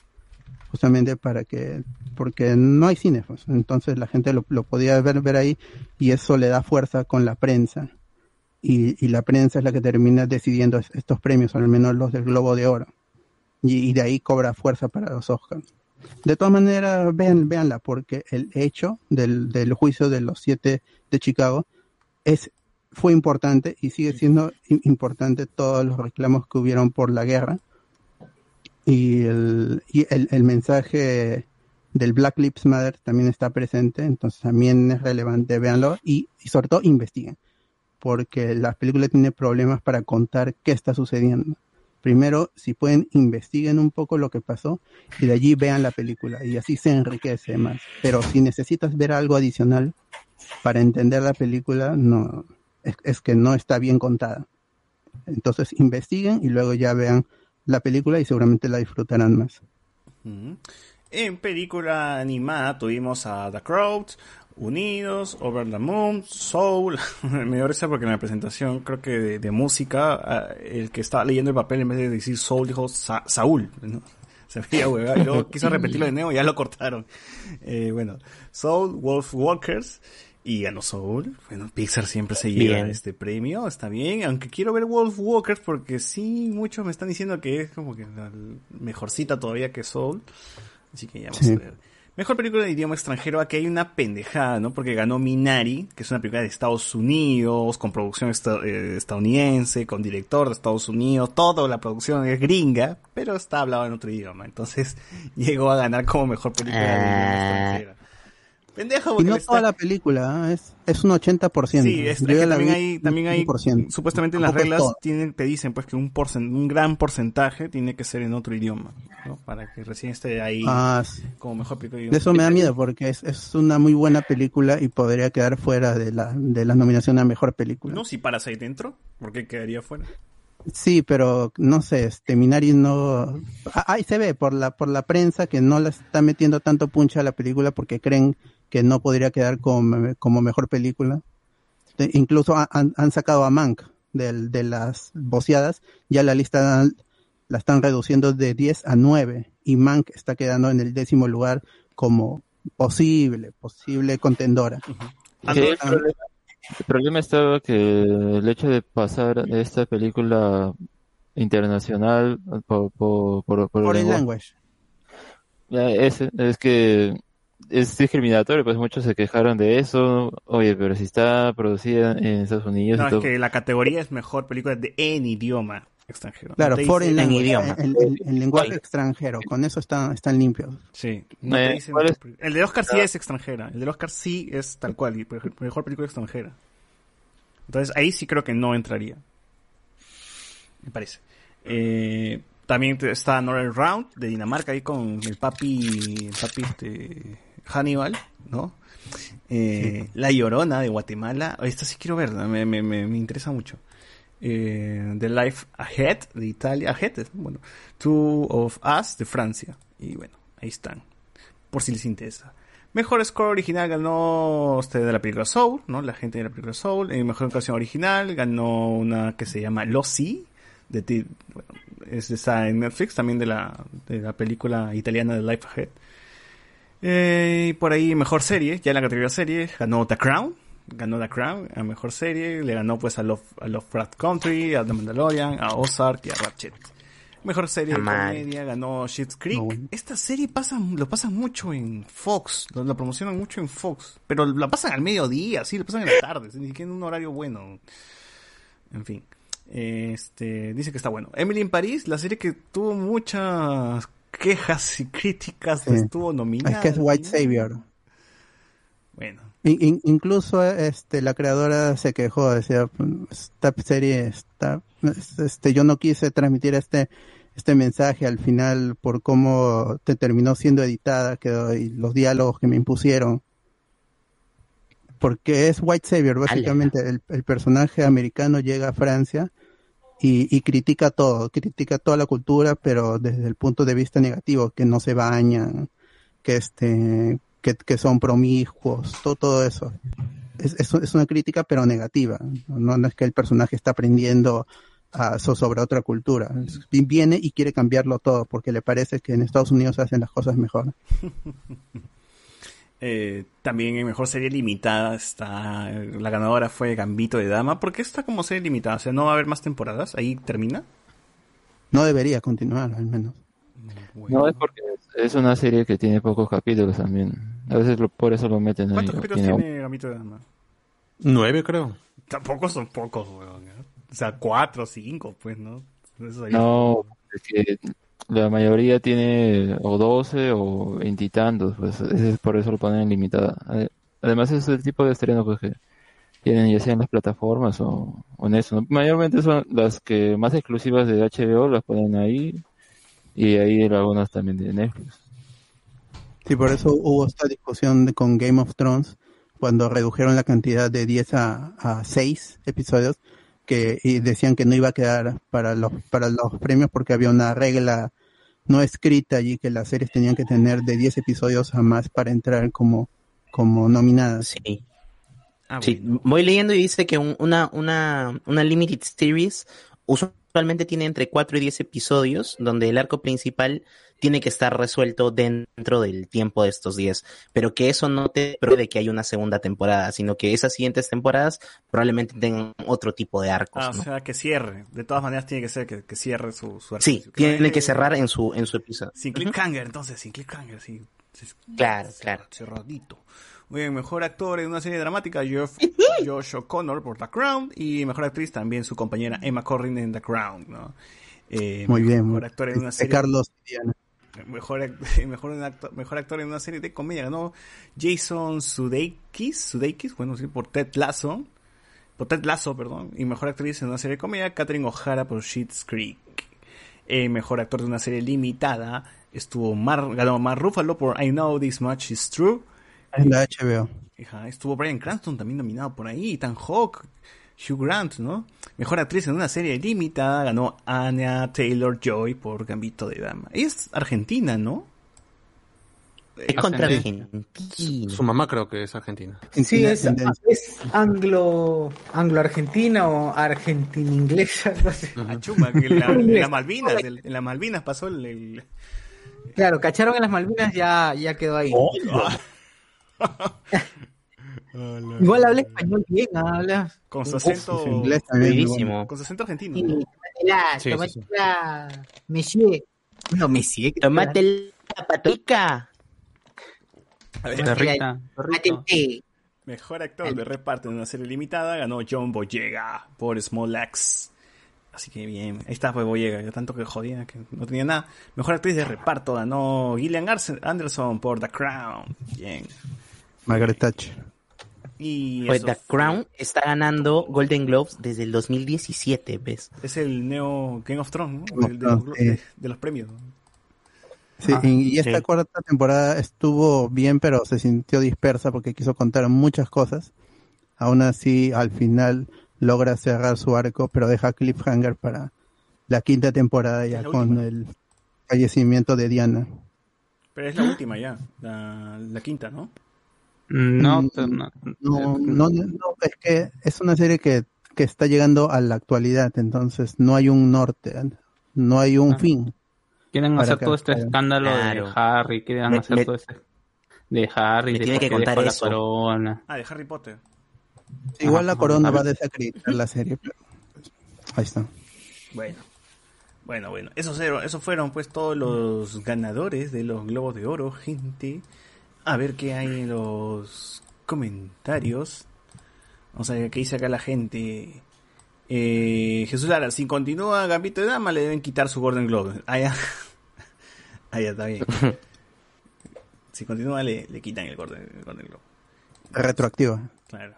Justamente para que, porque no hay cine, pues. entonces la gente lo, lo podía ver, ver ahí y eso le da fuerza con la prensa. Y, y la prensa es la que termina decidiendo es- estos premios, al menos los del Globo de Oro. Y, y de ahí cobra fuerza para los Oscars. De todas maneras, vean, véanla, porque el hecho del, del juicio de los siete de Chicago es, fue importante y sigue siendo im- importante todos los reclamos que hubieron por la guerra. Y el, y el, el mensaje del Black Lives Matter también está presente, entonces también es relevante, véanlo y, y sobre todo investiguen, porque la película tiene problemas para contar qué está sucediendo. Primero, si pueden, investiguen un poco lo que pasó y de allí vean la película y así se enriquece más. Pero si necesitas ver algo adicional para entender la película, no, es, que no está bien contada. Entonces investiguen y luego ya vean la película y seguramente la disfrutarán más. En película animada tuvimos a The Crowd, Unidos, Over the Moon, Soul. Me dio risa porque en la presentación, creo que de, de música, ah, el que estaba leyendo el papel en vez de decir Soul dijo Sa- Saúl. ¿no? Se veía huevada. Y luego quiso repetirlo de nuevo y ya lo cortaron. Eh, bueno, Soul, Wolf Walkers. Y ganó Soul. Bueno, Pixar siempre se lleva Bien. este premio. Está bien. Aunque quiero ver Wolf Walkers porque sí, muchos me están diciendo que es como que la mejorcita todavía que Soul. Así que ya vamos Sí. a ver. Mejor película de idioma extranjero, aquí hay una pendejada, ¿no? Porque ganó Minari, que es una película de Estados Unidos, con producción esta- eh, estadounidense, con director de Estados Unidos, toda la producción es gringa, pero está hablado en otro idioma. Entonces llegó a ganar como mejor película de idioma extranjero. Pendejo, Y no está- toda la película, ¿ah? es, es un 80%. Sí, es, es que la también hay, también hay, 100%. supuestamente en las reglas tienen, te dicen pues que un porcen, un gran porcentaje tiene que ser en otro idioma, ¿no? Para que recién esté ahí Ah, sí. como mejor película de eso me da miedo porque es, es una muy buena película y podría quedar fuera de la, de la nominación a mejor película. No, si Parasite dentro, ¿por qué quedaría fuera? Sí, pero no sé, este Minari no Ah, ahí se ve por la por la prensa que no le está metiendo tanto punch a la película porque creen que no podría quedar como, como mejor película. De- incluso ha- han, han sacado a Mank del, de las boceadas, ya la lista la están reduciendo de 10 a 9 y Mank está quedando en el décimo lugar como posible, posible contendora. Sí, el, problema, el problema estaba que el hecho de pasar de esta película internacional por, por, por, por el Por el lenguaje- es que es discriminatorio, pues muchos se quejaron de eso. Oye, pero si está producida en Estados Unidos y No, es todo. que la categoría es mejor película de en idioma extranjero. No Claro, te foreign dice- language, el, el- el lenguaje extranjero, con eso están, están limpios. Sí, no te Eh, dicen-. El de Oscar sí es extranjera. El de Oscar sí es tal cual. Y mejor película extranjera. Entonces ahí sí creo que no entraría. Me parece. Eh, también está Northern Round de Dinamarca ahí con el papi, el papi este, Hannibal, ¿no? Eh, La Llorona de Guatemala. Esta sí quiero verla, me, me, me, me interesa mucho. Eh, The Life Ahead de Italia. Ahead, bueno. Two of Us de Francia. Y bueno, ahí están. Por si les interesa. Mejor score original ganó este de la película Soul, ¿no? La gente de la película Soul. En mejor canción original ganó una que se llama Lossy. De ti- bueno, es está en Netflix, también de la, de la película italiana de Life Ahead. Eh, y por ahí mejor serie, ya en la categoría serie, ganó The Crown. Ganó The Crown a mejor serie. Le ganó pues a Love, a Lovecraft Country, a The Mandalorian, a Ozark y a Ratchet. Mejor serie de comedia ganó Schitt's Creek. Esta serie pasa, lo pasan mucho en Fox, lo- la promocionan mucho en Fox, pero la pasan al mediodía, sí, la pasan en la tarde, ni siquiera en un horario bueno. En fin, este dice que está bueno. Emily en París, la serie que tuvo muchas quejas y críticas, Sí. estuvo nominada. Es que es White Savior. Bueno, In- in- incluso este la creadora se quejó, decía, esta serie está, este, yo no quise transmitir este este mensaje al final por cómo te terminó siendo editada quedó, y los diálogos que me impusieron. Porque es White Savior, básicamente el, el personaje americano llega a Francia y, y critica todo, critica toda la cultura, pero desde el punto de vista negativo, que no se bañan, que este, que, son promiscuos, todo, todo eso. Es, es, una crítica, pero negativa. No, es que el personaje está aprendiendo sobre otra cultura. Viene y quiere cambiarlo todo porque le parece que en Estados Unidos hacen las cosas mejor. eh, también en mejor serie limitada está, la ganadora fue Gambito de Dama, porque está como serie limitada, o sea, no va a haber más temporadas, ahí termina. No debería continuar, al menos. No, es porque es- una serie que tiene pocos capítulos también. A veces lo- por eso lo meten ahí. ¿Cuántos capítulos Tiene- tiene Gambito de Dama? Nueve, creo. Tampoco son pocos, weón. ¿eh? O sea, cuatro, cinco, pues, ¿no? Eso ahí- No, es que la mayoría tiene o 12 o veintitantos, pues ese es por eso lo ponen en limitada. Ade- Además es el tipo de estreno pues que tienen ya sea en las plataformas o, o en eso. Mayormente son las que más exclusivas de HBO las ponen ahí y ahí algunas también de Netflix. Sí, por eso hubo esta discusión con Game of Thrones cuando redujeron la cantidad de 10 a, a 6 episodios que y decían que no iba a quedar para los para los premios porque había una regla no escrita allí que las series tenían que tener de 10 episodios a más para entrar como como nominadas. Sí. Ah, Sí, voy leyendo y dice que un- una, una, una limited series usualmente actualmente tiene entre 4 y 10 episodios, donde el arco principal tiene que estar resuelto dentro del tiempo de estos 10, pero que eso no te pruebe que hay una segunda temporada, sino que esas siguientes temporadas probablemente tengan otro tipo de arcos. Ah, o ¿no? sea, que cierre. De todas maneras tiene que ser que, que cierre su, su arco. Sí, tiene que cerrar en su, en su episodio. Sin cliffhanger, entonces, sin cliffhanger, sí. Sí, Claro, claro. Cerradito. Muy bien, mejor actor en una serie dramática, Josh, Josh O'Connor por The Crown. Y mejor actriz también su compañera Emma Corrin en The Crown, ¿no? Eh, Muy bien. Mejor actor en una serie. Carlos y Diana. Mejor, mejor, un acto- mejor actor en una serie de comedia ganó Jason Sudeikis, Sudeikis, bueno, sí, por Ted Lasso, por Ted Lasso, perdón, y mejor actriz en una serie de comedia, Catherine O'Hara por Schitt's Creek. Eh, mejor actor de una serie limitada estuvo Mar, ganó Mark Ruffalo por I Know This Much Is True. En la HBO. Ajá, estuvo Brian Cranston también nominado por ahí, Ethan Hawke, Hugh Grant, ¿no? Mejor actriz en una serie limitada ganó Anya Taylor Joy por Gambito de Dama. Ella es argentina, ¿no? Es contra Sí. Argentina. Su mamá creo que es argentina. Sí, es, es anglo, anglo-argentina o argentina-inglesa, no sé. Ah, chuma, que en la, en las Malvinas, el- en las Malvinas pasó el... el- Claro, cacharon en las Malvinas, ya, ya quedó ahí. Igual habla español bien, habla. Con su Uf, acento... su inglés Fluidísimo. Con su acento argentino. Sí, ¿no? la, Sí, tomate sí, sí. la, Monsieur. No, Monsieur. ¿qué Tomate la patica. A ver, Perrita, Tomate el té. Mejor actor de reparto en una serie limitada ganó John Boyega por Small Axe. Así que bien, ahí está pues Boyega, ya tanto que jodía que no tenía nada. Mejor actriz de reparto ganó Gillian Anderson por The Crown. Bien. Margaret Thatcher. Y Pues The Crown está ganando Golden Globes desde el 2017, ¿ves? es el neo Game of Thrones, ¿no? El de, los, de- los premios. Sí, Ah, y esta sí. cuarta temporada estuvo bien, pero se sintió dispersa porque quiso contar muchas cosas. Aún así, al final logra cerrar su arco, pero deja cliffhanger para la quinta temporada ya con última. el fallecimiento de Diana. Pero es la última ya, la, la quinta, ¿no? No, Mm, te- no, No, no, no, es que es una serie que, que está llegando a la actualidad, entonces no hay un norte, no hay un Ah. fin. quieren hacer que- todo este para- escándalo Claro. de Harry, quieren hacer todo este de Harry, tiene que contar la corona. Ah, de Harry Potter. Igual la corona va a desacreditar la serie, pero ahí está. Bueno. Bueno, bueno. Esos, eran- esos fueron pues todos los ganadores de los Globos de Oro, gente. A ver qué hay en los comentarios. Vamos a ver qué dice acá la gente. Eh, Jesús Lara, si continúa Gambito de Dama, le deben quitar su Golden Globe. Ah, ya. Ah, ya, está bien. Si continúa, le, le quitan el Golden, el Golden Globe. Retroactiva. Claro.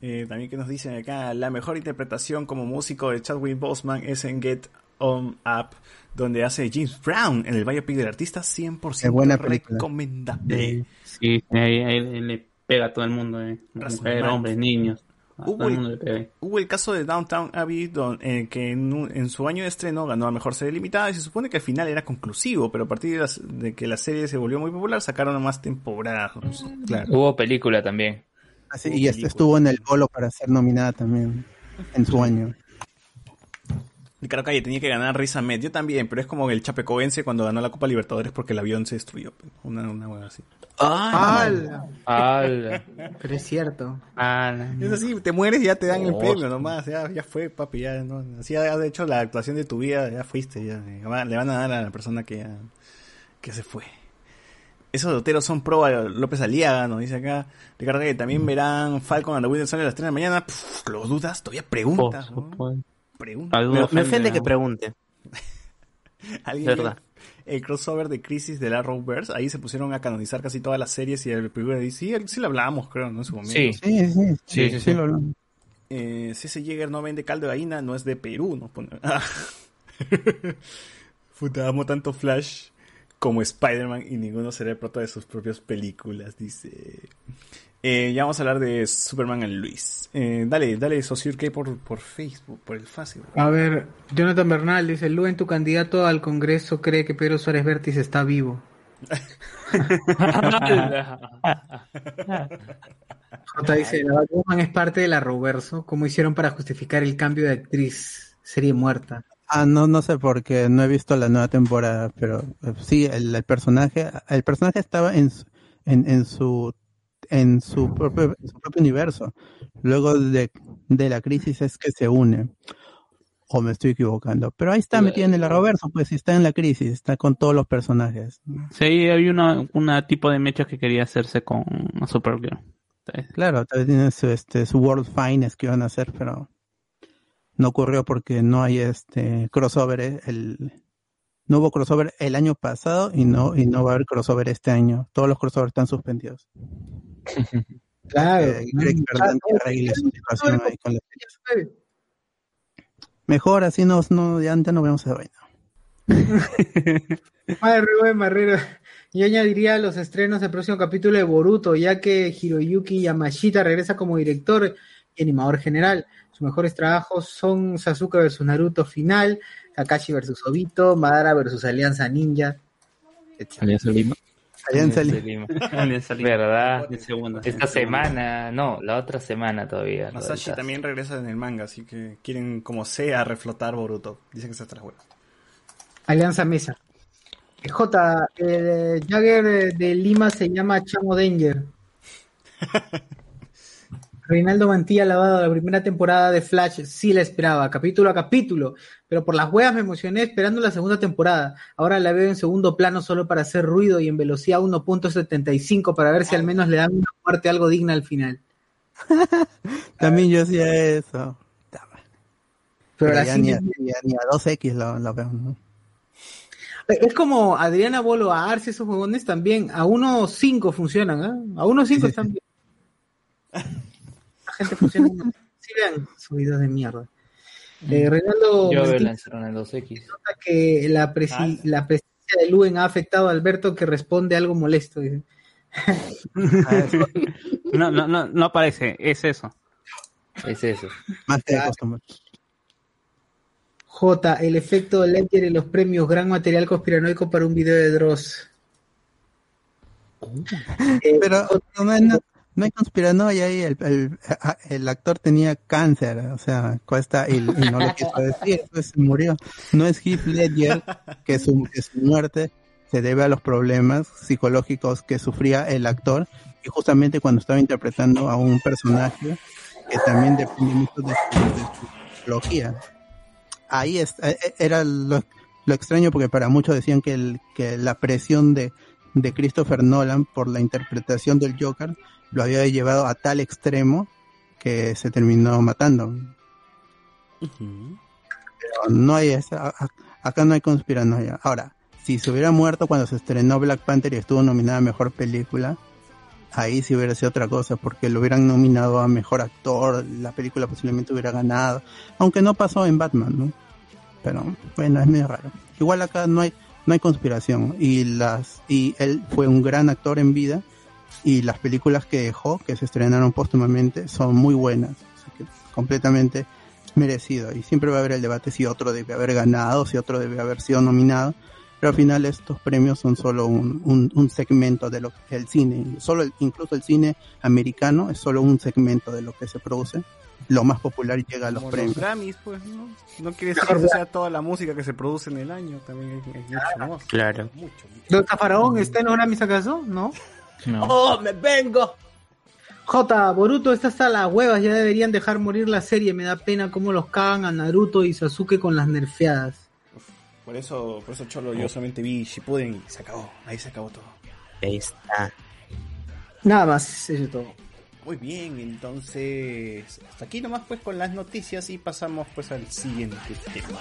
Eh, también que nos dicen acá, la mejor interpretación como músico de Chadwick Boseman es en Get On Up, donde hace James Brown en el biopic del artista 100% Qué buena recomendable. Sí, ahí, ahí le pega a todo el mundo, eh. Raza mujer, madre. hombres, niños. Hubo todo el el- mundo le pega. Hubo el caso de Downtown Abbey, don- eh, que en, un- en su año de estreno ganó a mejor serie limitada y se supone que al final era conclusivo, pero a partir de, las- de que la serie se volvió muy popular sacaron más temporadas. Claro. Hubo película también. Así, y este estuvo en el bolo para ser nominada también en su año. Y claro, calle tenía que ganar Riz Ahmed. Yo también, pero es como el Chapecoense cuando ganó la Copa Libertadores porque el avión se destruyó. Una, una hueá así. ¡Hala! ¡Hala! Pero es cierto. Es así, te mueres y ya te dan el Oh. premio nomás. Ya, ya fue, papi. Ya, no, así ya has hecho la actuación de tu vida, ya fuiste. Ya, le van a dar a la persona que ya, que se fue. Esos loteros son pro a López Aliaga, nos dice acá. Ricardo que también verán Falcon and the Winter Soldier a las 3 de la mañana. Pff, ¿Lo dudas? Todavía preguntas. ¿no? Pregunta. Me, me ofende que pregunte. ¿Alguien Verdad. El crossover de Crisis de la Arrowverse, ahí se pusieron a canonizar casi todas las series y el primero de sí, sí lo hablábamos, creo, ¿no? En su momento. Sí. Sí, sí, sí, Sí, sí, sí, lo hablamos. Eh, si ese Jäger no vende caldo de gallina, no es de Perú, ¿no? Pone- Ah. Puta, amo tanto Flash como Spider-Man y ninguno será el prota de sus propias películas, dice. Eh, ya vamos a hablar de Superman and Luis. Eh, dale, dale, Sociur que por, por Facebook, por el Facebook. A ver, Jonathan Bernal dice, Luen, tu candidato al Congreso cree que Pedro Suárez Vértiz está vivo. J dice, la Batwoman es parte de la Roverso. ¿Cómo hicieron para justificar el cambio de actriz? Serie muerta. Ah, no, no sé porque no he visto la nueva temporada, pero eh, sí, el, el personaje, el personaje estaba en, su- en, en su en su propio, en su propio universo. Luego de, de la crisis es que se une. O me estoy equivocando. Pero ahí está metido en el Arrowverso, pues está en la crisis, está con todos los personajes. Sí, hay una, una tipo de mecha que quería hacerse con Supergirl. Claro, también tiene su, este, su World Finest que iban a hacer, pero no ocurrió porque no hay este crossover. eh, El, no hubo crossover el año pasado y no, y no va a haber crossover este año. Todos los crossovers están suspendidos. Claro. Eh, Greg Berlanti arregle su situación ahí con las series. Mejor así no, no, ya antes no vemos esa vaina. Madre Rubén Marrero. Yo añadiría los estrenos del próximo capítulo de Boruto, ya que Hiroyuki Yamashita regresa como director y animador general. Sus mejores trabajos son Sasuke vs Naruto Final, Kakashi vs Obito, Madara vs Alianza Ninja. Alianza Lima. Alianza Lima. ¿Verdad? Esta semana, no, la otra semana todavía. Masashi también regresa en el manga, así que quieren como sea reflotar Boruto. Dicen que se bueno. Alianza Mesa. Eh, J. El Jagger eh, de Lima se llama Chamo Danger. Reinaldo Mantilla lavado la primera temporada de Flash, sí la esperaba, capítulo a capítulo, pero por las huevas me emocioné esperando la segunda temporada. Ahora la veo en segundo plano solo para hacer ruido y en velocidad 1.75 para ver si al menos le dan una muerte algo digna al final. También yo hacía eso. Pero Pero ya ni a, siguiente- ni a- ni a 2X lo, lo veo. ¿no? Es como Adriana Bolo, a Arce, esos huevones también, a 1.5 funcionan, ¿ah? A 1.5 están bien. Gente funciona. Sí, vean, sus videos de mierda. Eh, Reinaldo Yo veo Martín la encerrona en 2X. nota que la, presi- la presencia de Luen ha afectado a Alberto que responde algo molesto. dice. No, no, no, no parece, es eso. Es eso. Más que de costumbre. J, el efecto Ledger en los premios, gran material conspiranoico para un video de Dross. Eh, Pero no, no, no hay conspiranoia ahí. El, el, el actor tenía cáncer, o sea, cuesta y, no lo quiso decir, pues se murió. No es Heath Ledger que su, muerte se debe a los problemas psicológicos que sufría el actor y justamente cuando estaba interpretando a un personaje que también depende mucho de su, psicología. Ahí es, eh, eh, era lo, lo extraño porque para muchos decían que, el, que la presión de, de Christopher Nolan por la interpretación del Joker lo había llevado a tal extremo que se terminó matando. Pero no hay esa, acá no hay conspiranoia. Ahora, si se hubiera muerto cuando se estrenó Black Panther y estuvo nominada a mejor película, ahí sí hubiera sido otra cosa, porque lo hubieran nominado a mejor actor, la película posiblemente hubiera ganado, aunque no pasó en Batman, ¿no? Pero bueno, es medio raro. Igual acá no hay, no hay conspiración y las, y él fue un gran actor en vida y las películas que dejó, que se estrenaron póstumamente, son muy buenas, así que completamente merecido y siempre va a haber el debate si otro debe haber ganado, si otro debe haber sido nominado, pero al final estos premios son solo un, un, un segmento de lo que es el cine, solo el- incluso el cine americano es solo un segmento de lo que se produce, lo más popular llega a los Como premios. los Grammys, pues, ¿no? No quiere decir que sea toda la música que se produce en el año, también hay, hay mucho más. Claro. Mucho, mucho. ¿Dónde Faraón está en los Grammys acaso? ¿No? ¡Oh, me vengo! J, Boruto está hasta las huevas, ya deberían dejar morir la serie, me da pena cómo los cagan a Naruto y Sasuke con las nerfeadas. Por eso, por eso Cholo, yo solamente vi Shippuden y se acabó. Ahí se acabó todo. Ahí está. Nada más, eso es todo. Muy bien, entonces hasta aquí nomás pues con las noticias y pasamos pues al siguiente tema.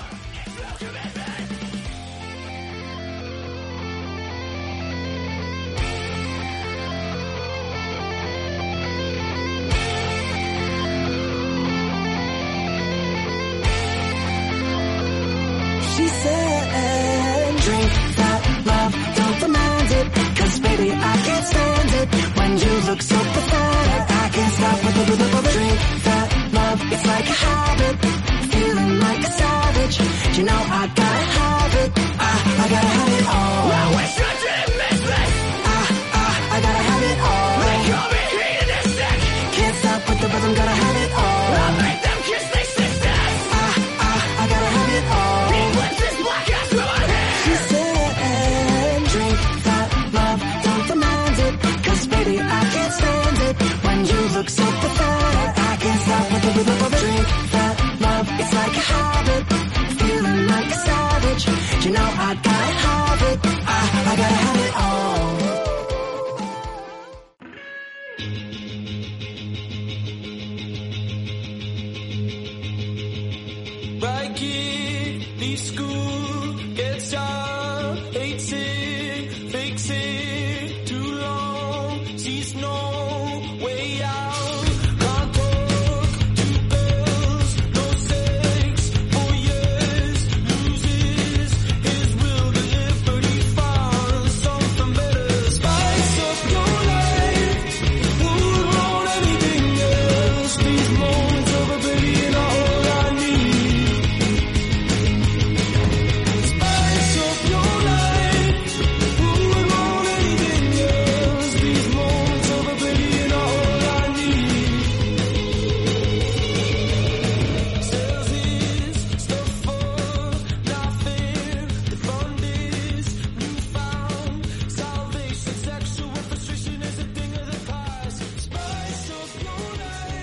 You look so pathetic, I can't stop with the, the, the, the drink that love. It's like a habit, feeling like a savage. You know I gotta have it. I, I gotta have it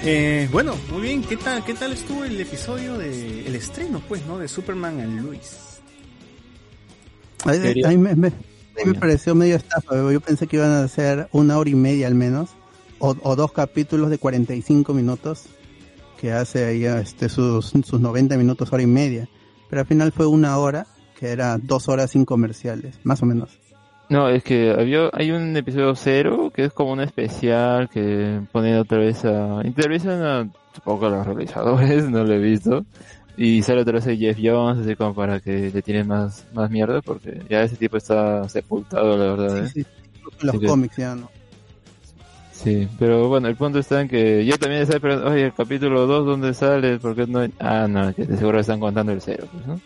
Eh, bueno, muy bien, ¿qué tal, qué tal estuvo el episodio de el estreno, pues, ¿no? De Superman and Luis. A mí, a mí me, me- a mí me pareció medio estafa. Yo pensé que iban a hacer una hora y media al menos, o, o dos capítulos de 45 minutos, que hace ahí este, sus, sus 90 minutos, hora y media. Pero al final fue una hora, que era dos horas sin comerciales, más o menos. No, es que había, hay un episodio cero que es como un especial que ponen otra vez a... Entrevistan a, supongo a los realizadores, no lo he visto. Y sale otra vez a Jeff Jones, así como para que le tienen más, más mierda, porque ya ese tipo está sepultado, la verdad. ¿eh? Sí, sí, incluso en los Así que- cómics ya no. Sí, pero bueno, el punto está en que yo también estaba esperando, oye, el capítulo 2, ¿dónde sale? ¿Por qué no? hay-?" Ah, no, que de seguro están contando el cero, pues, ¿no?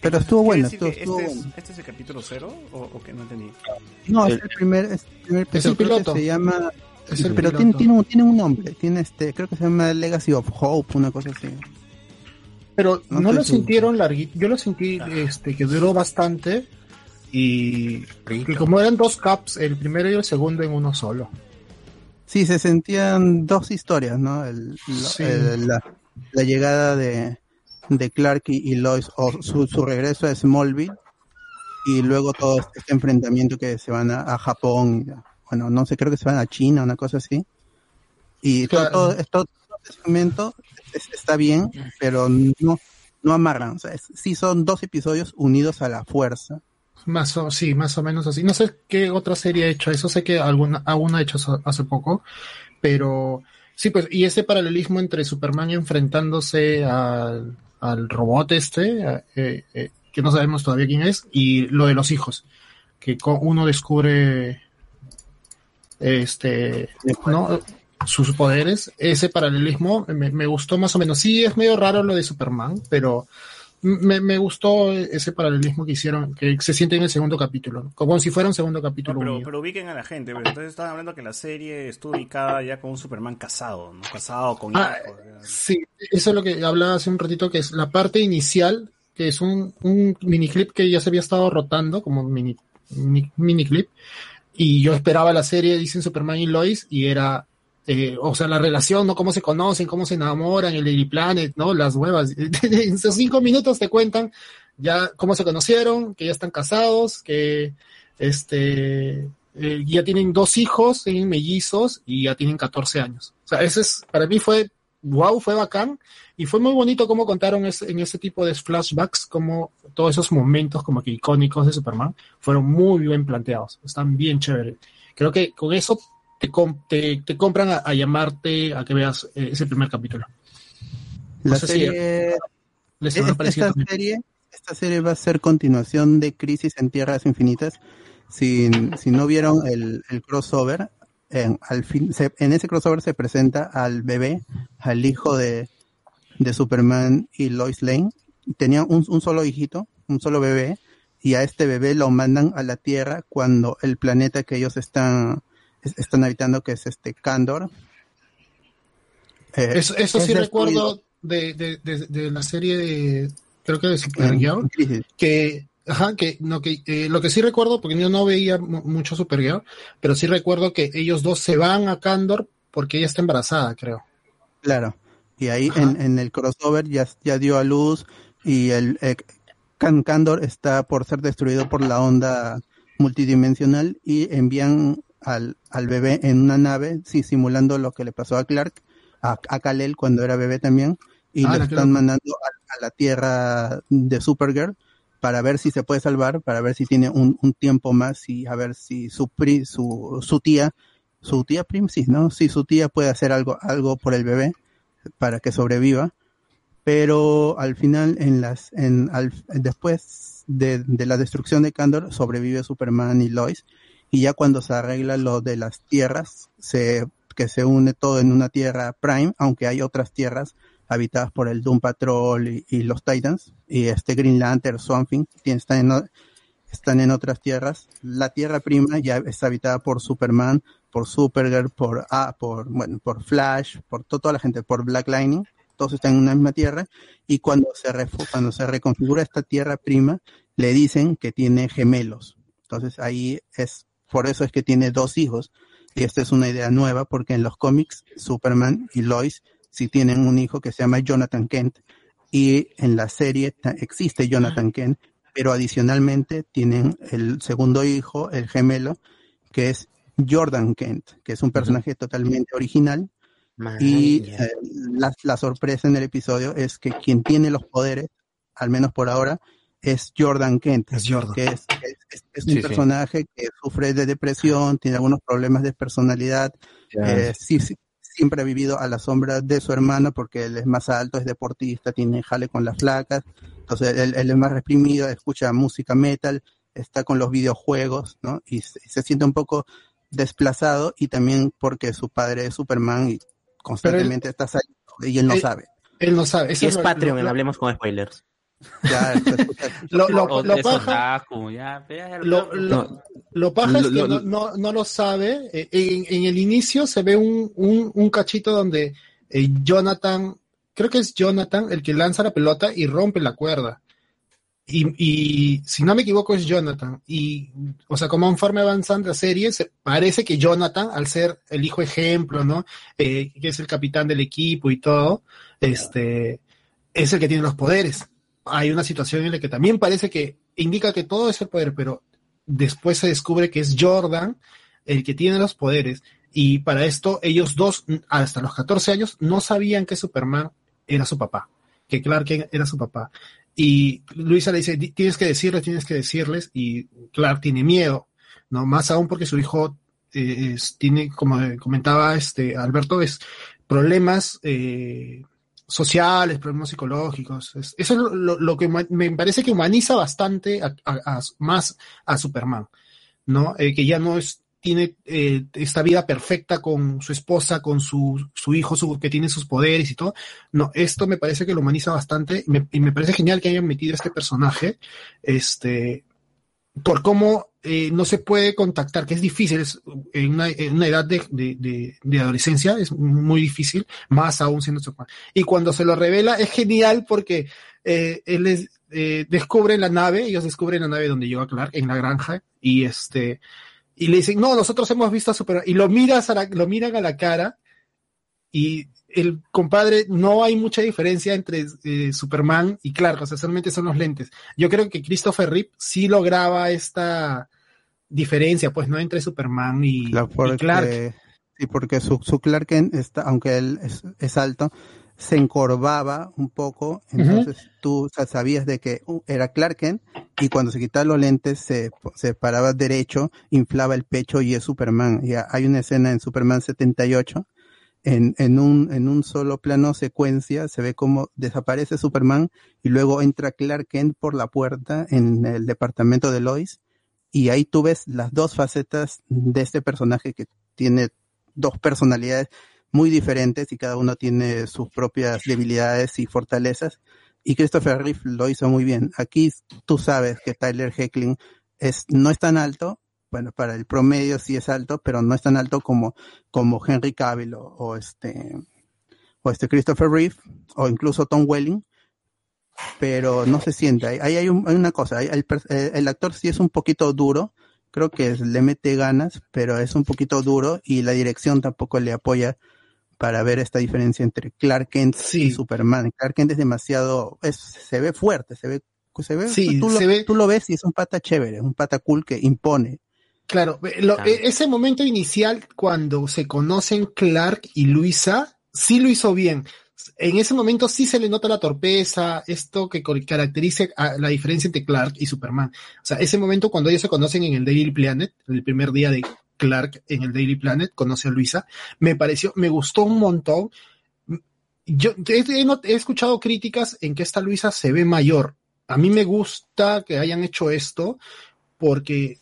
Pero estuvo bueno, ¿Quiere estuvo, que estuvo este, bueno. es, ¿Este es el capítulo cero o, o que no entendí? No, es El- primer, es el primer Es el que piloto. se llama, Es el pero tiene, tiene un, tiene un nombre, tiene este, creo que se llama Legacy of Hope, una cosa así. Pero No lo seguro. sintieron larguito. Yo lo sentí este, que duró bastante. Y, y como eran dos caps, el primero y el segundo en uno solo. Sí, se sentían dos historias, ¿no? El- lo- Sí. el- la, la llegada de, de Clark y, Lois, o su, su regreso a Smallville, y luego todo este enfrentamiento que se van a, a Japón, bueno, no sé, creo que se van a China, una cosa así. Y todo- Claro. todo, todo este segmento es- está bien, pero no, no amarran. O sea, es- sí son dos episodios unidos a la fuerza. Más o, sí, más o menos así. No sé qué otra serie ha hecho eso. Sé que alguna, alguna ha hecho hace poco. Pero sí, pues, y ese paralelismo entre Superman enfrentándose al, al robot este, eh, eh, que no sabemos todavía quién es, y lo de los hijos, que uno descubre este, ¿no? sus poderes, ese paralelismo me, me gustó más o menos. Sí, es medio raro lo de Superman, pero me, me gustó ese paralelismo que hicieron, que se siente en el segundo capítulo, ¿no? como si fuera un segundo capítulo. Pero, unido. pero ubiquen a la gente, pero entonces estaban hablando que la serie estuvo ubicada ya con un Superman casado, ¿no? Casado con Ah, hijos. Sí, eso es lo que hablaba hace un ratito, que es la parte inicial, que es un, un miniclip que ya se había estado rotando, como mini, mini, miniclip, y yo esperaba la serie, dicen Superman y Lois, y era, eh, o sea, la relación, ¿no? Cómo se conocen, cómo se enamoran, el Daily Planet, ¿no? Las huevas. en esos cinco minutos te cuentan ya cómo se conocieron, que ya están casados, que este eh, ya tienen dos hijos, tienen mellizos y ya tienen 14 años. O sea, ese es, para mí fue, wow, fue bacán. Y fue muy bonito cómo contaron ese- en ese tipo de flashbacks, como todos esos momentos como que icónicos de Superman fueron muy bien planteados. Están bien chéveres. Creo que con eso te, com- te, te compran a, a llamarte a que veas eh, ese primer capítulo. No La si serie, les esta, serie, esta serie va a ser continuación de Crisis en Tierras Infinitas. Si, si no vieron el, el crossover, en, al fin, se- en ese crossover se presenta al bebé, al hijo de, de Superman y Lois Lane. Tenían un, un solo hijito, un solo bebé, y a este bebé lo mandan a la Tierra cuando el planeta que ellos están, es- están habitando, que es este Kandor. eh, Eso, eso es sí recuerdo de, de, de, de la serie de, creo que de Supergirl, que, ajá, que, no, que eh, lo que sí recuerdo, porque yo no veía mu- mucho Supergirl, pero sí recuerdo que ellos dos se van a Kandor porque ella está embarazada, creo. Claro. Y ahí en, en el crossover ya, ya dio a luz y el eh, Can Candor está por ser destruido por la onda multidimensional y envían al, al bebé en una nave, sí, simulando lo que le pasó a Clark, a, a Kal-El cuando era bebé también, y Ah, lo están mandando a, a la Tierra de Supergirl para ver si se puede salvar, para ver si tiene un, un tiempo más y a ver si su, pri- su, su tía, su tía Prim, sí, ¿no? Si su tía puede hacer algo, algo por el bebé para que sobreviva. Pero al final en las en al- después de, de la destrucción de Kandor sobrevive Superman y Lois y ya cuando se arregla lo de las tierras se que se une todo en una tierra prime aunque hay otras tierras habitadas por el Doom Patrol y, y los Titans y este Green Lantern Swamp Thing están en, están en otras tierras la tierra prima ya está habitada por Superman por Supergirl por ah, por bueno por Flash por to- toda la gente por Black Lightning todos están en una misma tierra y cuando se cuando se reconfigura esta tierra prima le dicen que tiene gemelos. Entonces ahí es por eso es que tiene dos hijos y esta es una idea nueva porque en los cómics Superman y Lois sí tienen un hijo que se llama Jonathan Kent y en la serie existe Jonathan Kent pero adicionalmente tienen el segundo hijo el gemelo que es Jordan Kent que es un personaje totalmente original. Y eh, la, la sorpresa en el episodio es que quien tiene los poderes, al menos por ahora, es Jordan Kent, que es, es- un Sí, sí. personaje que sufre de depresión, tiene algunos problemas de personalidad, eh, sí- sí, siempre ha vivido a la sombra de su hermano porque él es más alto, es deportista, tiene jale con las flacas, entonces él, él es más reprimido, escucha música metal, está con los videojuegos, ¿no? Y se, y se siente un poco desplazado y también porque su padre es Superman y constantemente está saliendo y él no Él- sabe. Él no sabe. Eso es lo- Patreon, lo- en lo- Hablemos con Spoilers. Lo, lo, O lo es paja, otaku, ya, ya, lo, lo- lo paja es que no, no, no lo sabe. Eh, En, en el inicio se ve un, un, un cachito donde eh, Jonathan, creo que es Jonathan el que lanza la pelota y rompe la cuerda. Y, y si no me equivoco es Jonathan. Y, o sea, como conforme avanzando la serie, se, parece que Jonathan, al ser el hijo ejemplo, ¿no? Eh, que es el capitán del equipo y todo, este, es el que tiene los poderes. Hay una situación en la que también parece que indica que todo es el poder, pero después se descubre que es Jordan el que tiene los poderes. Y para esto, ellos dos, hasta los 14 años, no sabían que Superman era su papá, que Clark era su papá. Y Luisa le dice, "Di- tienes que decirles, tienes que decirles, y Clark tiene miedo, ¿no? Más aún porque su hijo eh, tiene, como comentaba este Alberto, es problemas eh, sociales, problemas psicológicos. Es- eso es lo, lo- que me parece que humaniza bastante a- a- a- más a Superman, ¿no? Eh, que ya no es tiene eh, esta vida perfecta con su esposa, con su, su hijo, su, que tiene sus poderes y todo. No, esto me parece que lo humaniza bastante y me, y me parece genial que hayan metido este personaje, este, por cómo eh, no se puede contactar, que es difícil, es, en, una, edad de, de- adolescencia es muy difícil, más aún siendo Superman. Y cuando se lo revela es genial porque eh, él es, eh, descubre la nave, ellos descubren la nave donde llega Clark, en la granja, y este y le dicen, no, nosotros hemos visto a Superman, y lo, miras a la- lo miran a la cara, y el compadre, no hay mucha diferencia entre eh, Superman y Clark, o sea, solamente son los lentes. Yo creo que Christopher Reeve sí lograba esta diferencia, pues, ¿no? Entre Superman y, Claro, y porque, Clark. Sí, porque su, su Clark Kent, está, aunque él es, es alto, se encorvaba un poco, entonces tú sa- sabías de que uh, era Clark Kent y cuando se quitaba los lentes se, se paraba derecho, inflaba el pecho y es Superman. Y hay una escena en Superman 78 en, en, un, en un solo plano secuencia se ve como desaparece Superman y luego entra Clark Kent por la puerta en el departamento de Lois y ahí tú ves las dos facetas de este personaje que tiene dos personalidades muy diferentes y cada uno tiene sus propias debilidades y fortalezas y Christopher Reeve lo hizo muy bien. Aquí tú sabes que Tyler Heckling es, no es tan alto, bueno, para el promedio sí es alto, pero no es tan alto como, como Henry Cavill o, o este, o este Christopher Reeve, o incluso Tom Welling, pero no se siente. Ahí hay, un- hay una cosa, el, eh, el actor sí es un poquito duro, creo que es- le mete ganas, pero es un poquito duro y la dirección tampoco le apoya para ver esta diferencia entre Clark Kent y Superman. Clark Kent es demasiado, es, se ve fuerte, se ve, se ve, Sí, tú, lo, se ve- tú lo ves y es un pata chévere, un pata cool que impone. Claro, lo- e- ese momento inicial cuando se conocen Clark y Luisa, sí lo hizo bien. En ese momento sí se le nota la torpeza, esto que caracteriza a la diferencia entre Clark y Superman. O sea, ese momento cuando ellos se conocen en el Daily Planet, el primer día de Clark en el Daily Planet, conoce a Luisa, me pareció, me gustó un montón. Yo he escuchado críticas en que esta Luisa se ve mayor. A mí me gusta que hayan hecho esto porque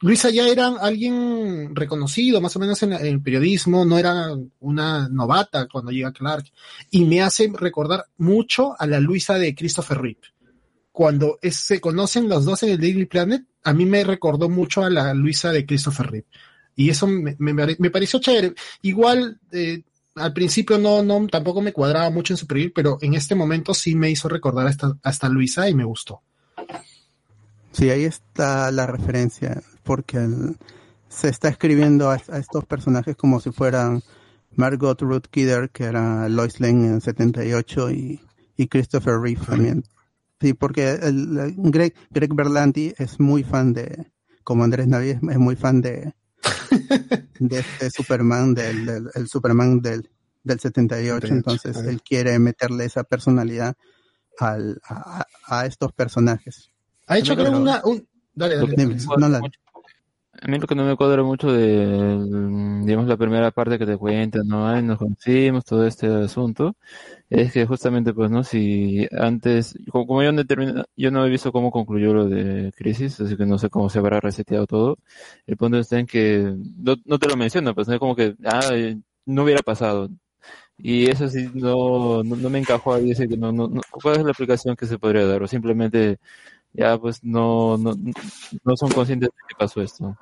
Luisa ya era alguien reconocido más o menos en, el periodismo, no era una novata cuando llega Clark, y me hace recordar mucho a la Luisa de Christopher Reeve. Cuando se conocen los dos en el Daily Planet, a mí me recordó mucho a la Luisa de Christopher Reeve. Y eso me, me, pareció chévere. Igual, eh, al principio no, no, tampoco me cuadraba mucho en Supergirl, pero en este momento sí me hizo recordar a esta, a esta Luisa y me gustó. Sí, ahí está la referencia, porque el- se está escribiendo a, a estos personajes como si fueran Margot Ruth Kidder, que era Lois Lane en el 78, y, y Christopher Reeve también. Sí, porque el, el- Greg, Greg Berlanti es muy fan de, como Andrés Navi, es, muy fan de, de este Superman, del, del el Superman del, del 78, entonces él quiere meterle esa personalidad al, a- a estos personajes. Ha hecho creo una... Un... Dale, dale. Dime, no, la- A mí lo que no me cuadra mucho de, digamos, la primera parte que te cuentan, ¿no? Ay, nos conocimos, todo este asunto, es que justamente, pues, ¿no? Si antes, como, como yo no yo no he visto cómo concluyó lo de Crisis, así que no sé cómo se habrá reseteado todo. El punto está en que no, no te lo menciono, pues, no es como que, ah, eh, no hubiera pasado. Y eso sí, no, no, no me encajó ahí, ese que no, no, no- ¿cuál es la aplicación que se podría dar? O simplemente, ya, pues, no, no, no son conscientes de que pasó esto.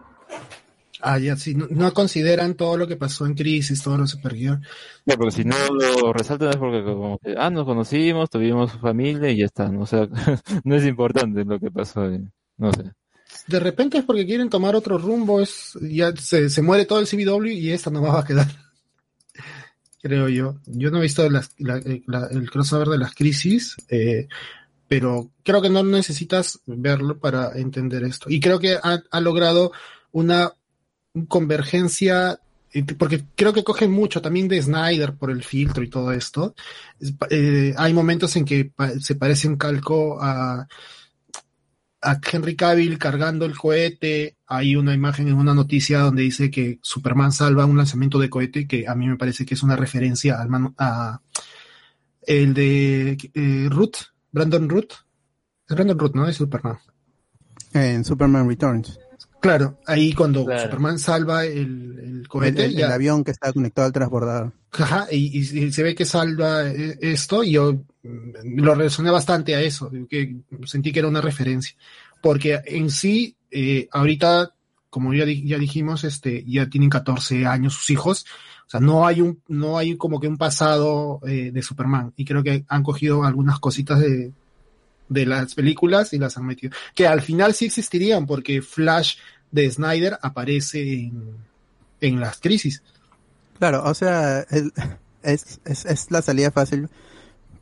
Ah, ya, sí, no, no consideran todo lo que pasó en Crisis, todo lo de Supergirl. Ya, porque si no lo resaltan es porque como que, ah, nos conocimos, tuvimos familia y ya está, ¿no? O sea, no es importante lo que pasó, eh, no sé. De repente es porque quieren tomar otro rumbo, es ya se, se muere todo el CBW y esta no va a quedar. Creo yo. Yo no he visto las- la- eh, la- el crossover de las crisis, eh, pero creo que no necesitas verlo para entender esto. Y creo que ha, logrado una convergencia, porque creo que coge mucho también de Snyder por el filtro y todo esto. Eh, hay momentos en que se parece un calco a, Henry Cavill cargando el cohete. Hay una imagen en una noticia donde dice que Superman salva un lanzamiento de cohete, que a mí me parece que es una referencia al a el de eh, Root, Brandon Root. Es Brandon Root, ¿no? Es Superman. En Superman Returns. Claro, ahí cuando Claro. Superman salva el, el cohete, el- el ya- avión que está conectado al transbordador. Ajá, y, y- y se ve que salva eh, esto y yo mm, lo relacioné bastante a eso, que sentí que era una referencia. Porque en sí, eh, ahorita, como ya, ya dijimos, este, ya tienen 14 años sus hijos, o sea, no hay un, no hay como que un pasado eh, de Superman. Y creo que han cogido algunas cositas de, de las películas y las han metido. Que al final sí existirían, porque Flash de Snyder aparece en, en las crisis. Claro, o sea, es, es, es la salida fácil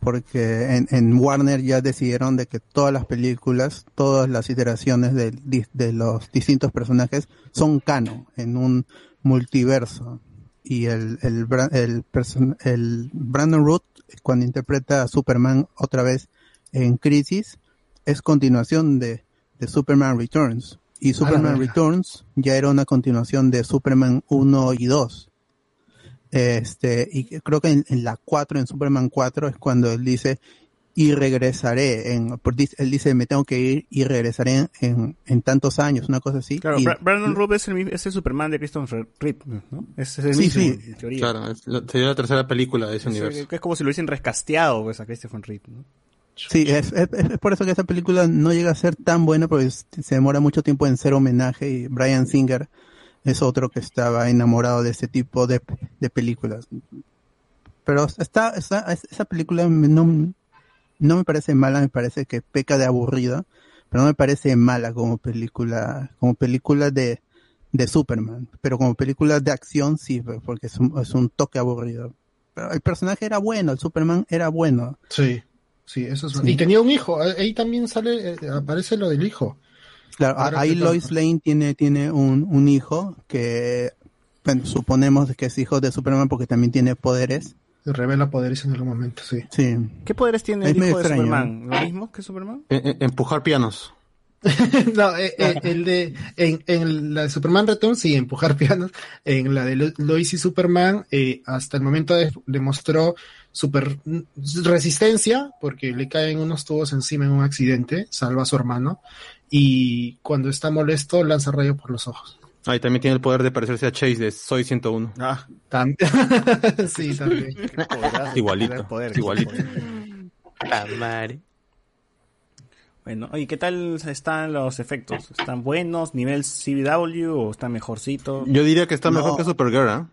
porque en, en Warner ya decidieron de que todas las películas, todas las iteraciones de, los distintos personajes son canon en un multiverso. Y el, el, el, person- el Brandon Root, cuando interpreta a Superman otra vez en Crisis, es continuación de, de Superman Returns. Y Superman. Returns ya era una continuación de Superman 1 y 2. Este, y creo que en, en la 4, en Superman 4, es cuando él dice, y regresaré, en, él dice, me tengo que ir y regresaré en, en, en tantos años, una cosa así. Claro, Y- Bra- Brandon Root es el, mi- es el Superman de Christopher Reeve, ¿no? Es, es el Sí, mismo, sí. en teoría. Claro, es la- sería la tercera película de ese Es, universo. es como si lo hubiesen rescasteado pues, a Christopher Reeve, ¿no? Sí, es, es- es por eso que esta película no llega a ser tan buena porque se demora mucho tiempo en ser homenaje y Brian Singer es otro que estaba enamorado de este tipo de, de películas. Pero está, está- es- esa película no, no me parece mala, me parece que peca de aburrida, pero no me parece mala como película, como película de, de Superman, pero como película de acción sí, porque es un, es un toque aburrido. Pero el personaje era bueno, el Superman era bueno. Sí, sí, eso es Sí. Y tenía un hijo, ahí también sale, eh, aparece lo del hijo. Claro, Ahora ahí Lois Lane tiene, tiene un, un hijo que bueno, suponemos que es hijo de Superman porque también tiene poderes. Se revela poderes en algún momento, sí. Sí. ¿Qué poderes tiene Es el hijo de extraño, Superman? ¿Lo mismo que Superman? E- e- empujar pianos. no, eh, eh, el de en, en la de Superman Returns sí, empujar pianos. En la de Lo- Lois y Superman, eh, hasta el momento de- demostró super resistencia porque le caen unos tubos encima en un accidente, salva a su hermano y cuando está molesto lanza rayo por los ojos. Ahí también tiene el poder de parecerse a Chase de Soy 101. Ah, Tam- sí, también. igualito. Poder, igualito. Bueno, ¿y qué tal están los efectos? ¿Están buenos? ¿Nivel CW o está mejorcito? Yo diría que está No. mejor que Supergirl, ¿ah?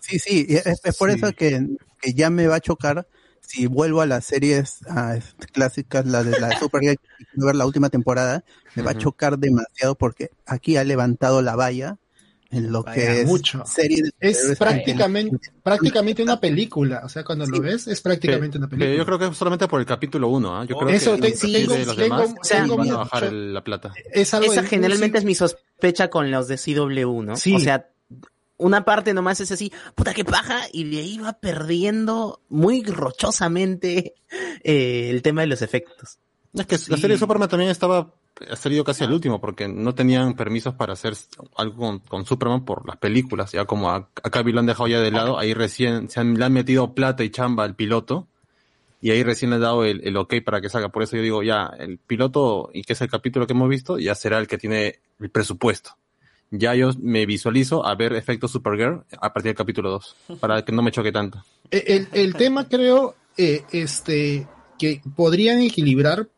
Sí, sí, y es, es por Sí. eso que, que ya me va a chocar si vuelvo a las series ah, clásicas, la de la Supergirl, y quiero ver la última temporada, me va a chocar demasiado porque aquí ha levantado la valla en lo Vaya, que es mucho. serie de Es prácticamente, prácticamente una película, o sea, cuando lo ves es prácticamente una película. yo creo que es solamente por el capítulo 1, ¿ah? Yo creo Eso, que te- inclusive tengo- los tengo- demás o sea, van a bajar el- la plata. Es algo Esa de- generalmente es mi sospecha con los de CW, ¿no? Sí. O sea, una parte nomás es así, puta que paja, y de ahí va perdiendo muy rochosamente eh, el tema de los efectos. Es que la serie de Superman también estaba ha salido casi al último porque no tenían permisos para hacer algo con, con Superman por las películas. Ya como a- acá lo han dejado ya de lado, ahí recién se han, le han metido plata y chamba al piloto y ahí recién le han dado el, el ok para que salga. Por eso yo digo, ya, el piloto y que es el capítulo que hemos visto, ya será el que tiene el presupuesto. Ya yo me visualizo a ver efectos Supergirl a partir del capítulo 2, para que no me choque tanto. Eh, El, el tema creo eh, este que podrían equilibrar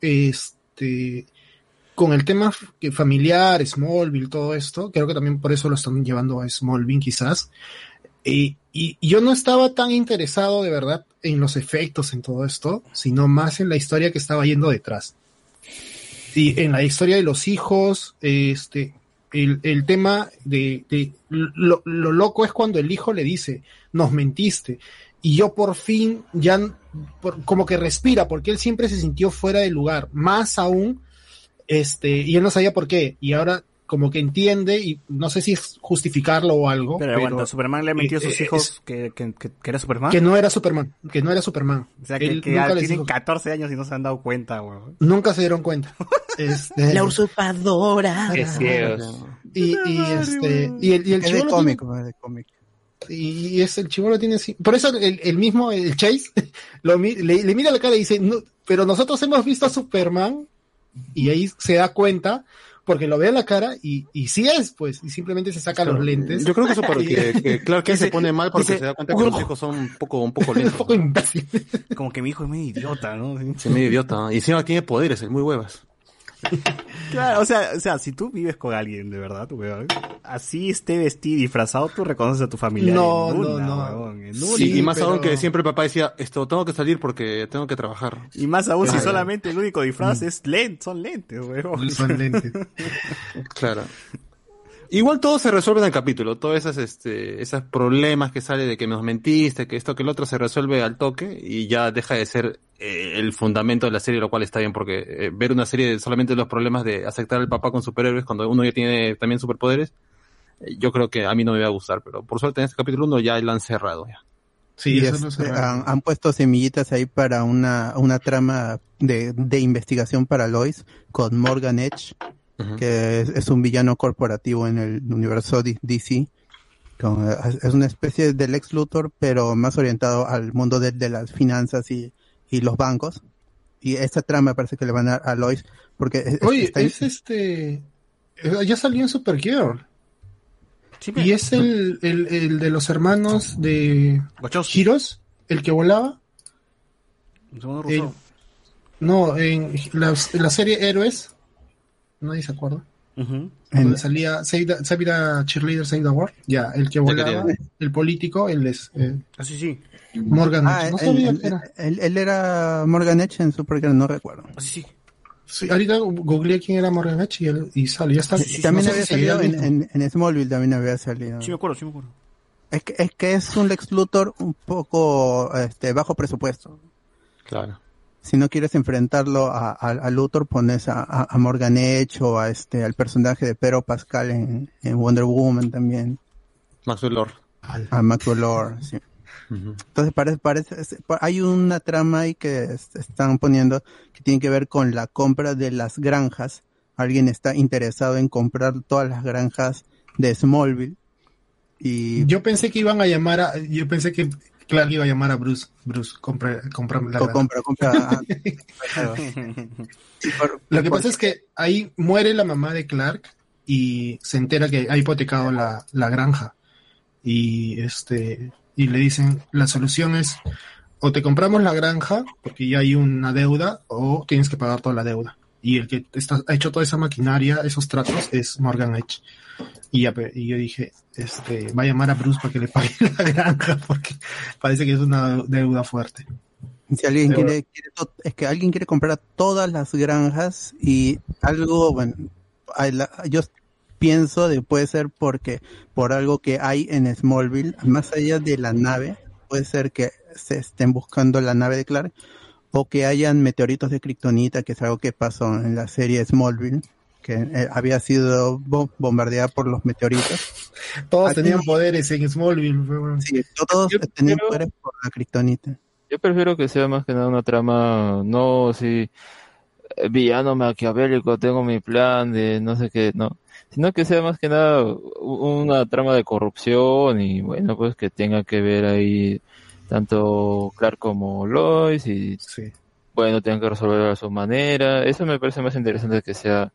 este con el tema familiar, Smallville, todo esto, creo que también por eso lo están llevando a Smallville quizás. Eh, y y yo no estaba tan interesado de verdad en los efectos en todo esto, sino más en la historia que estaba yendo detrás. Y en la historia de los hijos, este, el, el tema de, de lo, lo loco es cuando el hijo le dice, nos mentiste. Y yo por fin ya por- como que respira, porque él siempre se sintió fuera de lugar, más aún, este, y él no sabía por qué. Y ahora como que entiende, y no sé si es justificarlo o algo, Pero, pero, aguanta, Superman le ha mentido a sus eh, hijos es- que, que, que, que era Superman. que no era Superman, que no era Superman. O sea, que, Él que nunca les tienen dijo- 14 años y no se han dado cuenta, weón. nunca se dieron cuenta. Este, La usurpadora. Qué ciegos. y, y este y el, y el Es de cómic, tiene- es de cómic. y es el chivolo tiene así- por eso el, el mismo el Chase lo le, le mira la cara y dice "No, pero nosotros hemos visto a Superman y ahí se da cuenta porque lo ve a la cara y, y sí es pues y simplemente se saca los lentes Yo creo que eso para Y- que, que claro que Dice- se pone mal porque dice, se da cuenta que los hijos son un poco, un poco lentos. un poco imbécil Como que mi hijo es medio idiota, ¿no? Sí. Sí, medio idiota. ¿no? Y encima tiene poderes, es muy huevas. Claro, o sea, o sea, si tú vives con alguien de verdad, weón, así esté vestido y disfrazado, tú reconoces a tu familia. No, en no, una, no. weón, en una. y, y más pero- aún que siempre el papá decía, esto, tengo que salir porque tengo que trabajar. Y más aún si solamente el único disfraz es lente, son lentes, weón. son lentes Claro. Igual todo se resuelve en el capítulo, todos esos, este, esos problemas que sale de que nos mentiste, que esto, que el otro se resuelve al toque y ya deja de ser eh, el fundamento de la serie, lo cual está bien porque eh, ver una serie de solamente los problemas de aceptar al papá con superhéroes cuando uno ya tiene también superpoderes, eh, yo creo que a mí no me va a gustar, pero por suerte en este capítulo uno ya lo han cerrado ya. sí Y eso este, no se han, han puesto semillitas ahí para una, una trama de, de investigación para Lois con Morgan Edge, Que es, es un villano corporativo en el universo D- DC. Con- es una especie de Lex Luthor, pero más orientado al mundo de, de las finanzas y, y los bancos. Y esta trama parece que le van a dar a Lois, porque es- oye está- es este eh, ya salió en Supergirl Sí, y es el, el, el de los hermanos de. Giros el que volaba El-. No, en la, en la serie Héroes, nadie se acuerda. Ujú. en- Donde salía Save the, Save the Cheerleader, Save the World. Ya, el que volaba, el político, el es eh, Ah, sí, sí. Morgan. Ah, no él, él- era. él- él era Morgan Edge en Supergirl, no recuerdo. Ah, sí, sí. Sí, ahorita googleé quién era Morgan Edge y, él- y salió. Ya está. también no había salido el en, en, en Smallville, también había salido. Sí me acuerdo, sí me acuerdo. Es que, es que es un Lex Luthor un poco este, bajo presupuesto. Claro. Si no quieres enfrentarlo a, a, a Luthor, pones a, Morgan Edge o a este, al personaje de Pedro Pascal en, en Wonder Woman también. Maxwell Lord. A Maxwell Lord, sí. Entonces parece, parece, hay una trama ahí que es- están poniendo que tiene que ver con la compra de las granjas. Alguien está interesado en comprar todas las granjas de Smallville. Y Yo pensé que iban a llamar a. Yo pensé que Clark iba a llamar a Bruce. Bruce, compra, compra la o granja. compra, compra. Lo que pasa es que ahí muere la mamá de Clark y se entera que ha hipotecado la, la granja. Y este y le dicen, la solución es o te compramos la granja porque ya hay una deuda o tienes que pagar toda la deuda. Y el que está, ha hecho toda esa maquinaria, esos tratos, es Morgan Edge. Y, ya, pe- y yo dije, este, va a llamar a Bruce para que le pague la granja porque parece que es una deuda fuerte. Si alguien Pero- quiere, quiere es que alguien quiere comprar todas las granjas y algo, bueno, hay la- yo pienso de puede ser porque por algo que hay en Smallville, más allá de la nave, puede ser que se estén buscando la nave de Clark o que hayan meteoritos de kriptonita, que es algo que pasó en la serie Smallville, que eh, había sido bo- bombardeada por los meteoritos. Todos Aquí tenían poderes en Smallville. fue bueno. Sí, todos tenían poderes por la kriptonita. Yo prefiero que sea más que nada una trama, no si eh, villano maquiavélico, tengo mi plan de no sé qué, no, sino que sea más que nada una trama de corrupción y bueno, pues que tenga que ver ahí tanto Clark como Lois y bueno, tengan que resolverlo a su manera. Eso me parece más interesante que sea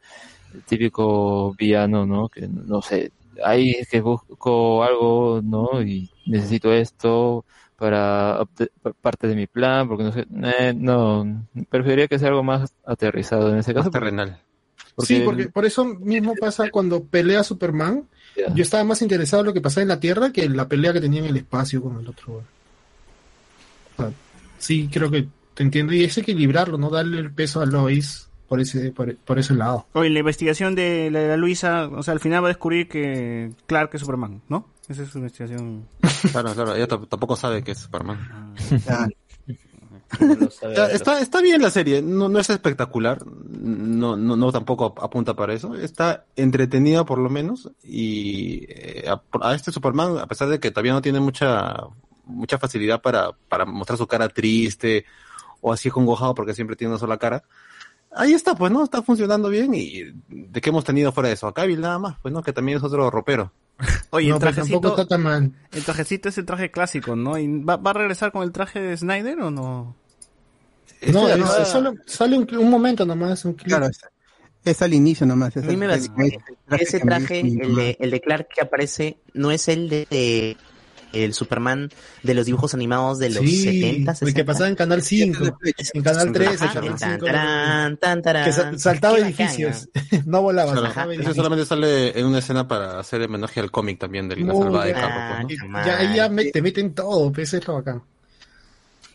el típico villano, ¿no? Que no sé, ahí es que busco algo, ¿no? Y necesito esto para parte de mi plan, porque no sé, eh, no, preferiría que sea algo más aterrizado en ese caso. terrenal. sí, porque por eso mismo pasa cuando pelea Superman. Yo estaba más interesado en lo que pasaba en la Tierra que en la pelea que tenía en el espacio con el otro. Sí, creo que te entiendo. Y es equilibrarlo, no darle el peso a Lois por ese, por, por ese lado. Oye, la investigación de la, de la Luisa, o sea, al final va a descubrir que Clark es Superman, ¿no? Esa es su investigación. Claro, claro, ella tampoco sabe que es Superman. de está, está bien la serie, no, no es espectacular, no, no, no tampoco ap- apunta para eso, está entretenida por lo menos y eh, a, a este Superman, a pesar de que todavía no tiene mucha, mucha facilidad para, para mostrar su cara triste o así congojado porque siempre tiene una sola cara, ahí está, pues no, está funcionando bien y de qué hemos tenido fuera de eso, acá Bill nada más, pues no, que también es otro ropero. Oye, No, el pero trajecito, tampoco está tan mal. el trajecito es el traje clásico, ¿no? ¿Y va, va a regresar con el traje de Snyder o no? No, Este, es- ah, solo- sale un, un momento nomás, un clip. Claro, es, es al inicio nomás. es A mí el- me el- el Ese traje, dice mi el de, el de Clark que aparece, no es el de, de- el Superman de los dibujos animados de los Sí, 70, el 60. que pasaba en Canal 5, en Canal 3, Ajá, Canal tan, 5, tarán, tan, tarán. que sa- saltaba Qué edificios, no volaba, ese edificios. solamente sale en una escena para hacer homenaje al cómic también de la Muy salvada de carro, ¿no? Ya, ahí ya me- te meten todo, pues eso es lo bacán.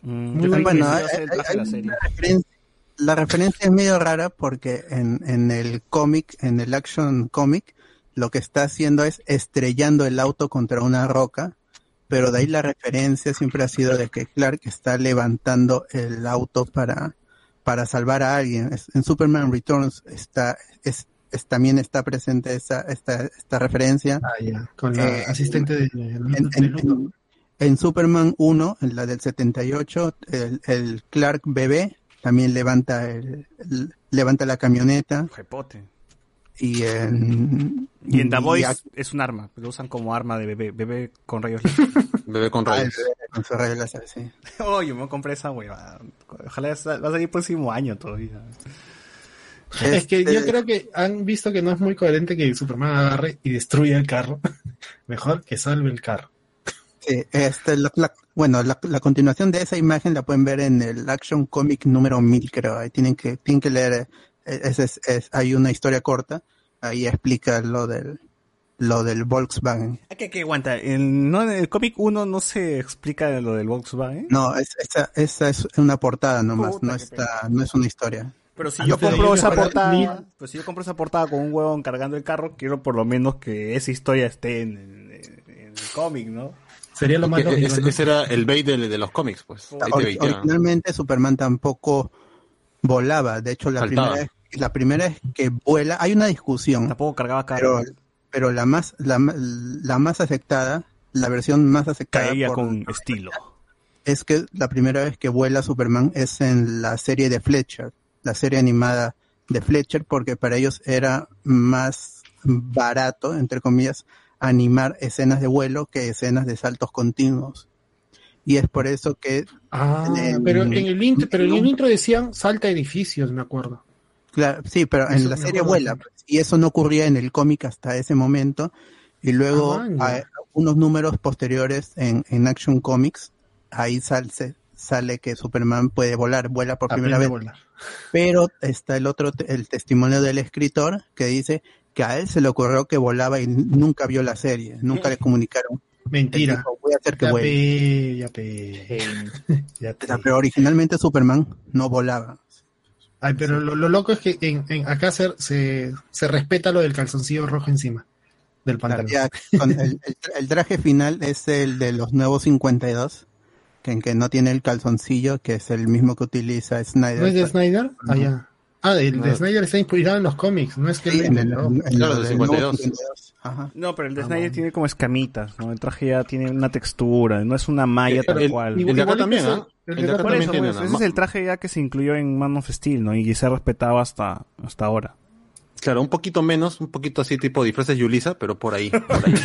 Mm, Muy bueno, a hay- el hay- la hay serie. una referencia- la referencia es medio rara porque en, en el cómic, en el action cómic, lo que está haciendo es estrellando el auto contra una roca, pero de ahí la referencia siempre ha sido de que Clark está levantando el auto para, para salvar a alguien. Es- En Superman Returns está, es, es- también está presente esta, esta, esta referencia. Ah, ya, con la Eh, asistente de, en, en- en- en Superman 1, en la del 78, el, el Clark bebé también levanta el, el- levanta la camioneta Jepote. Y en Y en aquí- es un arma, lo usan como arma de bebé, bebé con rayos láser. Bebé con Ah, rayos. bebé con su rayo láser, sí. Oye, me compré esa hueva. Ojalá va a salir el próximo año todavía. Es que yo Este- creo que han visto que no es muy coherente que Superman agarre y destruya el carro. Mejor que salve el carro. Sí, este, la- la- bueno, la, la continuación de esa imagen la pueden ver en el Action Comic número 1000, creo. Ahí tienen que, tienen que leer, eh, ese es- es- hay una historia corta, ahí explica lo del, lo del Volkswagen. ¿A qué, qué aguanta? En, no, en el cómic 1 no se explica lo del Volkswagen. No, es, esa, esa es una portada nomás, Puta, no está, no es una historia. Pero si Ah, yo pero compro esa portada, pues si yo compro esa portada con un huevón cargando el carro, quiero por lo menos que esa historia esté en, en- en el cómic, ¿no? Sería lo más Que lógico, ese, ¿no? ese era el bait de, de los cómics, pues. Originalmente Superman tampoco volaba. De hecho, la Saltaba. primera, vez, la primera vez que vuela, hay una discusión. Tampoco cargaba Pero, carro. pero la más, la, la más aceptada, la versión más aceptada Caía por- con estilo. es que la primera vez que vuela Superman es en la serie de Fletcher, la serie animada de Fletcher, porque para ellos era más barato, entre comillas, animar escenas de vuelo que escenas de saltos continuos. Y es por eso que Ah, en- pero en el intro, pero en el intro decían salta edificios, me acuerdo. Claro, sí, pero Eso en la serie vuela, pues, y eso no ocurría en el cómic hasta ese momento, y luego Ah, unos números posteriores en, en Action Comics, ahí sal- se- sale que Superman puede volar, vuela por primera vez. volar. Pero está el otro, el testimonio del escritor que dice que a él se le ocurrió que volaba y nunca vio la serie, nunca le comunicaron. Mentira. Dijo, voy a hacer que Ya pe, ya pe. Ya pe. Pero originalmente Superman no volaba. Ay, pero lo, lo loco es que en, en acá se, se, se respeta lo del calzoncillo rojo encima del pantalón. Ya, con el, el tra- el traje final es el de los nuevos 52, que en que no tiene el calzoncillo, que es el mismo que utiliza Snyder. ¿No es de Snyder? Ah, ya. Ah, el de No. Snyder está inspirado en los cómics, no es que Sí, el- inventó. en el- Claro, de del nuevo 52. 52. Ajá. No, pero el de Ah, Snyder tiene como escamitas, ¿no? El traje ya tiene una textura, no es una malla El- tal el- cual. el de acá también, es el- ¿ah? el El de acá también eso, tiene ese es el traje ya que se incluyó en Man of Steel, ¿no? Y se ha respetado hasta, hasta ahora. Claro, un poquito menos, un poquito así tipo disfraces Yulisa, pero por ahí. por ahí.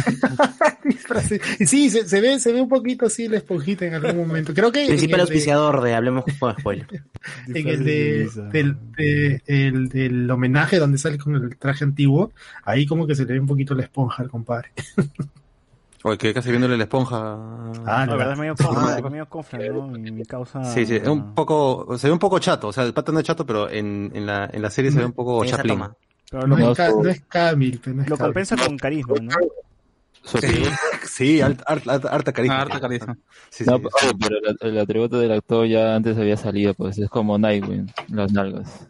Y Sí, se, se ve, se ve un poquito así la esponjita en algún momento. Creo que Principal de- auspiciador de Hablemos con Spoiler. en el de, del, de- el del homenaje donde sale con el traje antiguo, ahí como que se le ve un poquito la esponja al compadre. Oye, que casi viéndole la esponja. Ah, La verdad es medio confla, medio confla, ¿no? Mi, mi causa... Sí, sí, es un poco, se ve un poco chato, o sea, el pata no es chato, pero en, en la, en la serie se ve un poco chaplin. toma. Pero No, lo, es, Ca- no es Camil, pero no es lo compensa con carisma, ¿no? Sí, sí, harta, harta, harta carisma. Ah, harta carisma. Sí, No, sí, oye, pero el, el atributo del actor ya antes había salido, pues es como Nightwing, las nalgas.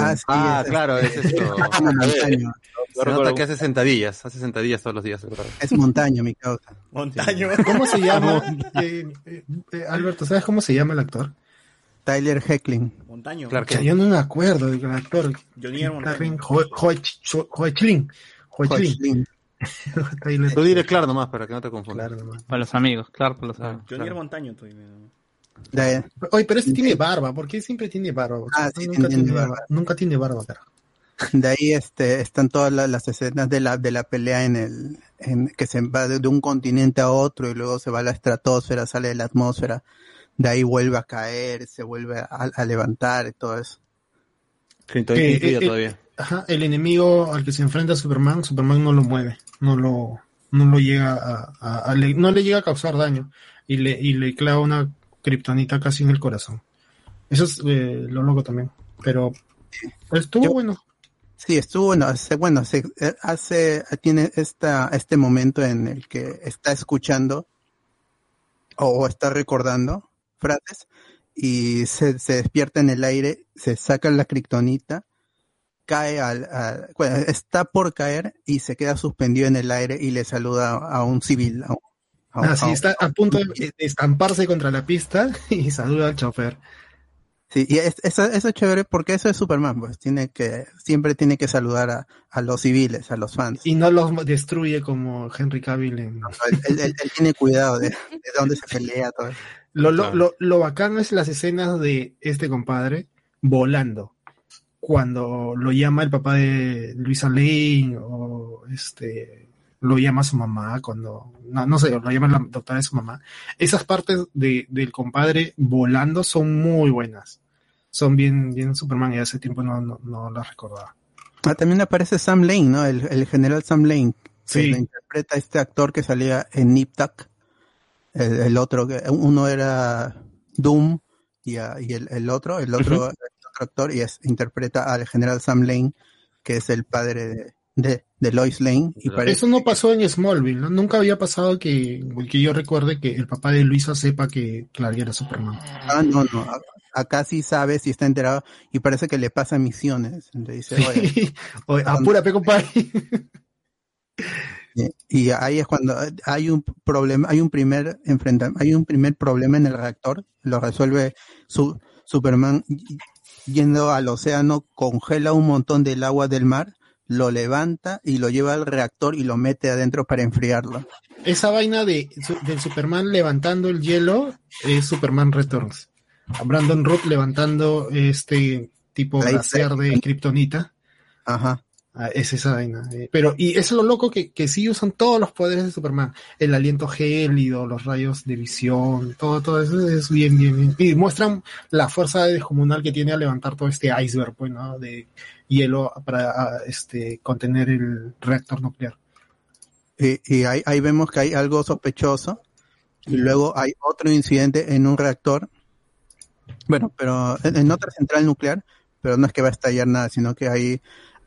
Ah, sí, Ah, es- claro, es esto. es montaño. Se nota que hace sentadillas, hace sentadillas todos los días. Es montaño, mi causa. Montaño. ¿Cómo se llama? Eh, eh, eh, Alberto, ¿sabes cómo se llama el actor? Tyler Heckling. Montaño. Claro que yo no me acuerdo del actor. Johnny Montaño. Hoechlin. Tú dile claro nomás para que no te confundas. Claro, nomás. Para los amigos, claro, para los amigos. Johnny Montaño, tú dime. De- Oye, pero este tiene barba. ¿Por qué siempre tiene barba? Ah, sí, nunca tiene tiene barba. barba. Nunca tiene barba, carajo. De ahí este, están todas la- las escenas de la, de la pelea en el, en, que se va de, de un continente a otro y luego se va a la estratosfera, sale de la atmósfera, de ahí vuelve a caer, se vuelve a, a levantar y todo eso. Kryptonita Eh, eh, eh, todavía. Ajá, el enemigo al que se enfrenta Superman, Superman no lo mueve, no lo, no lo llega a, a- a- le- no le llega a causar daño y le, y le clava una kriptonita casi en el corazón. Eso es eh, lo loco también. Pero estuvo Yo- bueno. Sí, estuvo bueno, hace, bueno, se, hace, tiene esta, este momento en el que está escuchando o está recordando frases y se, se despierta en el aire, se saca la kriptonita, cae al, al- bueno, está por caer y se queda suspendido en el aire y le saluda a un civil. a un- a un- Así a un- está a punto de de estamparse contra la pista y saluda al chofer. Sí, y es- eso, eso es chévere porque eso es Superman, pues tiene que, siempre tiene que saludar a, a los civiles, a los fans. Y no los destruye como Henry Cavill en... Él, él- él- él tiene cuidado de, de dónde se pelea todo eso. Lo, lo, lo, lo bacano es las escenas de este compadre volando. Cuando lo llama el papá de Luisa Lane o este lo llama su mamá, cuando no, no sé, lo llama la doctora de su mamá. Esas partes de, del compadre volando son muy buenas. Son bien, bien Superman y hace tiempo no, no, no las recordaba. Ah, también aparece Sam Lane, ¿no? El, el general Sam Lane, que Sí. lo interpreta este actor que salía en Nip Tuck. El, el otro, que uno era Doom y, ah, y el, el otro, el otro, el otro actor, y es, interpreta al general Sam Lane, que es el padre de, de, de Lois Lane. Y Eso no pasó en Smallville, ¿no? Nunca había pasado que, que yo recuerde que el papá de Luisa sepa que Clark era Superman. Ah, no, no. Acá sí sabe si está enterado y parece que le pasa misiones. Entonces dice, oye, Oye, apúrate, compadre. Y, ahí es cuando hay un problema, hay un primer enfrenta, hay un primer problema en el reactor, lo resuelve su, Superman yendo al océano, congela un montón del agua del mar, lo levanta y lo lleva al reactor y lo mete adentro para enfriarlo. Esa vaina de, del Superman levantando el hielo es Superman Returns. A Brandon Root levantando este tipo La glaciar de Kryptonita. Ajá. Ah, es esa vaina. eh, Pero, y es lo loco que, que sí usan todos los poderes de Superman. El aliento gélido, los rayos de visión, todo, todo eso es bien, bien, bien. Y muestran la fuerza descomunal que tiene a levantar todo este iceberg, pues, ¿no? De hielo para ah, este, contener el reactor nuclear. Y, y ahí, ahí vemos que hay algo sospechoso. Y luego hay otro incidente en un reactor. Bueno, pero en, en otra central nuclear, pero no es que va a estallar nada, sino que hay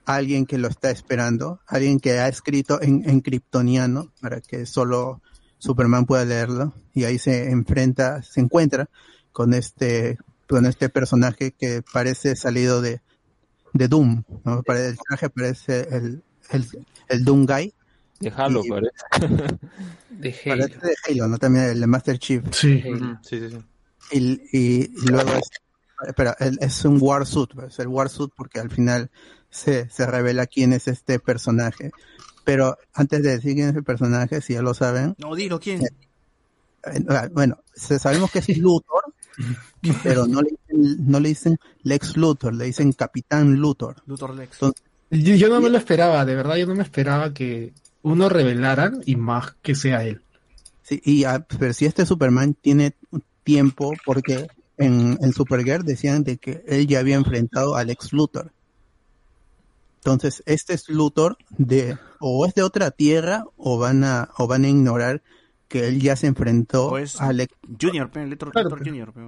alguien que lo está esperando, alguien que ha escrito en, en kryptoniano para que solo Superman pueda leerlo. Y ahí se enfrenta, se encuentra con este, con este personaje que parece salido de, de Doom, ¿no? El traje parece el, el, el Doom Guy. De Halo, Y- parece. De Parece de Halo, ¿no? También el de Master Chief. Sí, sí, sí. Y, y, luego es, espera, el- es un war suit, es el war suit porque al final se, se revela quién es este personaje. Pero antes de decir quién es el personaje, si ya lo saben, No, dilo, ¿quién? eh, ah, bueno, sabemos que es Luthor, pero no le, dicen, no le dicen Lex Luthor, le dicen Capitán Luthor. Luthor Lex. Entonces, Yo, yo no me lo esperaba, de verdad, yo no me esperaba que uno revelara y más que sea él. Sí, y ah, pero si este Superman tiene tiempo, porque en, en Supergirl decían de que él ya había enfrentado al ex Luthor. Entonces, este es Luthor de, o es de otra tierra, o van a, o van a ignorar que él ya se enfrentó O es al ex Junior, pe, Luthor, Claro, Luthor. Junior. pe.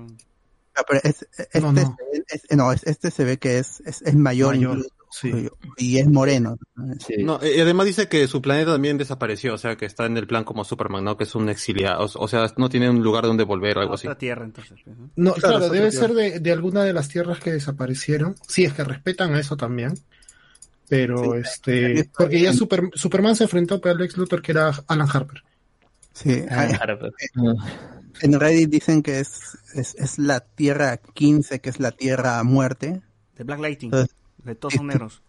Ah, pero es- este, No, no. es- es- no, es- este se ve que es, es, es mayor, Mayor, incluso, sí. y es moreno. Sí. No, y además dice que su planeta también desapareció, o sea, que está en el plan como Superman, ¿no? Que es un exiliado, o, o sea, no tiene un lugar donde volver o algo así. Otra tierra, entonces. ¿no? No, Claro, debe ser de, de alguna de las tierras que desaparecieron. Sí, es que respetan a eso también. Pero Sí, este, porque ya. Super- Superman se enfrentó a Lex Luthor, que era Alan Harper. Sí, hay- Harper. en Reddit dicen que es, es, es la tierra 15, que es la tierra muerte. De Black Lighting. Entonces, De todos son negros.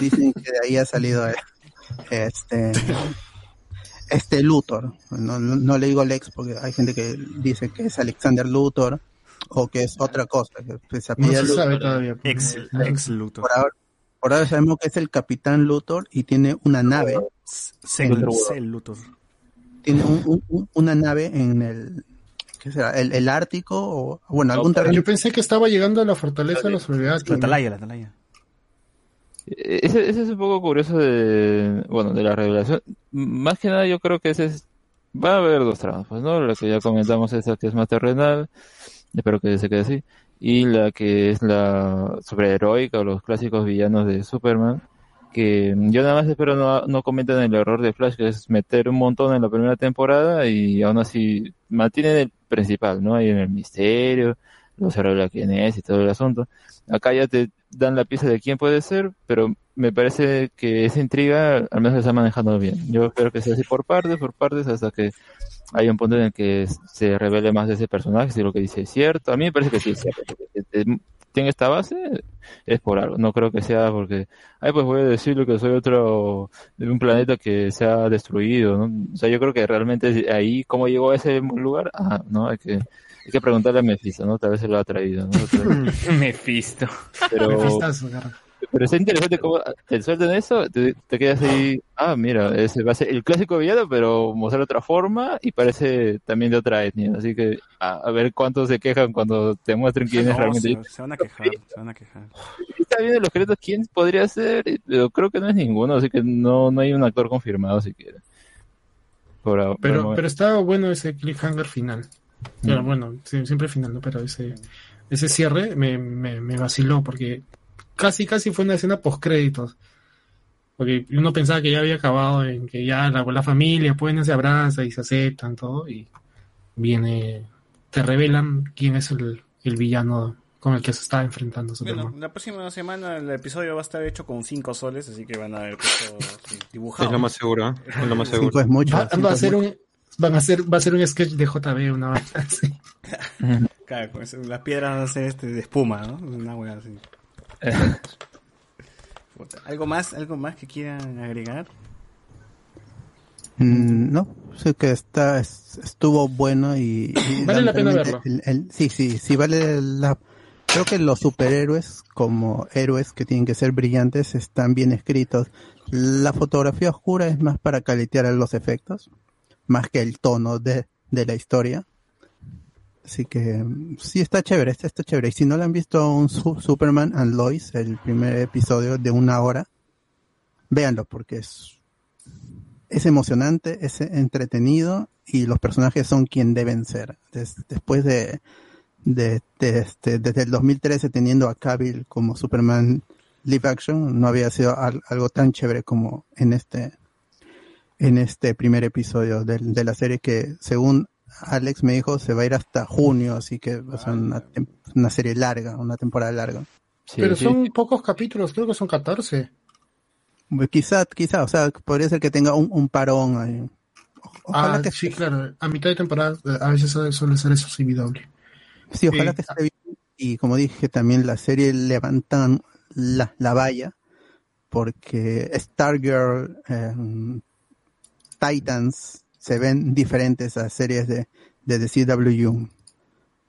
Dicen que de ahí ha salido eh, este este Luthor. No, no, no le digo Lex porque hay gente que dice que es Alexander Luthor o que es otra cosa. Que se No se Luthor. sabe todavía. Ex, ex Luthor. Por ahora, por ahora sabemos que es el Capitán Luthor y tiene una nave, Cell Luthor. tiene un- un- un- una nave en el ¿qué será? El, el Ártico o bueno algún Yo terreno. pensé que estaba llegando a la fortaleza de los soldados. La atalaya, la atalaya. Ese, ese es un poco curioso de, bueno, de la revelación. Más que nada yo creo que ese es, va a haber dos tramas, pues, ¿no? La que ya comentamos, esa que es más terrenal, espero que se quede así, y la que es la superheroica o los clásicos villanos de Superman, que yo nada más espero no, no cometan el error de Flash, que es meter un montón en la primera temporada y aún así mantienen el principal, ¿no? Ahí en el misterio, no se revela quién es y todo el asunto. Acá ya te dan la pieza de quién puede ser, pero me parece que esa intriga al menos se está manejando bien. Yo espero que sea así por partes, por partes, hasta que haya un punto en el que se revele más de ese personaje, si lo que dice es cierto. A mí me parece que sí es cierto. que- que Tiene esta base, es por algo. No creo que sea porque, ay, pues voy a decirle que soy otro de un planeta que se ha destruido, ¿no? O sea, yo creo que realmente ahí, ¿cómo llegó a ese lugar? Ah, no, hay que, hay que preguntarle a Mephisto, ¿no? Tal vez se lo ha traído, ¿no? Mephisto. Pero, pero es interesante cómo te sueltan eso, te, te quedas ahí, ah, mira, ese va a ser el clásico villano, pero mostrar otra forma y parece también de otra etnia. Así que a, a ver cuántos se quejan cuando te muestren quién es realmente. se, se van a quejar, se van a quejar. Está viendo los créditos quién podría ser, pero creo que no es ninguno, así que no, no hay un actor confirmado siquiera. Por, Pero, pero está bueno ese cliffhanger final. Pero bueno, sí, siempre final, ¿no? Pero ese, ese cierre me, me, me vaciló porque casi, casi fue una escena post créditos. Porque uno pensaba que ya había acabado, en que ya la, la familia, pueden se abraza y se aceptan todo, y viene, te revelan quién es el el villano con el que se está enfrentando Superman. Bueno, la próxima semana el episodio va a estar hecho con 5 soles, así que van a ver dibujado. Es lo más seguro, ¿eh? Es lo más Cinco seguro. es mucho. Va, cinco va a es ser mucho. un van a hacer va a ser un sketch de JB una vez así. Claro, con eso, las piedras van a ser este, de espuma, ¿no? Una wea así. ¿Algo más? ¿Algo más que quieran agregar? Mm, no, sé que está es- estuvo bueno y, y Vale la pena lamentablemente el- el- sí, sí, sí vale la creo que los superhéroes como héroes que tienen que ser brillantes están bien escritos. La fotografía oscura es más para caletear a los efectos, más que el tono de, de la historia. Así que sí está chévere, está, está chévere. Y si no lo han visto un Su- Superman and Lois, el primer episodio de una hora, véanlo porque es es emocionante, es entretenido y los personajes son quien deben ser. Des- después de, de, de este, desde el 2013 teniendo a Cavill como Superman live action, no había sido al- algo tan chévere como en este en este primer episodio de, de la serie que según Alex me dijo se va a ir hasta junio, así que va a ser una, tem- una serie larga, una temporada larga. Pero son pocos capítulos, creo que son 14. Quizá, quizá, o sea, podría ser que tenga un, un parón ahí. Ojalá ah, que sí, claro. A mitad de temporada eh, a veces suele suele ser eso CW. Sí, ojalá Eh, que esté bien. Y como dije, también la serie levantan la, la valla porque Stargirl, eh, Titans se ven diferentes a series de, de The CW,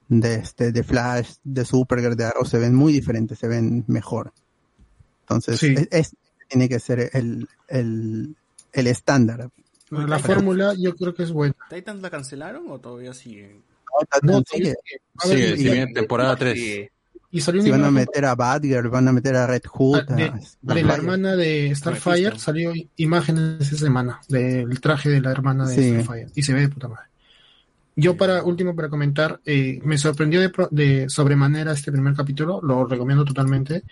de, este, de Flash, de Supergirl, de Arrow, se ven muy diferentes, se ven mejor. Entonces, Sí. es, es- tiene que ser el, el, el estándar. La fórmula yo creo que es buena. ¿Titans la cancelaron o todavía sigue? No, sigue. ver, Sigue, y- si viene temporada 3. Y salió Si van a meter a Batgirl, van a meter a Red Hood, de, a de la hermana de Starfire salió imágenes esa semana del traje de la hermana de Sí. Starfire y se ve de puta madre. Yo para último para comentar eh, me sorprendió de, de sobremanera este primer capítulo, lo recomiendo totalmente,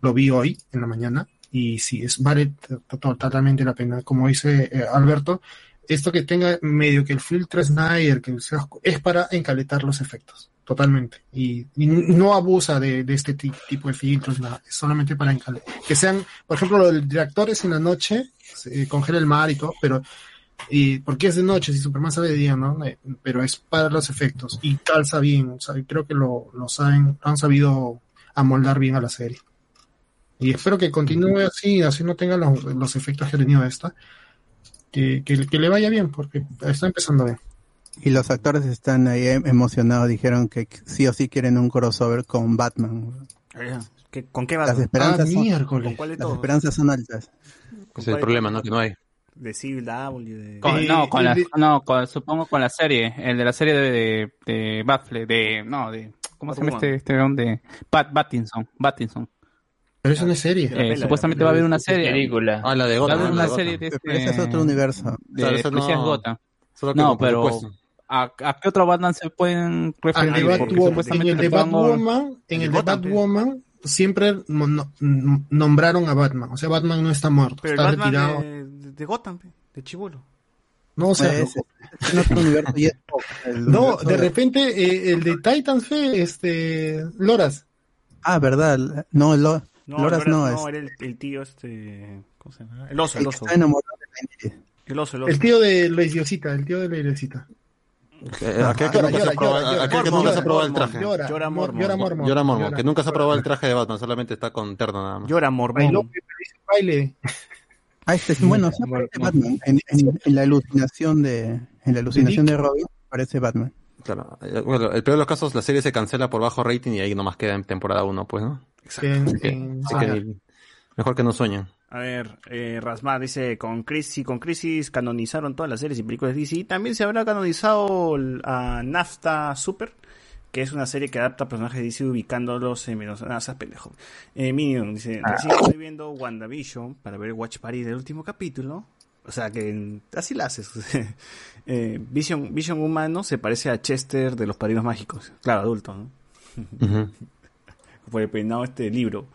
lo vi hoy en la mañana y sí es vale totalmente la pena. Como dice eh, Alberto, esto que tenga medio que el filtro Snyder que sea es para encaletar los efectos totalmente. Y, no abusa de, de este ti- tipo de filtros nada. Es solamente para que sean por ejemplo lo del reactores en la noche se congela el mar y todo pero y porque es de noche si Superman sabe de día no Eh, pero es para los efectos y calza bien. O sea, creo que lo, lo saben lo han sabido amoldar bien a la serie. Y espero que continúe así así no tenga los, los efectos que ha tenido esta que, que le vaya bien porque está empezando bien Y los actores están ahí em- emocionados, dijeron que sí o sí quieren un crossover con Batman. ¿Qué- ¿Con qué va? Las esperanzas, Ah, son, miércoles. ¿Con cuál de las esperanzas son altas. ¿Con Ese es el problema, ¿no? Que no hay. De CW, de... Con- no, con la, no con- supongo con la serie, el de la serie de, de, de de, no, de, ¿cómo se llama este, este de Pat Battinson, Battinson. pero eso no es serie Eh, pela, supuestamente va a haber una serie, película. Ah, la de va a Gotham. haber la una de Gotham. serie de Pero ese es este, otro universo. de ese policías no- Gotham. Solo que No, pero presupuesto. ¿A, ¿a qué otro Batman se pueden referir? en el Porque Batwoman, en el de Batwoman, en el de. Batwoman siempre no- nombraron a Batman, o sea, Batman no está muerto, Pero el está Batman retirado. de, de, de Gotham, de Chibolo. No, o sea, Ese- es es el no, universo de repente eh, el de Titans fe, este, Loras. Ah, verdad. No, Lo- No, Loras no, es. era el, el tío este... ¿Cómo se llama? El oso, el oso. está enamorado de Daenerys. El oso, el oso. El tío de la idiosita, el tío de la idiosita. Eh, Aquel que Llora, nunca se llora, ha probado- llora, aquel que nunca se ha probado el Mormon, traje. Llora, Llora Mor- Mormon. llora Mormon. Llora Mormon, Llora. que nunca se ha probado el traje de Batman, solamente está con terno nada más. Llora dice baile. Ah, este es bueno, sí aparece Batman. En, en- en la alucinación de, en la alucinación de Robin aparece Batman. Claro. Eh, Bueno, el peor de los casos, la serie se cancela por bajo rating y ahí nomás queda en temporada 1, pues, ¿no? En- Así que, en- así que ni- mejor que no sueñen. A ver, eh, Rasma dice, con Crisis, con Crisis canonizaron todas las series y películas de DC. También se habrá canonizado a Nafta Super, que es una serie que adapta personajes de DC ubicándolos en menos... Ah, pendejo. Eh, Minion dice, recién estoy viendo WandaVision para ver Watch Party del último capítulo. O sea que así la haces. eh, Vision, Vision humano se parece a Chester de los Padrinos Mágicos. Claro, adulto, ¿no? Por el peinado este libro.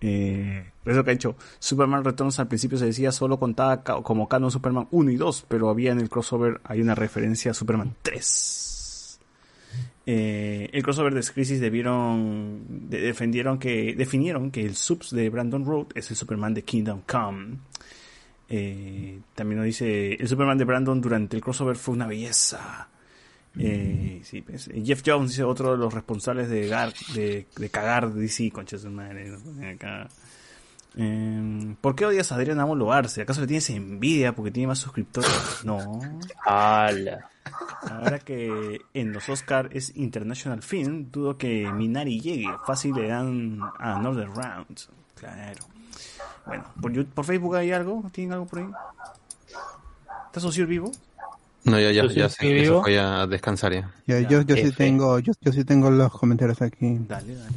Eh, eso que ha hecho Superman Returns al principio se decía solo contaba ca- como canon Superman 1 y 2, pero había en el crossover hay una referencia a Superman 3. Eh, el crossover de Crisis debieron de- defendieron que definieron que el subs de Brandon Road es el Superman de Kingdom Come. Eh, también nos dice el Superman de Brandon durante el crossover fue una belleza. Eh, sí, pues, eh, Jeff Jones dice otro de los responsables de, gar- de, de cagar DC, concha de su madre. acá. Eh, ¿Por qué odias a Adrián Amolo Arce? ¿Acaso le tienes envidia porque tiene más suscriptores? No. ¡Hala! Ahora que en los Oscar es International Film, dudo que Minari llegue. Fácil le dan a Northern Round. Claro. Bueno, ¿por, Yu- por Facebook hay algo? ¿Tienen algo por ahí? ¿Está socio vivo? No, ya, ya, ¿Tú sí ya, sí sé, a descansar ya. Ya, yo, yo sí tengo, yo, yo sí tengo los comentarios aquí. Dale, dale.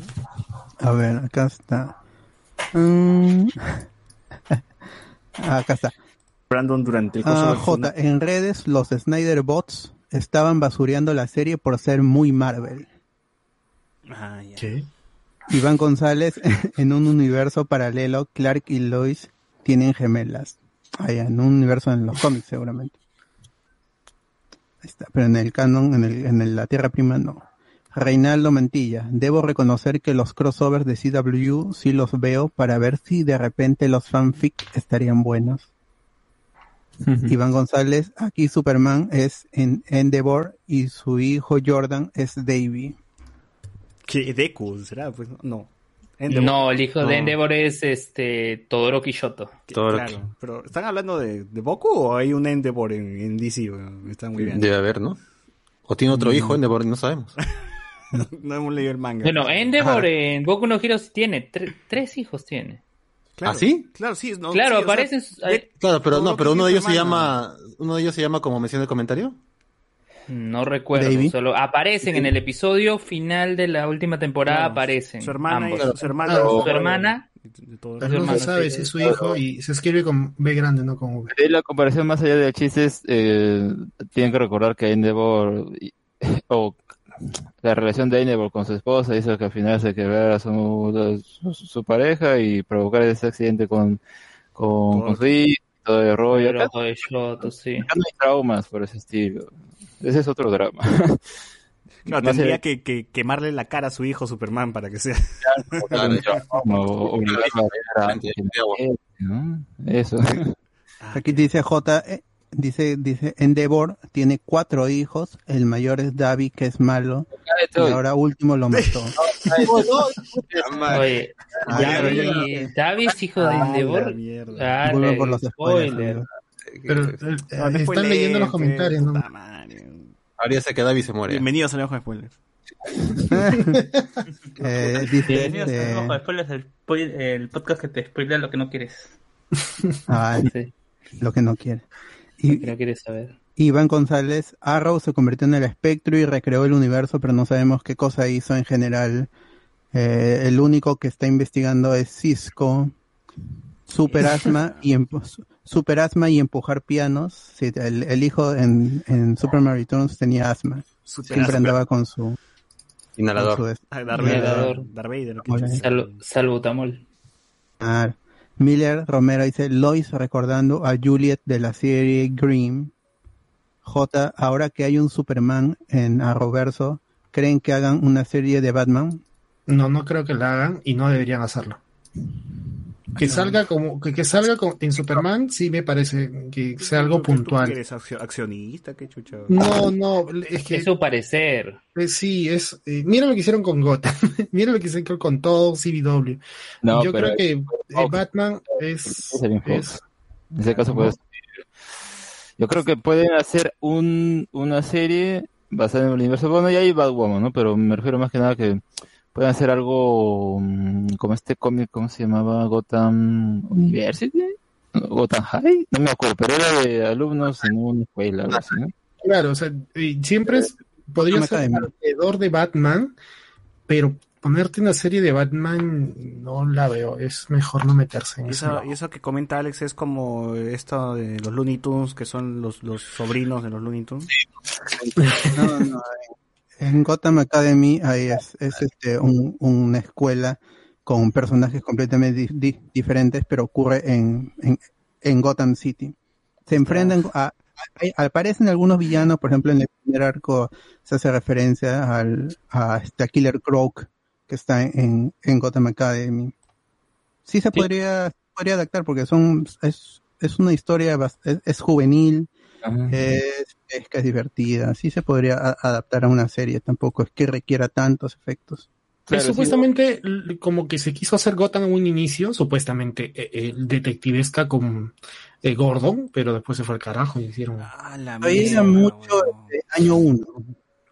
A ver, acá está. Mm. acá está. Brandon durante el Ah, crossover fue J, en redes los Snyder Bots estaban basureando la serie por ser muy Marvel. Ah, ya. ¿Qué? Iván González, en un universo paralelo, Clark y Lois tienen gemelas. Ah, ya, en un universo en los cómics seguramente. Ahí está, pero en el canon, en, el, en el- la Tierra Prima no. Reinaldo Mantilla, debo reconocer que los crossovers de CW sí los veo para ver si de repente los fanfic estarían buenos. Iván González, aquí Superman es en Endeavor y su hijo Jordan es Davy. ¿Qué? Deku, ¿será? Pues no. No, el hijo No. de Endeavor es este Todoroki Shoto. Claro, pero ¿están hablando de, de Boku o hay un Endeavor en, en DC? weón? Está muy bien. Debe haber, ¿no? O tiene otro Mm. hijo, Endeavor, no sabemos. no hemos leído el manga. Bueno, Endeavor en Boku no Hero tiene tre- tres hijos tiene. claro. ¿Ah, sí? Claro, sí. no, Claro, sí, o sea, aparecen sus- de- Claro, pero no, pero uno de ellos se llama, uno de ellos se llama como menciona el comentario. No recuerdo, solo aparecen en el episodio final de la última temporada, Claro, aparecen. su hermana y- su hermana- su hermana. Pero su no hermana, se sabe si es su hijo y se escribe con B grande, no con V. De la comparación más allá de chistes, eh, tienen que recordar que Endeavor y- o la relación de Endeavor con su esposa hizo que al final se quebrara su, su, su pareja y provocar ese accidente con, con, con su hijo y todo el rollo. Sí. acá no hay traumas por ese estilo. Ese es otro drama. Claro, No tendría que, que quemarle la cara a su hijo Superman para que sea. Eso. Aquí dice J, eh, dice, dice Endeavor tiene cuatro hijos, el mayor es Davi que es malo y ahora último lo mató. Oye, Ah, Davi, es hijo de Ah, Endeavor. Dale, Vuelvo por los spoilers, spoiler. amigo. Pero eh, están leyendo los comentarios, ¿no? Ya se queda y se muere. Bienvenidos a Lejos de Spoilers. Eh, dice, Bienvenidos a este, Ojo de Spoilers, el, el podcast que te spoilea lo que no quieres. ay, Sí. lo que no quiere. Lo que no quieres saber. Iván González, Arrow se convirtió en el espectro y recreó el universo, pero no sabemos qué cosa hizo en general. Eh, el único que está investigando es Cisco, Super Asma y empu- Super Asma y empujar pianos. Sí, el, el hijo en, en Super Mario Returns tenía asma. Super Siempre asma. andaba con su Inhalador. con su- Ah. Sal- salbutamol. Ah, Miller Romero dice Lois recordando a Juliet de la serie Grimm. J, ahora que hay un Superman en Arrowverso, ¿creen que hagan una serie de Batman? No, no creo que la hagan y no deberían hacerlo. Que salga como que, que salga con- en Superman sí me parece que sea algo ¿Tú- tú- tú puntual. que eres accio- accionista? ¿Qué chucha? No, no, es que Es su parecer. eh, sí, es eh, mira lo que hicieron con Gotham, mira lo que hicieron con todo CW. No, Yo pero creo que eh, Batman es, Es En ese caso puede ser. Yo creo que pueden hacer un, una serie basada en el universo. Bueno, ya hay Batwoman, ¿no? Pero me refiero más que nada que pueden hacer algo mm, como este cómic, ¿cómo se llamaba? Gotham University, Gotham High, no me acuerdo, pero era de alumnos en una escuela, algo así, ¿no? claro, o sea, siempre es, podría Gotham ser alrededor de Batman, pero ponerte una serie de Batman no la veo, es mejor no meterse en eso. eso, y eso que comenta Alex es como esto de los Looney Tunes, que son los, los sobrinos de los Looney Tunes. No, no, en Gotham Academy ahí es, es este, un- una escuela con personajes completamente di- di- diferentes, pero ocurre en, en, en Gotham City. Se enfrentan a, aparecen algunos villanos, por ejemplo, en el primer arco se hace referencia al, a este a Killer Croc que está en, en Gotham Academy. Sí se podría, podría adaptar porque son, es, es una historia, es, es juvenil, es, es que es divertida, sí se podría a- adaptar a una serie, tampoco es que requiera tantos efectos. Es supuestamente como que se quiso hacer Gotham en un inicio, supuestamente eh, eh, detectivesca con eh, Gordon, pero después se fue al carajo y hicieron. Veía mucho de año uno.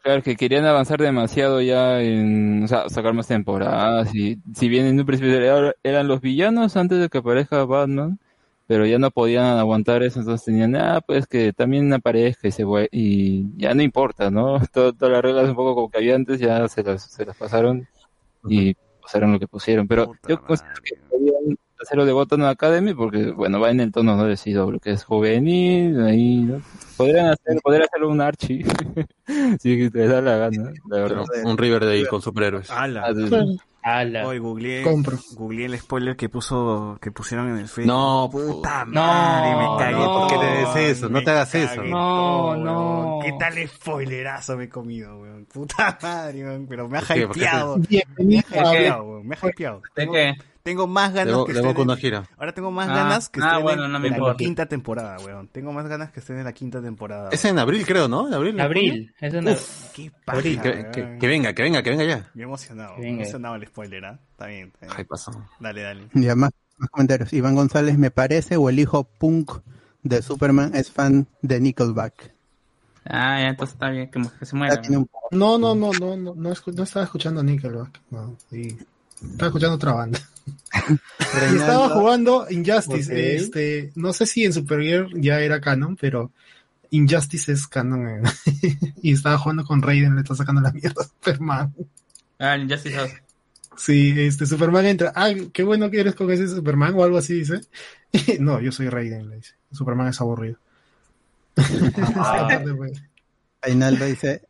Claro, que querían avanzar demasiado ya en, o sea, sacar más temporadas y si bien en un principio era- eran los villanos antes de que aparezca Batman, pero ya no podían aguantar eso, entonces tenían, ah, pues que también aparezca y se y ya no importa, ¿no? Todas las reglas un poco como que había antes ya se las, se las pasaron y pasaron lo que pusieron, pero yo considero que podían hacerlo de Gotham Academy porque, bueno, va en el tono, ¿no? De CW, que es juvenil, ahí, ¿no? Podrían hacer, podrían hacerlo un Archie, si te da la gana, la verdad. Un Riverdale con superhéroes. Ala. Ah, sí. Ala. Hoy googleé, Compro. googleé el spoiler que puso, que pusieron en el Facebook. No, puta no, madre, me cagué. no, ¿por qué te haces eso? No te hagas eso. todo, No, weón. no. ¿Qué tal spoilerazo me he comido, weón? Puta madre, weón. Pero me ha hypeado. Me ha hypeado, weón. Me ha hypeado. ¿De qué? Tengo más ganas De, que de estén en-. Ahora tengo más Ah, ganas que ah, estén bueno, en la quinta temporada, weón. Tengo más ganas que estén en la quinta temporada. Es en abril, creo, ¿no? En abril. Abril. Es en Uf, qué paja, Abril. Que, weón. que- que venga, que venga, que venga ya. Me he emocionado. Me he emocionado el spoiler, ¿ah? Está bien. está bien. Ay, pasó. Dale, dale. Ya más, más comentarios. Iván González, me parece, o el hijo punk de Superman es fan de Nickelback. Ah, ya, entonces está bien, que, se muera. No, no, no, no, no, no, no estaba escuchando Nickelback. No, sí. Estaba escuchando otra banda. Y estaba jugando Injustice. Este, no sé si en Supergirl ya era canon, pero Injustice es canon. eh. y estaba jugando con Raiden, le está sacando la mierda a Superman. Ah, el Justice House. Sí, este Superman entra. Ah, qué bueno que eres con ese Superman o algo así, dice. no, yo soy Raiden, le dice. Superman es aburrido. Reinaldo dice,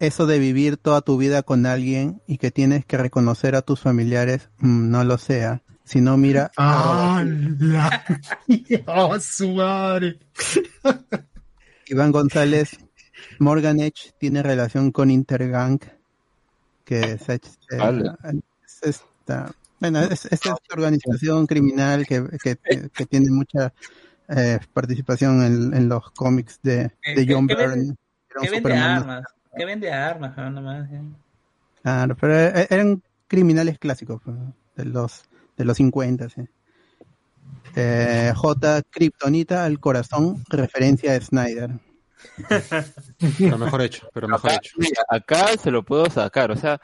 eso de vivir toda tu vida con alguien y que tienes que reconocer a tus familiares, mm, no lo sea. Si no, mira... ¡Ah, la... ¡Oh, su madre! Iván González, Morgan Edge tiene relación con Intergang, que es, este, es esta, bueno, es, es esta organización criminal que, que, que tiene mucha eh, participación en, en los cómics de, de que- John que Byrne. vende- Era un Que vende Superman. armas. Que vende armas, ah, nomás. eh. Claro, pero e- eran criminales clásicos pues, de los de los 50. sí. Eh, J. Kryptonita al corazón, referencia a Snyder. Pero mejor hecho, pero mejor Acá, hecho. mira, acá se lo puedo sacar, o sea,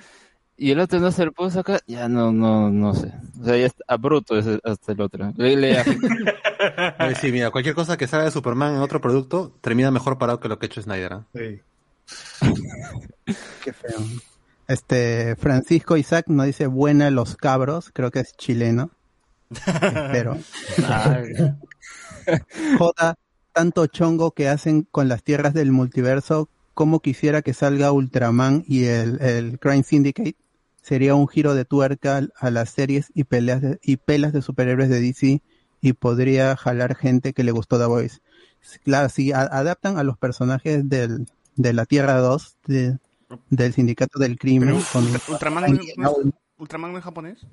y el otro no se lo puedo sacar, ya no, no, no sé. O sea, ya está a bruto ese- hasta el otro. Le- le- Eh, Sí, mira, cualquier cosa que salga de Superman en otro producto termina mejor parado que lo que ha hecho Snyder. ¿ah? Qué feo. Este Francisco Isaac nos dice buena los cabros, creo que es chileno. Pero J, tanto chongo que hacen con las tierras del multiverso, como quisiera que salga Ultraman y el, el Crime Syndicate. Sería un giro de tuerca a las series y peleas de- y pelas de superhéroes de DC y podría jalar gente que le gustó The Voice. Claro, si a- adaptan a los personajes del, de la Tierra 2, de- del Sindicato del Crimen, con ¿Ultraman no, no es, ¿Ultraman no es japonés?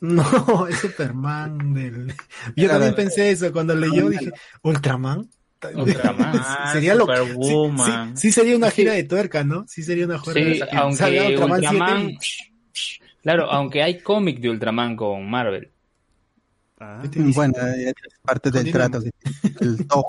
No, es Superman del... Yo también pensé eso cuando leyó, dije, ¿Ultraman? Ultraman. sería lo Superwoman. Sí, sí sería una gira de tuerca, ¿no? Sí sería una gira Sí, de aunque Ultraman Ultraman, 7 claro, aunque hay cómic de Ultraman con Marvel. Ah. Bueno, es parte del trato. que- El Toho.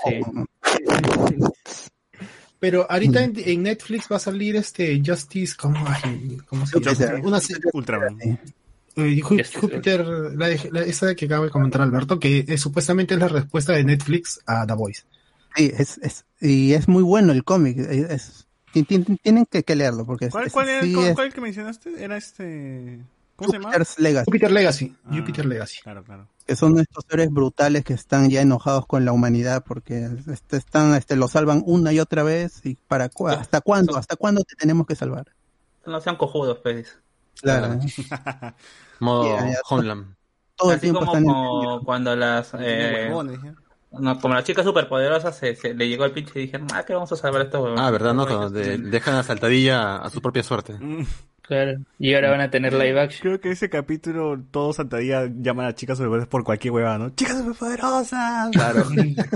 Pero ahorita en, en Netflix va a salir este Justice, ¿cómo, ay, cómo se llama? Jupiter. Una serie- Ultraman. eh, Júpiter, la, de- la- esa que acaba de comentar Alberto, que es, supuestamente es la respuesta de Netflix a The Voice. Sí, es, es, y es muy bueno el cómic. es- es- ti- ti- tienen que, que leerlo porque ¿Cuál, es- cuál, era, sí cuál, es cuál que mencionaste? Era este... ¿Cómo se llama? Jupiter's Legacy. Jupiter Legacy. Ah. Jupiter Legacy. Claro, claro. Que son estos seres brutales que están ya enojados con la humanidad porque este, están este lo salvan una y otra vez y para cu- hasta cuándo hasta cuándo te tenemos que salvar No sean cojudos, pues. claro Modo ya. Homeland. todo el Así tiempo como, están como cuando las... eh. No, como la chica superpoderosa se, se le llegó el pinche y dijeron, ah, que vamos a salvar a estos. Ah, ¿verdad? No, Cuando de- dejan a Saltadilla a su propia suerte. Claro. Y ahora van a tener live action. Creo que ese capítulo, todos Santadía llaman a chicas superpoderosas por cualquier huevada, ¿no? ¡Chicas superpoderosas! Claro.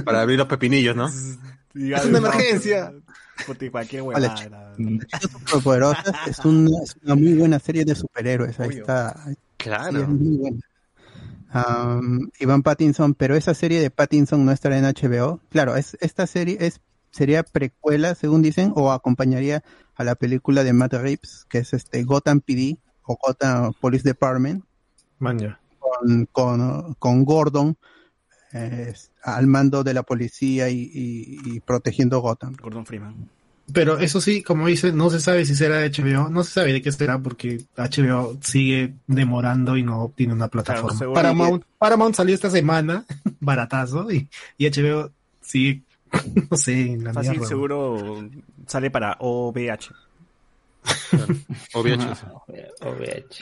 Para abrir los pepinillos, ¿no? Y Es una emergencia. Cualquier huevada. Chicas Superpoderosas es una, es una muy buena serie de superhéroes. Ahí está. Claro. Sí, es muy buena. Am, Iván Pattinson, pero esa serie de Pattinson no estará en HBO. Claro, es, esta serie es sería precuela, según dicen, o acompañaría a la película de Matt Reeves, que es este Gotham PD o Gotham Police Department, con, con, con Gordon eh, al mando de la policía y, y- y protegiendo Gotham. Gordon Freeman. Pero eso sí, como dice, no se sabe si será de HBO, no se sabe de qué será porque HBO sigue demorando y no tiene una plataforma. Claro. Paramount, Paramount salió esta semana, baratazo, y, y HBO sigue, no sé, en la Fácil, mierda. seguro sale para OVH. OVH.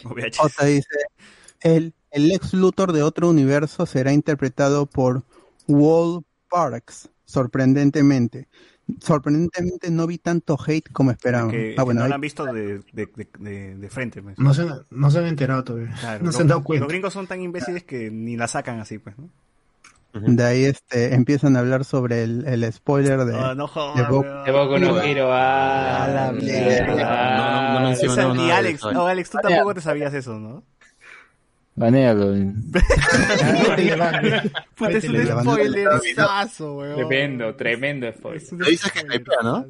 OVH. Otra dice, el, el ex Luthor de otro universo será interpretado por Walt Parks, sorprendentemente. Sorprendentemente no vi tanto hate como esperaba. Que, Ah, bueno, no ahí- lo han visto de, de, de, de- de frente. pues. No se, han- no se han enterado todavía. Claro, no se los- han dado cuenta. Los gringos son tan imbéciles que ni la sacan así, pues, ¿no? De ahí este, empiezan a hablar sobre el, el spoiler de, Ah, no de jodas, Boku-. De Boku no Hero, ah, A la mierda. No, no, no Es anti nada de Alex. No, Alex, tú tampoco te sabías eso, ¿no? Banéalo. Puta, es un spoilerazo, weón. Tremendo, tremendo spoiler. Lo dices que hypea, ¿no?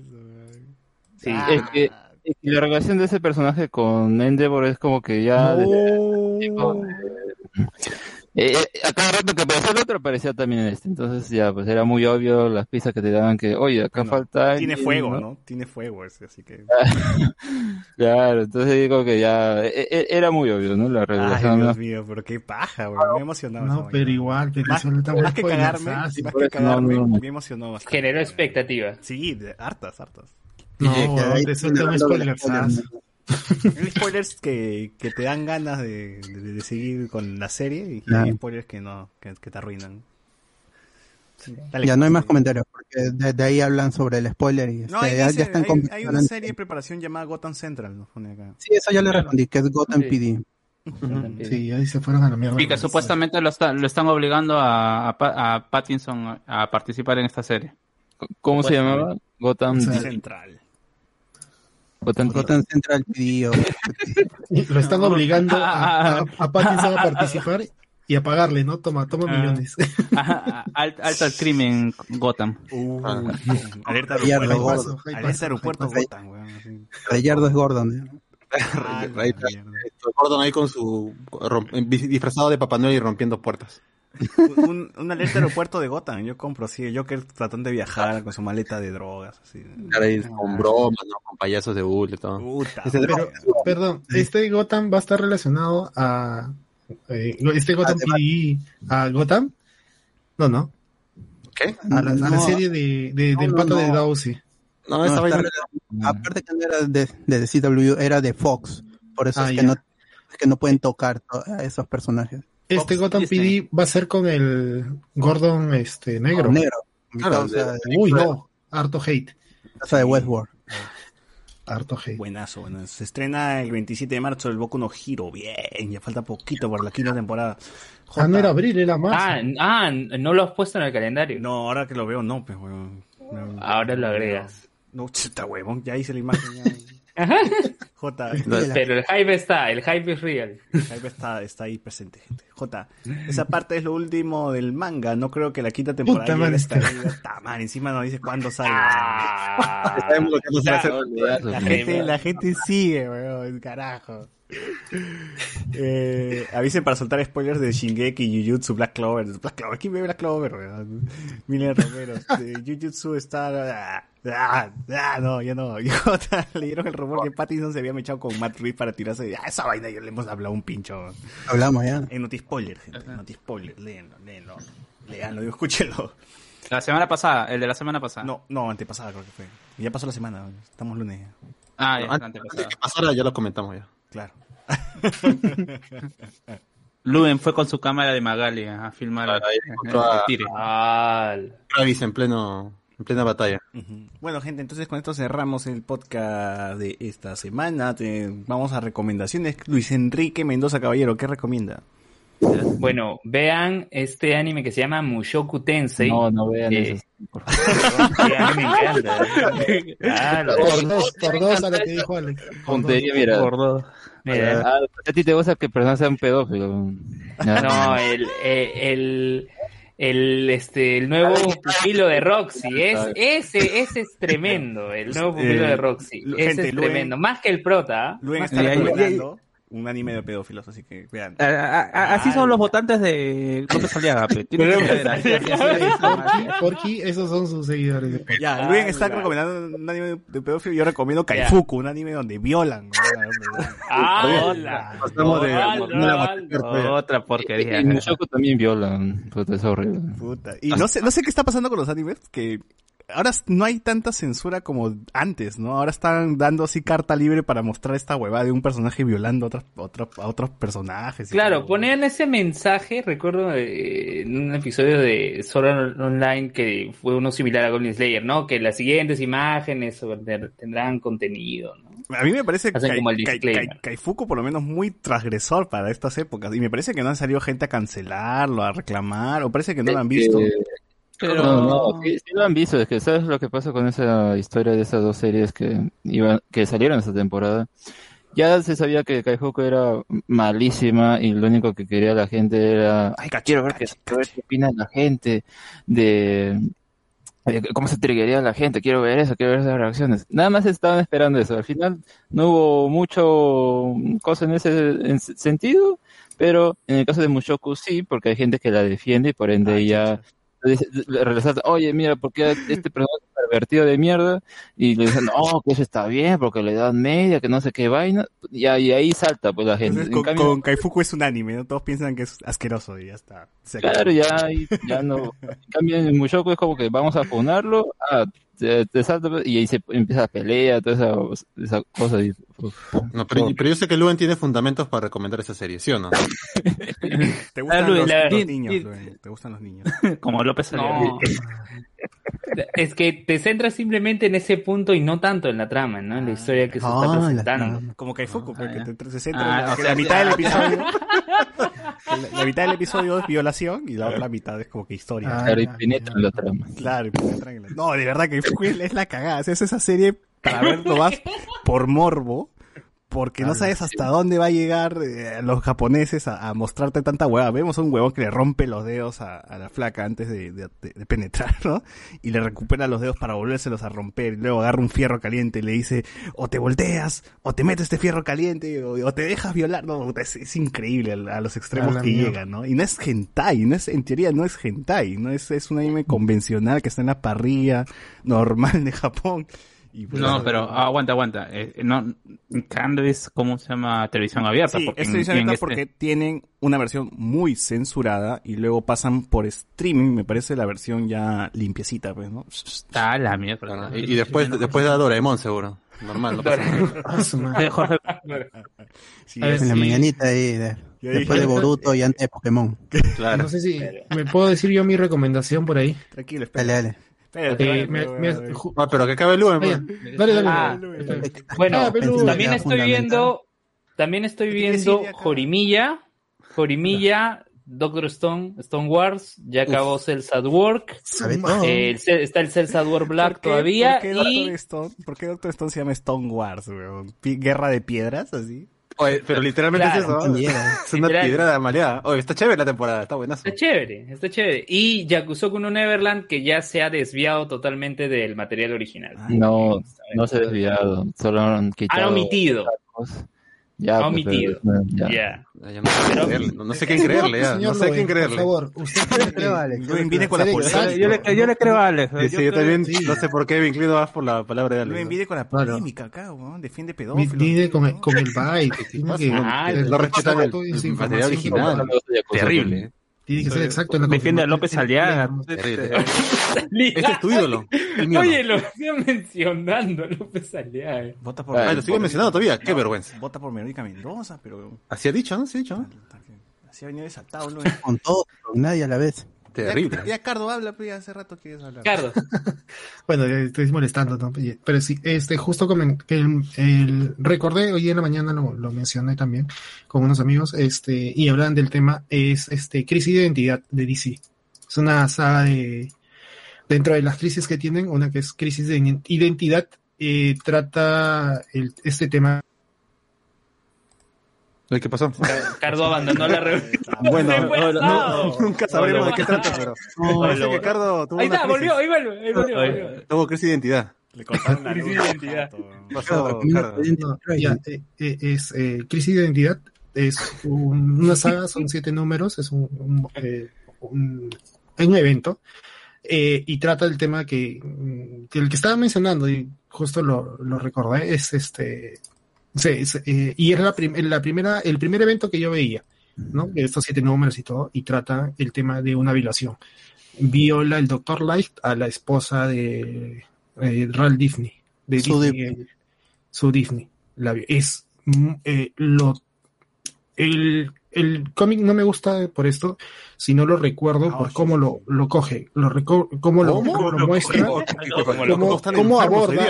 Sí. Es que, es que la relación de ese personaje con Endeavor es como que ya... Eh, eh, a cada rato que aparecía el otro aparecía también en este, entonces ya pues era muy obvio las pistas que te daban que, oye, acá falta Tiene alguien, fuego, ¿no? Tiene fuego ese, así que... Claro, entonces digo que ya eh, eh, era muy obvio, ¿no? La Ay, revelación. Dios ¿no? mío, pero qué paja, weón. Me emocionaba. No, pero igual, pero Más, más que cagarme, más que cagarme, No, no, no. me emocionó bastante. Generó expectativa. Sí, de- hartas, hartas. No, que un spoiler. Spoilers, ¿no? Hay spoilers que, que te dan ganas de, de, de seguir con la serie y Claro. hay spoilers que no, que, que te arruinan. Sí, dale. Ya no hay más comentarios, porque desde ahí hablan sobre el spoiler y No, este, ya, dice- ya están hay, hay una serie de preparación llamada Gotham Central, nos pone acá. Sí, eso ya le respondí, que es Gotham Sí. PD. Sí, ahí se fueron a la mierda. Y que supuestamente lo, está- lo están obligando a, a, a Pattinson a participar en esta serie. ¿Cómo se llamaba? Gotham, Central. Gotham, Gotham Central Y Lo están obligando a, a, a Pattinson a participar y a pagarle, ¿no? Toma, toma Ah. millones. Ajá, alt- Alto al crimen Gotham. Uh, Ah. alerta aeropuerto, no, Gordon. alerta aeropuerto. Gotham, weón. Rayardo es Gordon. ¿eh? Ah. Gordon ahí con su disfrazado de Papá Noel y rompiendo puertas. Un, un alerta aeropuerto de Gotham, yo compro así, Joker tratando de viajar con su maleta de drogas, así. Ahí con bromas, ¿no? Con payasos de bulle y todo. Puta. Pero, perdón, este Gotham va a estar relacionado a. eh, este Gotham PD a Gotham. No, no. ¿Qué? A la, a la No. serie de, de- del pato no, de no. Dowsey. No, vaina. relacionado- Aparte que no era de, de CW, era de Fox. Por eso Ah, es, que no, es que no pueden tocar to- a esos personajes. Este Fox Gotham Disney. PD va a ser con el Gordon este negro. Negro. Claro, de, Uy, no. Harto hate. causa de Westworld. Harto hate. Buenazo, buenazo. Se estrena el 27 de marzo el Boku no Hero. Bien, ya falta poquito para la quinta temporada. Ah, no era abril, era marzo. Ah, ah, no lo has puesto en el calendario. No, ahora que lo veo, no, pues, weón. No, Ahora lo agregas. No, chuta, huevón, ya hice la imagen. ya. Jota, Pero el hype está, el hype es real. Ahí está, está ahí presente, gente. J, esa parte es lo último del manga. No creo que la quinta temporada Puta hasta está- ahí. Puta madre, encima nos dice cuándo sale. Ah. La gente, la gente sigue, weón, carajo. Eh, avisen para soltar spoilers de Shingeki, Jujutsu, Black Clover. Black Clover, ¿quién ve Black Clover? Milen Romero. De Jujutsu está... Ah, ah, ah, no, ya no. Y Jota, le dieron el rumor que Pattinson se había mechado con Matt Reeves para tirarse de... Ah, esa vaina ya le hemos hablado un pincho. Hablamos ya. En Noti Spoiler, gente. Noti Spoiler, léenlo. Léanlo, digo, escúchenlo. La semana pasada, el de la semana pasada. No, no, antepasada creo que fue. Ya pasó la semana, estamos lunes. Ah, ya, Antes la antepasada. que pasara ya lo comentamos ya. Claro. Luen fue con su cámara de Magali a filmar a- tire. Travis en pleno, en plena batalla. Bueno, gente, entonces con esto cerramos el podcast de esta semana. Te- vamos a recomendaciones. Luis Enrique Mendoza Caballero, ¿qué recomienda? Bueno, vean este anime que se llama Mushoku Tensei. No, no vean Eh, eso. sí, a mí me encanta. Claro. Por dos, por dos a lo que dijo Alex. Puntería, mira. Mira. Ah, a ti te gusta que persona sea un pedófilo. Ya. No, el, eh, el, el, este, el nuevo pupilo de Roxy, es, ese, ese es tremendo, el nuevo pupilo Eh, de Roxy, ese gente, es Luen- tremendo, más que el prota. ¿ah? Luen Más está el recomendando un anime de pedófilos, así que vean. A- a- a- así son los votantes de López Aliaga. Porky, esos son sus seguidores. de Ya, Ah, Luen está recomendando un anime de- pedófilo. Yo recomiendo Kaifuku, un anime donde violan. Pasamos de- ¡Hala! Otra porquería. Y Mushoku también violan. Puta, es horrible. Puta. Y no sé, no sé qué está pasando con los animes, que ahora no hay tanta censura como antes, ¿no? Ahora están dando así carta libre para mostrar esta huevada de un personaje violando a otros, otros, a otros personajes. Claro, ponían ese mensaje, recuerdo eh, en un episodio de Sword Art Online que fue uno similar a Goblin Slayer, ¿no? Que las siguientes imágenes tendrán contenido, ¿no? A mí me parece. Kai- Kaifuku por lo menos muy transgresor para estas épocas. Y me parece que no han salido gente a cancelarlo, a reclamar, o parece que no lo han visto. Pero... No, no, sí, sí lo han visto. Es que sabes lo que pasa con esa historia de esas dos series que iban, que salieron esta temporada. Ya se sabía que Kaihoku era malísima y lo único que quería la gente era, ay, quiero ver qué, quiero ver qué opina la gente de, de cómo se triggería la gente, quiero ver eso, quiero ver esas reacciones. Nada más estaban esperando eso. Al final no hubo mucho cosa en ese en ese sentido, pero en el caso de Mushoku sí, porque hay gente que la defiende y por ende dice- le resalta, oye, mira, porque este personaje es pervertido de mierda, y le dicen, no, que eso está bien, porque le dan media, que no sé qué vaina, y ahí, ahí salta pues la gente. Entonces, con, cambio, con Kaifuku es un anime, ¿no? Todos piensan que es asqueroso y ya está. Claro, ya, ya no. En cambio, en Mushoku es como que vamos a funarlo, ah, te, te salta, y ahí se empieza la pelea, toda esa, esa cosa. Y, uf. No, pero, pero yo sé que Luen tiene fundamentos para recomendar esa serie, ¿sí o no? ¿Te gustan Ah, los, la- los di- niños, Luen? ¿Te gustan los niños? Como López. No. Es que te centras simplemente en ese punto y no tanto en la trama, ¿no? En la historia que se Ah, está la presentando. Como Kaifuku, porque te, te- se centra Ah, en la, o que sea, la mitad del ah. episodio. la, la mitad del episodio es violación y la otra mitad es como que historia. Ah, Claro, y penetran la trama. Claro, y penetran en la- No, de verdad que Kaifuku es, es la cagada. Es esa serie para verlo más por morbo. Porque no sabes hasta dónde va a llegar eh, los japoneses a, a mostrarte tanta hueva. Vemos a un huevón que le rompe los dedos a, a la flaca antes de, de- penetrar, ¿no? Y le recupera los dedos para volvérselos a romper. Y luego agarra un fierro caliente y le dice, o te volteas, o te metes este fierro caliente, o, o te dejas violar. No, es, es increíble a, a los extremos que mierda. llegan, ¿no? Y no es hentai, no es, en teoría no es hentai, no es, es un anime convencional que está en la parrilla normal de Japón. Y pues, No, pero aguanta, aguanta. Eh, no, es, ¿cómo se llama? Televisión abierta. Sí, porque es televisión abierta este- porque tienen una versión muy censurada y luego pasan por streaming, me parece la versión ya limpiecita, pues, ¿no? Ah, la mierda. Y, y después, después da Doraemon, seguro. Normal, no pasa nada. Ah. Sí, En la mañanita ahí, de- Yo dije- después de Boruto y antes de Pokémon. Claro. No sé si me puedo decir yo mi recomendación por ahí. Tranquilo, Dale, espera. dale. Espérate, Eh, me- me- Ah, pero que acabe pues. dale, dale. Ah. Bueno, Ah, pero- también estoy viendo, también estoy ¿Qué quiere viendo? Jorimilla, Jorimilla, Doctor Stone, Stone Wars, ya acabó Cells at Work, eh, el está el Cells at War Black ¿Por qué- todavía ¿por qué, Doctor y Stone, ¿Por qué Doctor Stone se llama Stone Wars, weón? ¿Guerra de piedras, así? Oye, pero literalmente Claro. es eso. Es una Literal. piedra de maleada. Oye, está chévere la temporada, está buenazo. está chévere, está chévere. Y Yakusoku no Neverland que ya se ha desviado totalmente del material original. No, no se ha desviado, solo han quitado. Han omitido, Ya, pues, omitido. pero, ya. ya. Ya, no sé Pero- quién creerle, no, no sé quién creerle, ya. Señor No sé Loen, quién creerle. Por favor, usted cree que- Alex. Luen viene con la Ser polémica. exacto. Yo le, yo le creo a Alex. Sí, sí, yo también no sé por qué me inclino más por la palabra de Alex. viene con la polémica acá, weón. Defiende pedófilos. Vive con el, con el. Tiene que, Ah, que- respetan el, material información. original. Terrible. Tiene que ser exacto en la Defiende a. López Aliaga. Este es tu ídolo. Oye, no. lo sigo mencionando, López Aliaga. Vota por Ah, lo sigue mencionando todavía. Qué vergüenza. Vota por Verónica Mendoza, pero... Así ha dicho, ¿no? Sí ha dicho. ¿no? Así ha venido desatado, ¿no? Con todo, con nadie a la vez. Ya, ya, Cardo habla, pues ya hace rato quieres hablar. Cardo. Bueno, estoy molestando, ¿no? Pero sí, este, justo que el, el- recordé hoy en la mañana lo, lo mencioné también con unos amigos, este, y hablan del tema, es este, crisis de identidad de DC. Es una saga de, dentro de las crisis que tienen, una que es crisis de identidad, eh, trata el, este tema. ¿Qué pasó? Cardo abandonó la reunión. Bueno, no, nunca sabremos de qué trata, pero parece que Cardo tuvo Ahí está, crisis. volvió, ahí vuelve, ahí volvió, volvió. Tuvo crisis de identidad. Le cortaron la Crisis de identidad. Pasó, Cardo. ya, eh, eh, es eh, Crisis de Identidad, es un- una saga, son siete números, es un, un, eh, un- un evento, eh, y trata el tema que, que el que estaba mencionando, y justo lo, lo recordé, es este, se- se- eh, y es la, prim- la primera, el primer evento que yo veía, ¿no? De estos siete números y todo, y trata el tema de una violación. Viola el Dr. Light a la esposa de eh, Ralph Disney, de Sue Disney, eh, Sue Disney. La es mm, eh, lo el, el cómic no me gusta por esto, sino lo recuerdo por cómo lo, lo coge, lo reco- cómo lo, lo muestra, cómo, cómo aborda,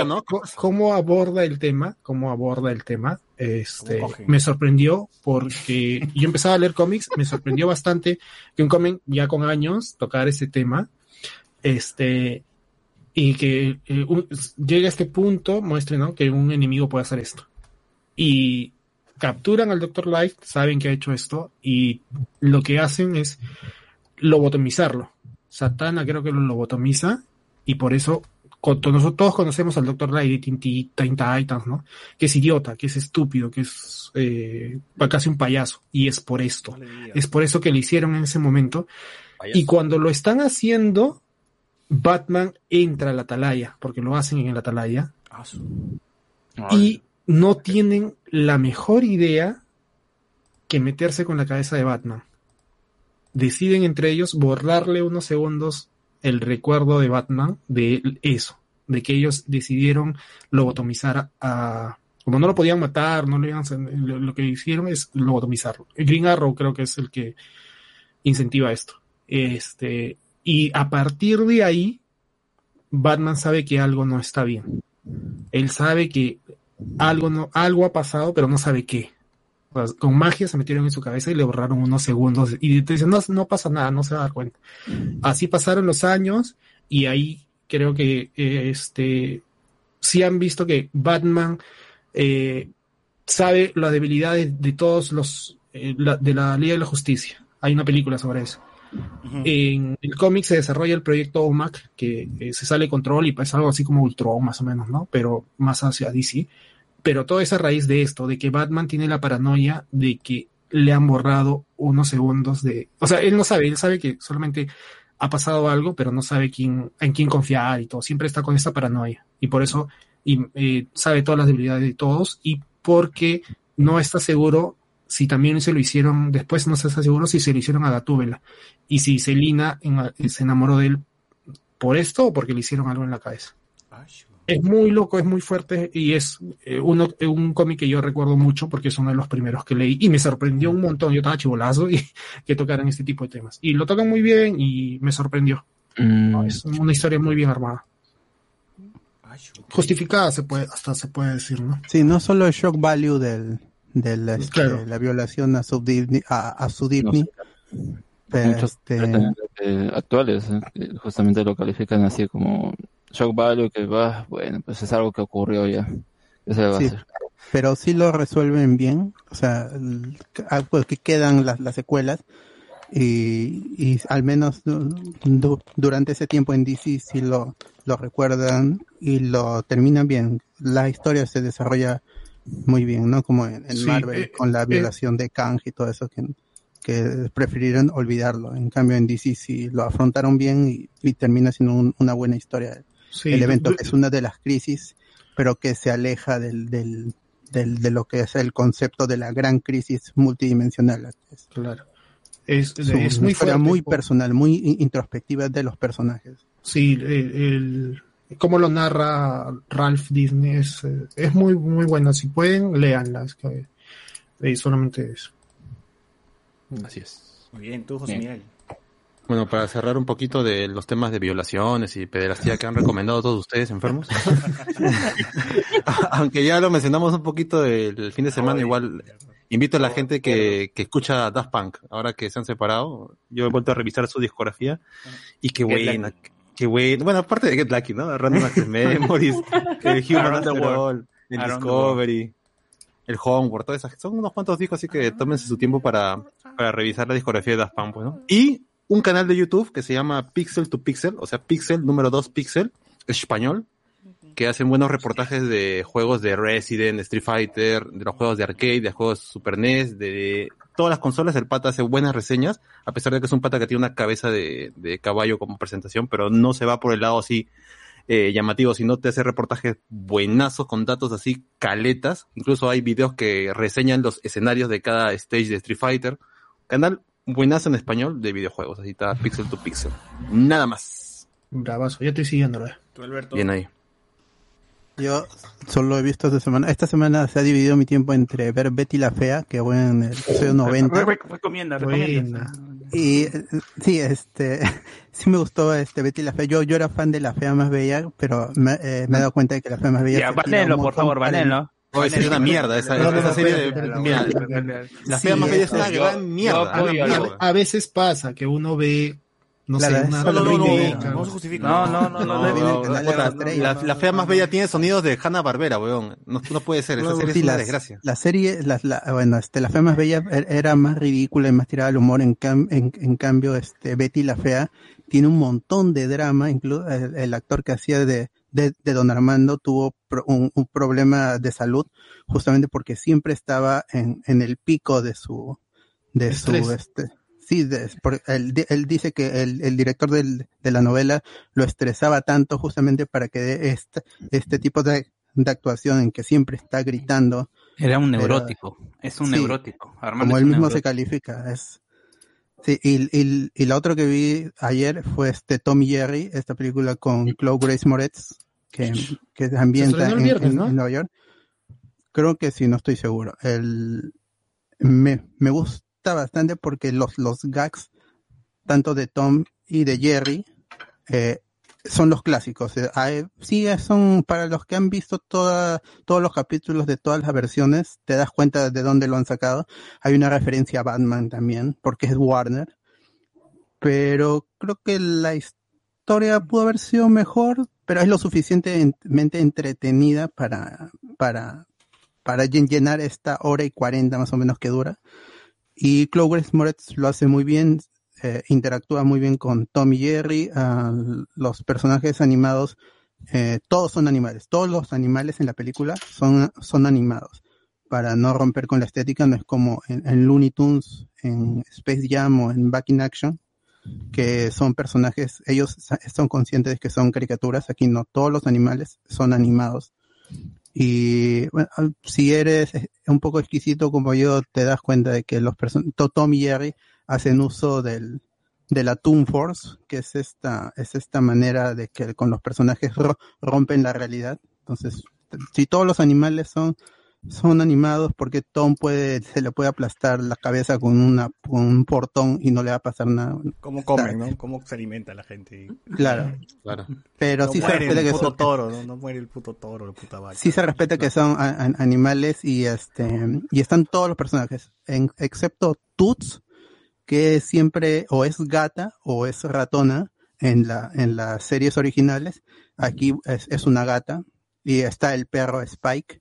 cómo aborda el tema, cómo aborda el tema, este, me sorprendió porque yo empezaba a leer cómics, me sorprendió bastante que un cómic ya con años tocar ese tema, este, y que eh, un- llegue a este punto, muestre, ¿no? Que un enemigo puede hacer esto. Y capturan al Dr. Light, saben que ha hecho esto, y lo que hacen es lobotomizarlo. Satana creo que lo lobotomiza, y por eso con- nosotros todos conocemos al Dr. Light de Teen Ti- Teen Titans, ¿no? Que es idiota, que es estúpido, que es eh, casi un payaso, y es por esto. Es por eso que le hicieron en ese momento. Y cuando lo están haciendo, Batman entra a la atalaya, porque lo hacen en la atalaya, Ah, y no tienen la mejor idea que meterse con la cabeza de Batman. Deciden entre ellos borrarle unos segundos el recuerdo de Batman de eso, de que ellos decidieron lobotomizar a... Como no lo podían matar, no le iban lo, lo que hicieron es lobotomizarlo. Green Arrow creo que es el que incentiva esto. Este, y a partir de ahí, Batman sabe que algo no está bien. Él sabe que algo no, algo ha pasado, pero no sabe qué. O sea, con magia se metieron en su cabeza y le borraron unos segundos. Y te dicen, no, no pasa nada, no se va a dar cuenta. Así pasaron los años y ahí creo que eh, este sí han visto que Batman eh, sabe las debilidades de todos los eh, la- de la Liga de la Justicia. Hay una película sobre eso. En el cómic se desarrolla el proyecto OMAC, que eh, se sale control y es algo así como Ultron más o menos, ¿no? Pero más hacia DC. Pero todo es a raíz de esto, de que Batman tiene la paranoia de que le han borrado unos segundos de... O sea, él no sabe, él sabe que solamente ha pasado algo, pero no sabe quién, en quién confiar y todo. Siempre está con esa paranoia. Y por eso eh, sabe todas las debilidades de todos y porque no está seguro si también se lo hicieron, después no está seguro si se lo hicieron a Gatúbela y si Selina en- se enamoró de él por esto o porque le hicieron algo en la cabeza. Es muy loco, es muy fuerte y es eh, uno, eh, un cómic que yo recuerdo mucho porque es uno de los primeros que leí y me sorprendió un montón. Yo estaba chivolazo y que tocaran este tipo de temas. Y lo tocan muy bien y me sorprendió. No, es una historia muy bien armada. Justificada se puede, hasta se puede decir, ¿no? Sí, no solo el shock value del, del este, Claro. la violación a su Disney, a, a su Disney, Muchos este, eh, actuales eh, justamente lo califican así como shock value que va bueno pues es algo que ocurrió ya ¿Qué se va a Sí, hacer? pero sí lo resuelven bien, o sea, el- ah, pues que quedan las, las secuelas y, y al menos du- du- durante ese tiempo en DC sí lo, lo recuerdan y lo terminan bien. La historia se desarrolla muy bien, ¿no? Como en, en Sí, Marvel eh, con la eh, violación de Kang y todo eso que, que prefirieron olvidarlo. En cambio en DC sí lo afrontaron bien y, y termina siendo un- una buena historia. Sí, el evento du- que es una de las crisis, pero que se aleja del, del, del- de lo que es el concepto de la gran crisis multidimensional. Es, Claro. Es, es muy fuerte. muy personal, muy in- introspectiva de los personajes. Sí, el, el- cómo lo narra Ralph Disney es, es muy, muy bueno. Si pueden, léanla. Es que, eh, solamente eso. Así es. Muy bien, tú, José Bien. Miguel. Bueno, para cerrar un poquito de los temas de violaciones y pederastía que han recomendado todos ustedes enfermos. Aunque ya lo mencionamos un poquito el fin de semana, igual invito a la gente que, que escucha Daft Punk, ahora que se han separado. Yo he vuelto a revisar su discografía y qué buena, qué buena. Bueno, aparte de Get Lucky, ¿no? Random Access Memories, el Human Around the After World. All, el Discovery, el Homeworld, todas esas. Son unos cuantos discos, así que tómense su tiempo para, para revisar la discografía de Daft Punk, pues, ¿no? Y un canal de YouTube que se llama Pixel to Pixel, o sea, Pixel número 2 Pixel, español, que hacen buenos reportajes de juegos de Resident, de Street Fighter, de los juegos de arcade, de juegos Super NES, de todas las consolas. El pata hace buenas reseñas, a pesar de que es un pata que tiene una cabeza de, de caballo como presentación, pero no se va por el lado así eh, llamativo, sino te hace reportajes buenazos con datos así caletas. Incluso hay videos que reseñan los escenarios de cada stage de Street Fighter. Canal buenazo en español de videojuegos, así está Pixel to Pixel. Nada más. Bravazo, yo estoy siguiéndolo. eh. Tú, Alberto. Bien ahí. Yo solo he visto esta semana. Esta semana se ha dividido mi tiempo entre ver Betty la Fea, que voy en el episodio 90. Re- Recomienda, recomienda. Y sí, este, sí me gustó este Betty la Fea. Yo, yo era fan de la Fea más bella, pero me, eh, me he dado cuenta de que la Fea más bella. Ya, banenlo, por favor, banenlo. Oh, esa es una mierda, esa, No, no, esa no, serie de... mira, la fea más bella es una gran mierda. A- veces pasa que uno ve, no sé, una no, no ¿no? se justifica. No, no, la, la fea más bella tiene sonidos de Hanna Barbera, weón. No, no puede ser, esa serie Sí, es una desgracia. La serie, la, la- bueno, este, la fea más bella er- era más ridícula y más tirada al humor. En, cam- en, en cambio, este, Betty la fea tiene un montón de drama. Incluso el, el actor que hacía de, de, de Don Armando tuvo pro- un, un problema de salud justamente porque siempre estaba en, en el pico de su, de su, este, sí, de- por- él, él dice que el, el director del- de la novela lo estresaba tanto justamente para que dé este, este tipo de, de actuación en que siempre está gritando. Era un Pero- neurótico. Es un sí, neurótico. Armando Como él mismo se califica. Es, sí, y, y, y la otra que vi ayer fue este Tom y Jerry, esta película con Chloe Grace Moretz, que, que se ambienta en, viernes, en- ¿no? en Nueva York. Creo que sí, no estoy seguro. El, me, me gusta bastante porque los, los gags, tanto de Tom y de Jerry, eh, son los clásicos. Eh, sí, son para los que han visto toda, todos los capítulos de todas las versiones, te das cuenta de dónde lo han sacado. Hay una referencia a Batman también, porque es Warner. Pero creo que la historia pudo haber sido mejor, pero es lo suficientemente entretenida para, para, para llen- llenar esta hora y cuarenta más o menos que dura. Y Chloe Moretz lo hace muy bien, eh, interactúa muy bien con Tom y Jerry, ah, los personajes animados, eh, todos son animales, todos los animales en la película son, son animados. Para no romper con la estética, no es como en, en Looney Tunes, en Space Jam o en Back in Action, que son personajes, ellos son conscientes de que son caricaturas, aquí no, todos los animales son animados. Y si eres eh, un poco exquisito como yo, te das cuenta de que los Tom y Jerry hacen uso del, de la Toon Force, que es esta, es esta manera de que con los personajes ro- rompen la realidad. Entonces, si todos los animales son, son animados, porque Tom puede, se le puede aplastar la cabeza con una, con un portón y no le va a pasar nada. ¿Cómo comen, no? ¿Cómo se alimenta la gente? Claro. Claro. Pero no sí se respeta el que puto son- toro, ¿no? No muere el puto toro, la puta vaca. sí se respeta que son a- a- animales y este y están todos los personajes, en- excepto Toots, que siempre o es gata o es ratona en la en las series originales. Aquí es, es una gata y está el perro Spike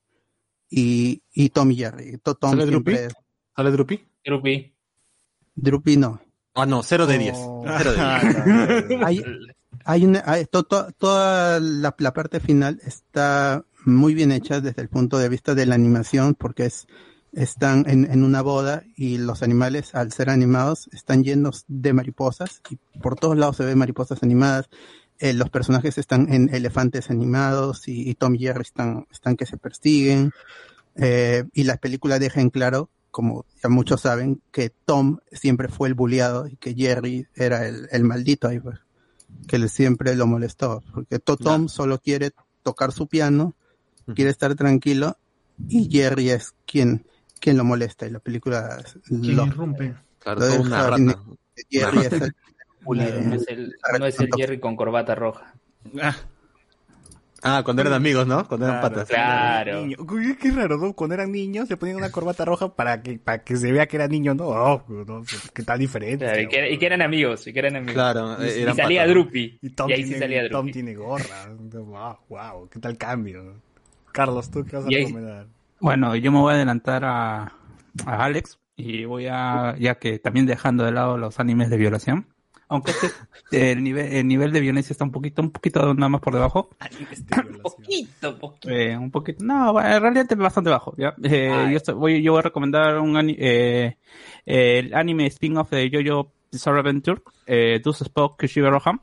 y, y Tom y Jerry. To- Tom ¿Sale Drupi? es- ¿Sale Drupi? Drupi. Drupi no. Ah, no, 0 de 10. Oh. Cero de 10. hay, hay una, hay- to- to- toda la, la parte final está muy bien hecha desde el punto de vista de la animación porque es están en, en una boda y los animales al ser animados están llenos de mariposas y por todos lados se ven mariposas animadas. Eh, los personajes están en elefantes animados y, y Tom y Jerry están, están que se persiguen. Eh, y la película deja en claro como ya muchos saben que Tom siempre fue el bulleado y que Jerry era el, el maldito ahí pues, que le siempre lo molestó porque to- Tom solo quiere tocar su piano quiere estar tranquilo y Jerry es quien quien lo molesta y la película Quien lo, irrumpe. Claro, Lo una rata. de Jerry es el- No es el, no es el Jerry con corbata roja. Ah, cuando eran amigos, ¿no? Cuando eran Claro, patas. Claro. Niño. Uy, Qué raro, ¿no? Cuando eran niños se ponían una corbata roja para que, para que se vea que era niño, ¿no? Oh, no, qué tan diferente. Claro, y, que, y que eran amigos, y que eran amigos. Claro, y, eh, y eran salía. Drupi. Y Tom, y ahí sí tiene, salía Tom Drupi. tiene gorra. Wow, wow, qué tal cambio. Carlos, ¿tú qué vas a Y ahí- recomendar? Bueno, yo me voy a adelantar a, a Alex y voy a, ya que también dejando de lado los animes de violación, aunque este, el nivel, el nivel de violencia está un poquito, un poquito nada más por debajo. Poquito, poquito. Eh, un poquito, no, en realidad es bastante bajo, ¿ya? Eh, yo, estoy- voy, yo voy a recomendar un eh, el anime spin-off de Jojo Bizarre Adventure, eh, Deuce Spoke Kushibe Rohan.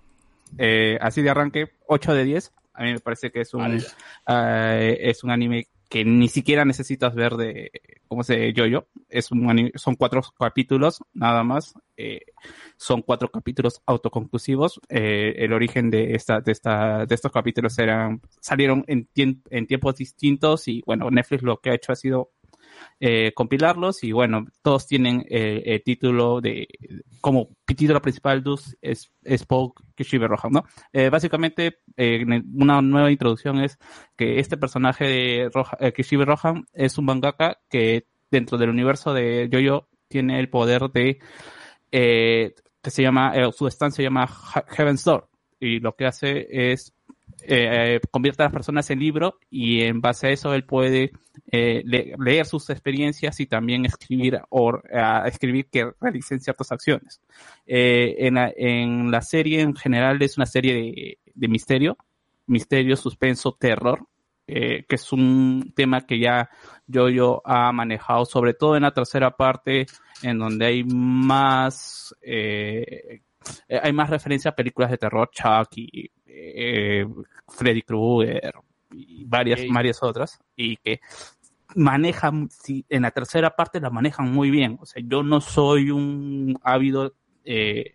Eh, así de arranque, 8 de 10. A mí me parece que es un, eh, es un anime que ni siquiera necesitas ver de, ¿cómo se Jojo? Es un son cuatro capítulos, nada más. Eh, son cuatro capítulos autoconclusivos. Eh, el origen de esta, de esta, de estos capítulos eran, salieron en, tiem- en tiempos distintos y bueno, Netflix lo que ha hecho ha sido eh, compilarlos y bueno, todos tienen eh, el título de, como título principal Dus Spoke Kishibe Rohan, ¿no? Eh, básicamente, eh, en una nueva introducción es que este personaje de Roja, eh, Kishibe Rohan es un mangaka que dentro del universo de Jojo tiene el poder de eh, que se llama, eh, su estancia se llama Heaven's Door y lo que hace es eh, convierte a las personas en libro y en base a eso él puede eh, le- leer sus experiencias y también escribir o escribir que realicen ciertas acciones. Eh, en, la, serie en general es una serie de, misterio, misterio, suspenso, terror, eh, que es un tema que ya yo yo ha manejado, sobre todo en la tercera parte, en donde hay más eh, eh, hay más referencia a películas de terror, Chucky, eh, Freddy Krueger y varias, varias otras, y que manejan, sí, en la tercera parte la manejan muy bien. O sea, yo no soy un ávido eh,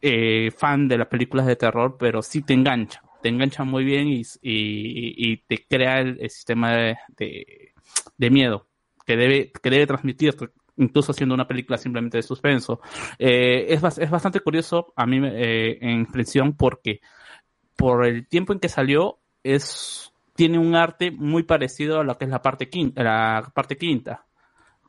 eh, fan de las películas de terror, pero sí te engancha, te engancha muy bien y, y, y te crea el, el sistema de, de, de miedo que debe, que debe transmitir incluso siendo una película simplemente de suspenso. Eh, es, es bastante curioso a mí eh, en impresión porque por el tiempo en que salió es tiene un arte muy parecido a lo que es la parte quinta, la parte quinta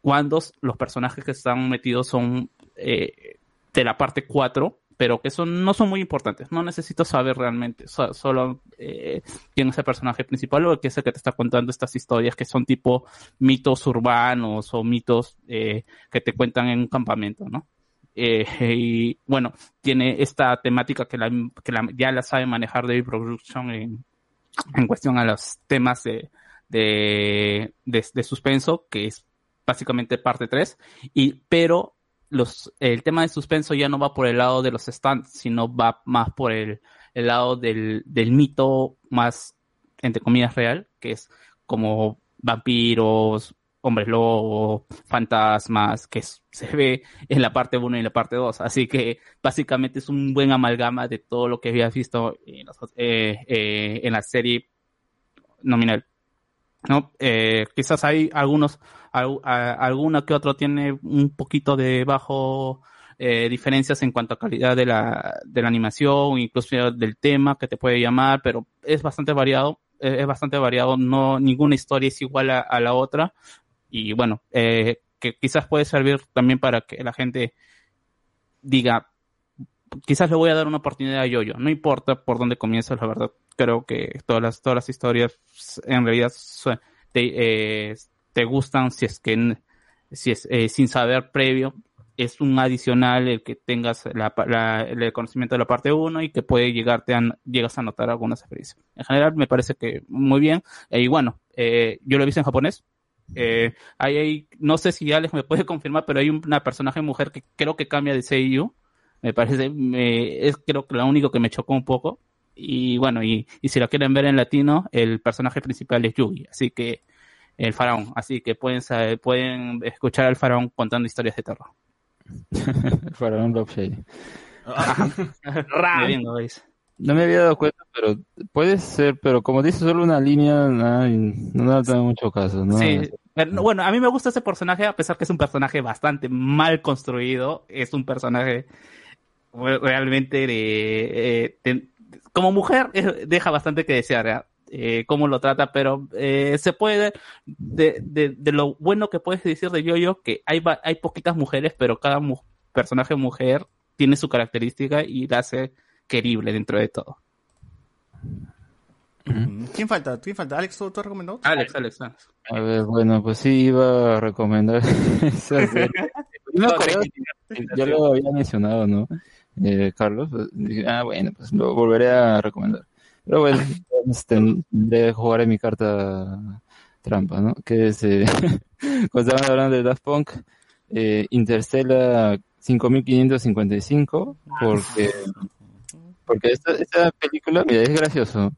cuando los personajes que están metidos son eh, de la parte 4, pero que son, no son muy importantes. No necesito saber realmente so- solo eh, quién es el personaje principal o qué es el que te está contando estas historias que son tipo mitos urbanos o mitos eh, que te cuentan en un campamento, ¿no? Eh, y bueno, tiene esta temática que, la, que ya la sabe manejar David Production en, en cuestión a los temas de, de, de, de suspenso, que es básicamente parte 3, y, pero los, el tema de suspenso ya no va por el lado de los stands, sino va más por el, el lado del, del mito más, entre comillas, real, que es como vampiros, hombres lobo, fantasmas, que se ve en la parte 1 y la parte 2. Así que básicamente es un buen amalgama de todo lo que habías visto en, eh, eh, la serie nominal. ¿no? Eh, quizás hay algunos, al- a- alguno que otro tiene un poquito de bajo eh, diferencias en cuanto a calidad de la, de la animación, incluso del tema que te puede llamar, pero es bastante variado, eh, es bastante variado, no, ninguna historia es igual a, la otra, y bueno, eh, que quizás puede servir también para que la gente diga, quizás le voy a dar una oportunidad a Yoyo. No importa por dónde comienza, la verdad. Creo que todas las, todas las historias en realidad te, eh, te gustan si es que si es eh, sin saber previo. Es un adicional el que tengas la, la- el conocimiento de la parte 1 y que puede llegarte a, llegas a notar algunas experiencias. En general me parece que muy bien. Y bueno, eh, yo lo he visto en japonés. Eh, hay, hay- no sé si Alex me puede confirmar, pero hay una personaje mujer que creo que cambia de Seiyu. Me parece, me, es creo que lo único que me chocó un poco. Y bueno, y, y si la quieren ver en latino, el personaje principal es Yugi. Así que, el faraón. Así que pueden, saber- pueden escuchar al faraón contando historias de terror. El faraón Rob Shady. Me vengo, ¿veis? No me había dado cuenta, pero puede ser, pero como dice solo una línea, ay, no da mucho caso, ¿no? Sí, Pero, no, bueno, a mí me gusta ese personaje, a pesar que es un personaje bastante mal construido. Es un personaje re- realmente de, eh, de- como mujer eh, deja bastante que desear ¿ya? Eh, cómo lo trata, pero eh, se puede de, de, de lo bueno que puedes decir de Yoyo que hay hay poquitas mujeres, pero cada mu- personaje mujer tiene su característica y la hace querible dentro de todo. ¿Quién falta? ¿Quién falta? ¿Alex, tú, tú has recomendado? Alex, Alex, Alex. A ver, bueno, pues sí, iba a recomendar. No ya lo había mencionado, ¿no? Eh, Carlos, pues, ah, bueno, pues lo volveré a recomendar. Pero bueno, tendré jugar en mi carta trampa, ¿no? Que es, eh, cuando estaban hablando de Daft Punk, eh, Interstellar 5555, porque, porque esta, esta película, mira, es gracioso.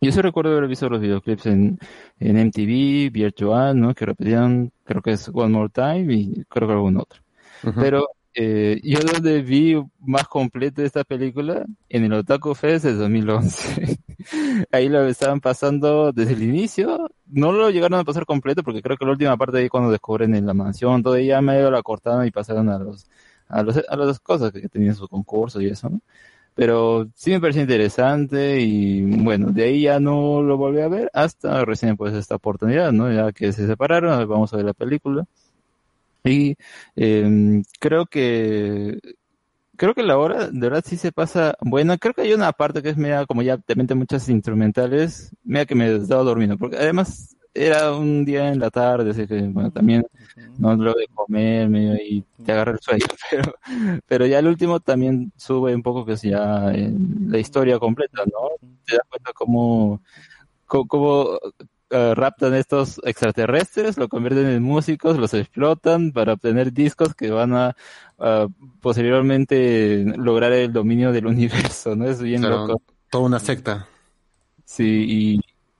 Yo sí recuerdo haber visto los videoclips en, en MTV, Virtual, ¿no? Que repetían, creo que es One More Time y creo que algún otro. Pero eh, yo donde vi más completo esta película, en el Otaku Fest de 2011. Ahí lo estaban pasando desde el inicio. No lo llegaron a pasar completo porque creo que la última parte ahí cuando descubren en la mansión, todo ya medio la cortaron y pasaron a los, a los, a las cosas que tenían sus concursos y eso. Pero sí me pareció interesante y bueno, de ahí ya no lo volví a ver hasta recién pues esta oportunidad, ¿no? Ya que se separaron, vamos a ver la película. Y eh, creo que creo que la hora de verdad sí se pasa buena. Creo que hay una parte que es media, como ya te meten muchas instrumentales, media que me estaba durmiendo, porque además era un día en la tarde, así que bueno, también no lo de comer medio y te agarra el sueño, pero, pero ya el último también sube un poco que es ya eh, la historia completa, ¿no? Te das cuenta cómo, cómo, eh, raptan estos extraterrestres, lo convierten en músicos, los explotan para obtener discos que van a, posteriormente lograr el dominio del universo, ¿no? Es bien Claro, loco. Toda una secta. Sí, y,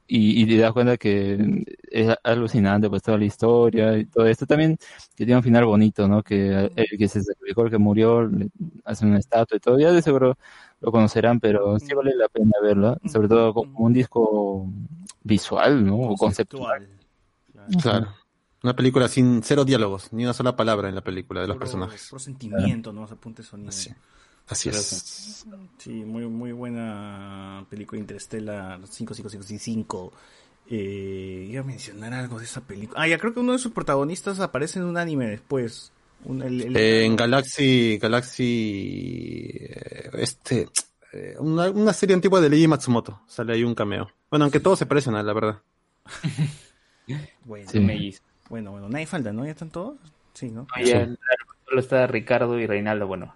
y, y te das cuenta que es alucinante pues toda la historia y todo esto también que tiene un final bonito, ¿no? Que el que se sacrificó, el que murió, le hacen una estatua y todo, ya de seguro lo conocerán, pero sí vale la pena verlo, sobre todo como un disco visual, ¿no? O conceptual. Claro. Una película sin cero diálogos, ni una sola palabra en la película de los Puro- personajes. puro sentimiento, ¿no? Apunte sonido. Así, así es. Sí, muy, muy buena película Interstellar 5555. Eh, iba a mencionar algo de esa película. Ah, ya creo que uno de sus protagonistas aparece en un anime después. Un- el- el- Eh, en Galaxy, Galaxy, eh, este, eh, una, una serie antigua de Leiji Matsumoto. Sale ahí un cameo. Bueno, aunque todos se parecen, a la verdad. Bueno, Sí. bueno, bueno, nadie falta, ¿no? ¿Ya están todos? Sí, ¿no? No, ya, solo está Ricardo y Reinaldo, bueno.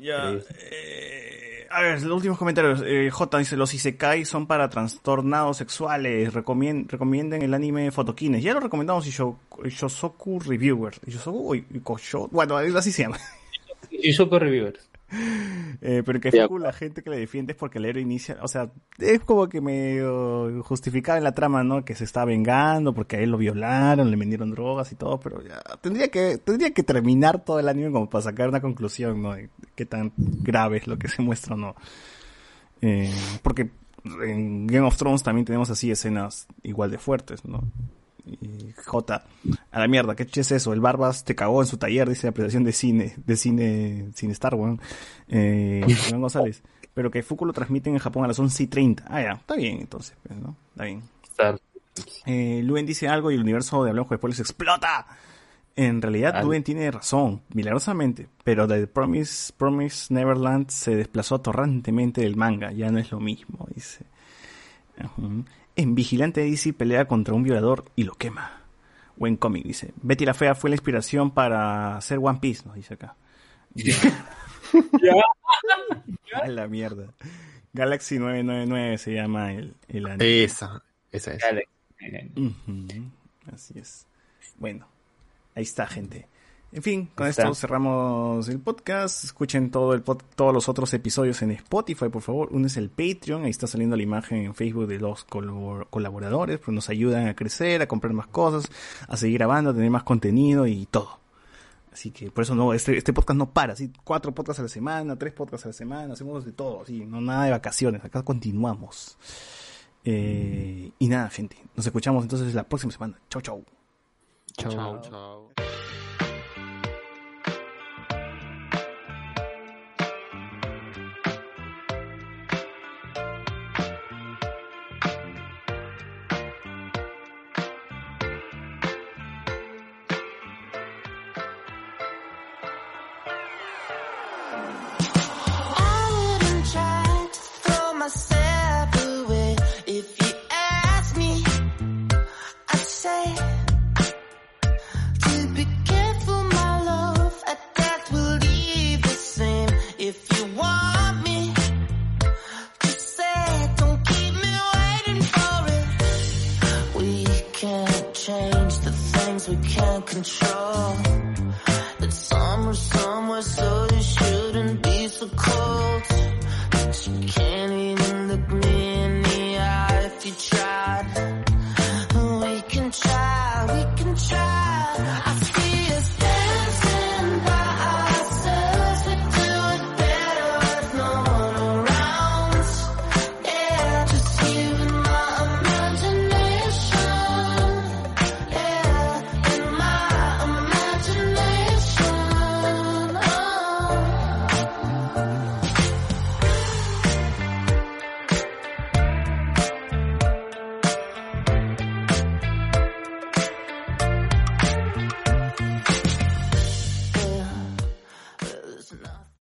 Ya, eh, a ver, los últimos comentarios. Eh, J dice, los Isekai son para trastornados sexuales. Recomien- recomienden el anime Fotokines. Ya lo recomendamos y Yosoku Reviewer. Yosoku y Kosho. Bueno, así se llama. Yosoku Reviewers. Eh, pero que Ya. Fuku, la gente que le defiende es porque el héroe inicia, o sea, es como que medio justificado en la trama, ¿no? Que se está vengando porque a él lo violaron, le vendieron drogas y todo, pero ya tendría que tendría que terminar todo el anime como para sacar una conclusión, ¿no? De qué tan grave es lo que se muestra o no. Eh, porque en Game of Thrones también tenemos así escenas igual de fuertes, ¿no? Y J, a la mierda, ¿qué es eso? El Barbas te cagó en su taller, dice la presentación de cine, de cine, sin Star, weón. Eh, González. Pero que Fuku lo transmiten en Japón a las 11 y 30. Ah, ya, está bien entonces, pues, ¿no? Está bien. Eh, Luen dice algo y el universo de Hablamos de Spoilers explota. En realidad, Al- Luen tiene razón, milagrosamente, pero The Promise, Promise Neverland se desplazó torrantemente del manga, ya no es lo mismo, dice. En Vigilante DC pelea contra un violador y lo quema. Buen cómic, dice. Betty la Fea fue la inspiración para hacer One Piece, nos dice acá. A la mierda. Galaxy 999 se llama el, el anime. Esa, esa es. Ujú, Así es. Bueno, ahí está, gente. En fin, con esto cerramos el podcast. Escuchen todo el pod- todos los otros episodios en Spotify, por favor. Uno es el Patreon, ahí está saliendo la imagen en Facebook de los colabor- colaboradores, pues nos ayudan a crecer, a comprar más cosas, a seguir grabando, a tener más contenido y todo. Así que por eso no, este, este podcast no para, así cuatro podcasts a la semana, tres podcasts a la semana, hacemos de todo, así, no nada de vacaciones, acá continuamos. Eh, y nada, gente, nos escuchamos entonces la próxima semana. Chau, chau. Chao. I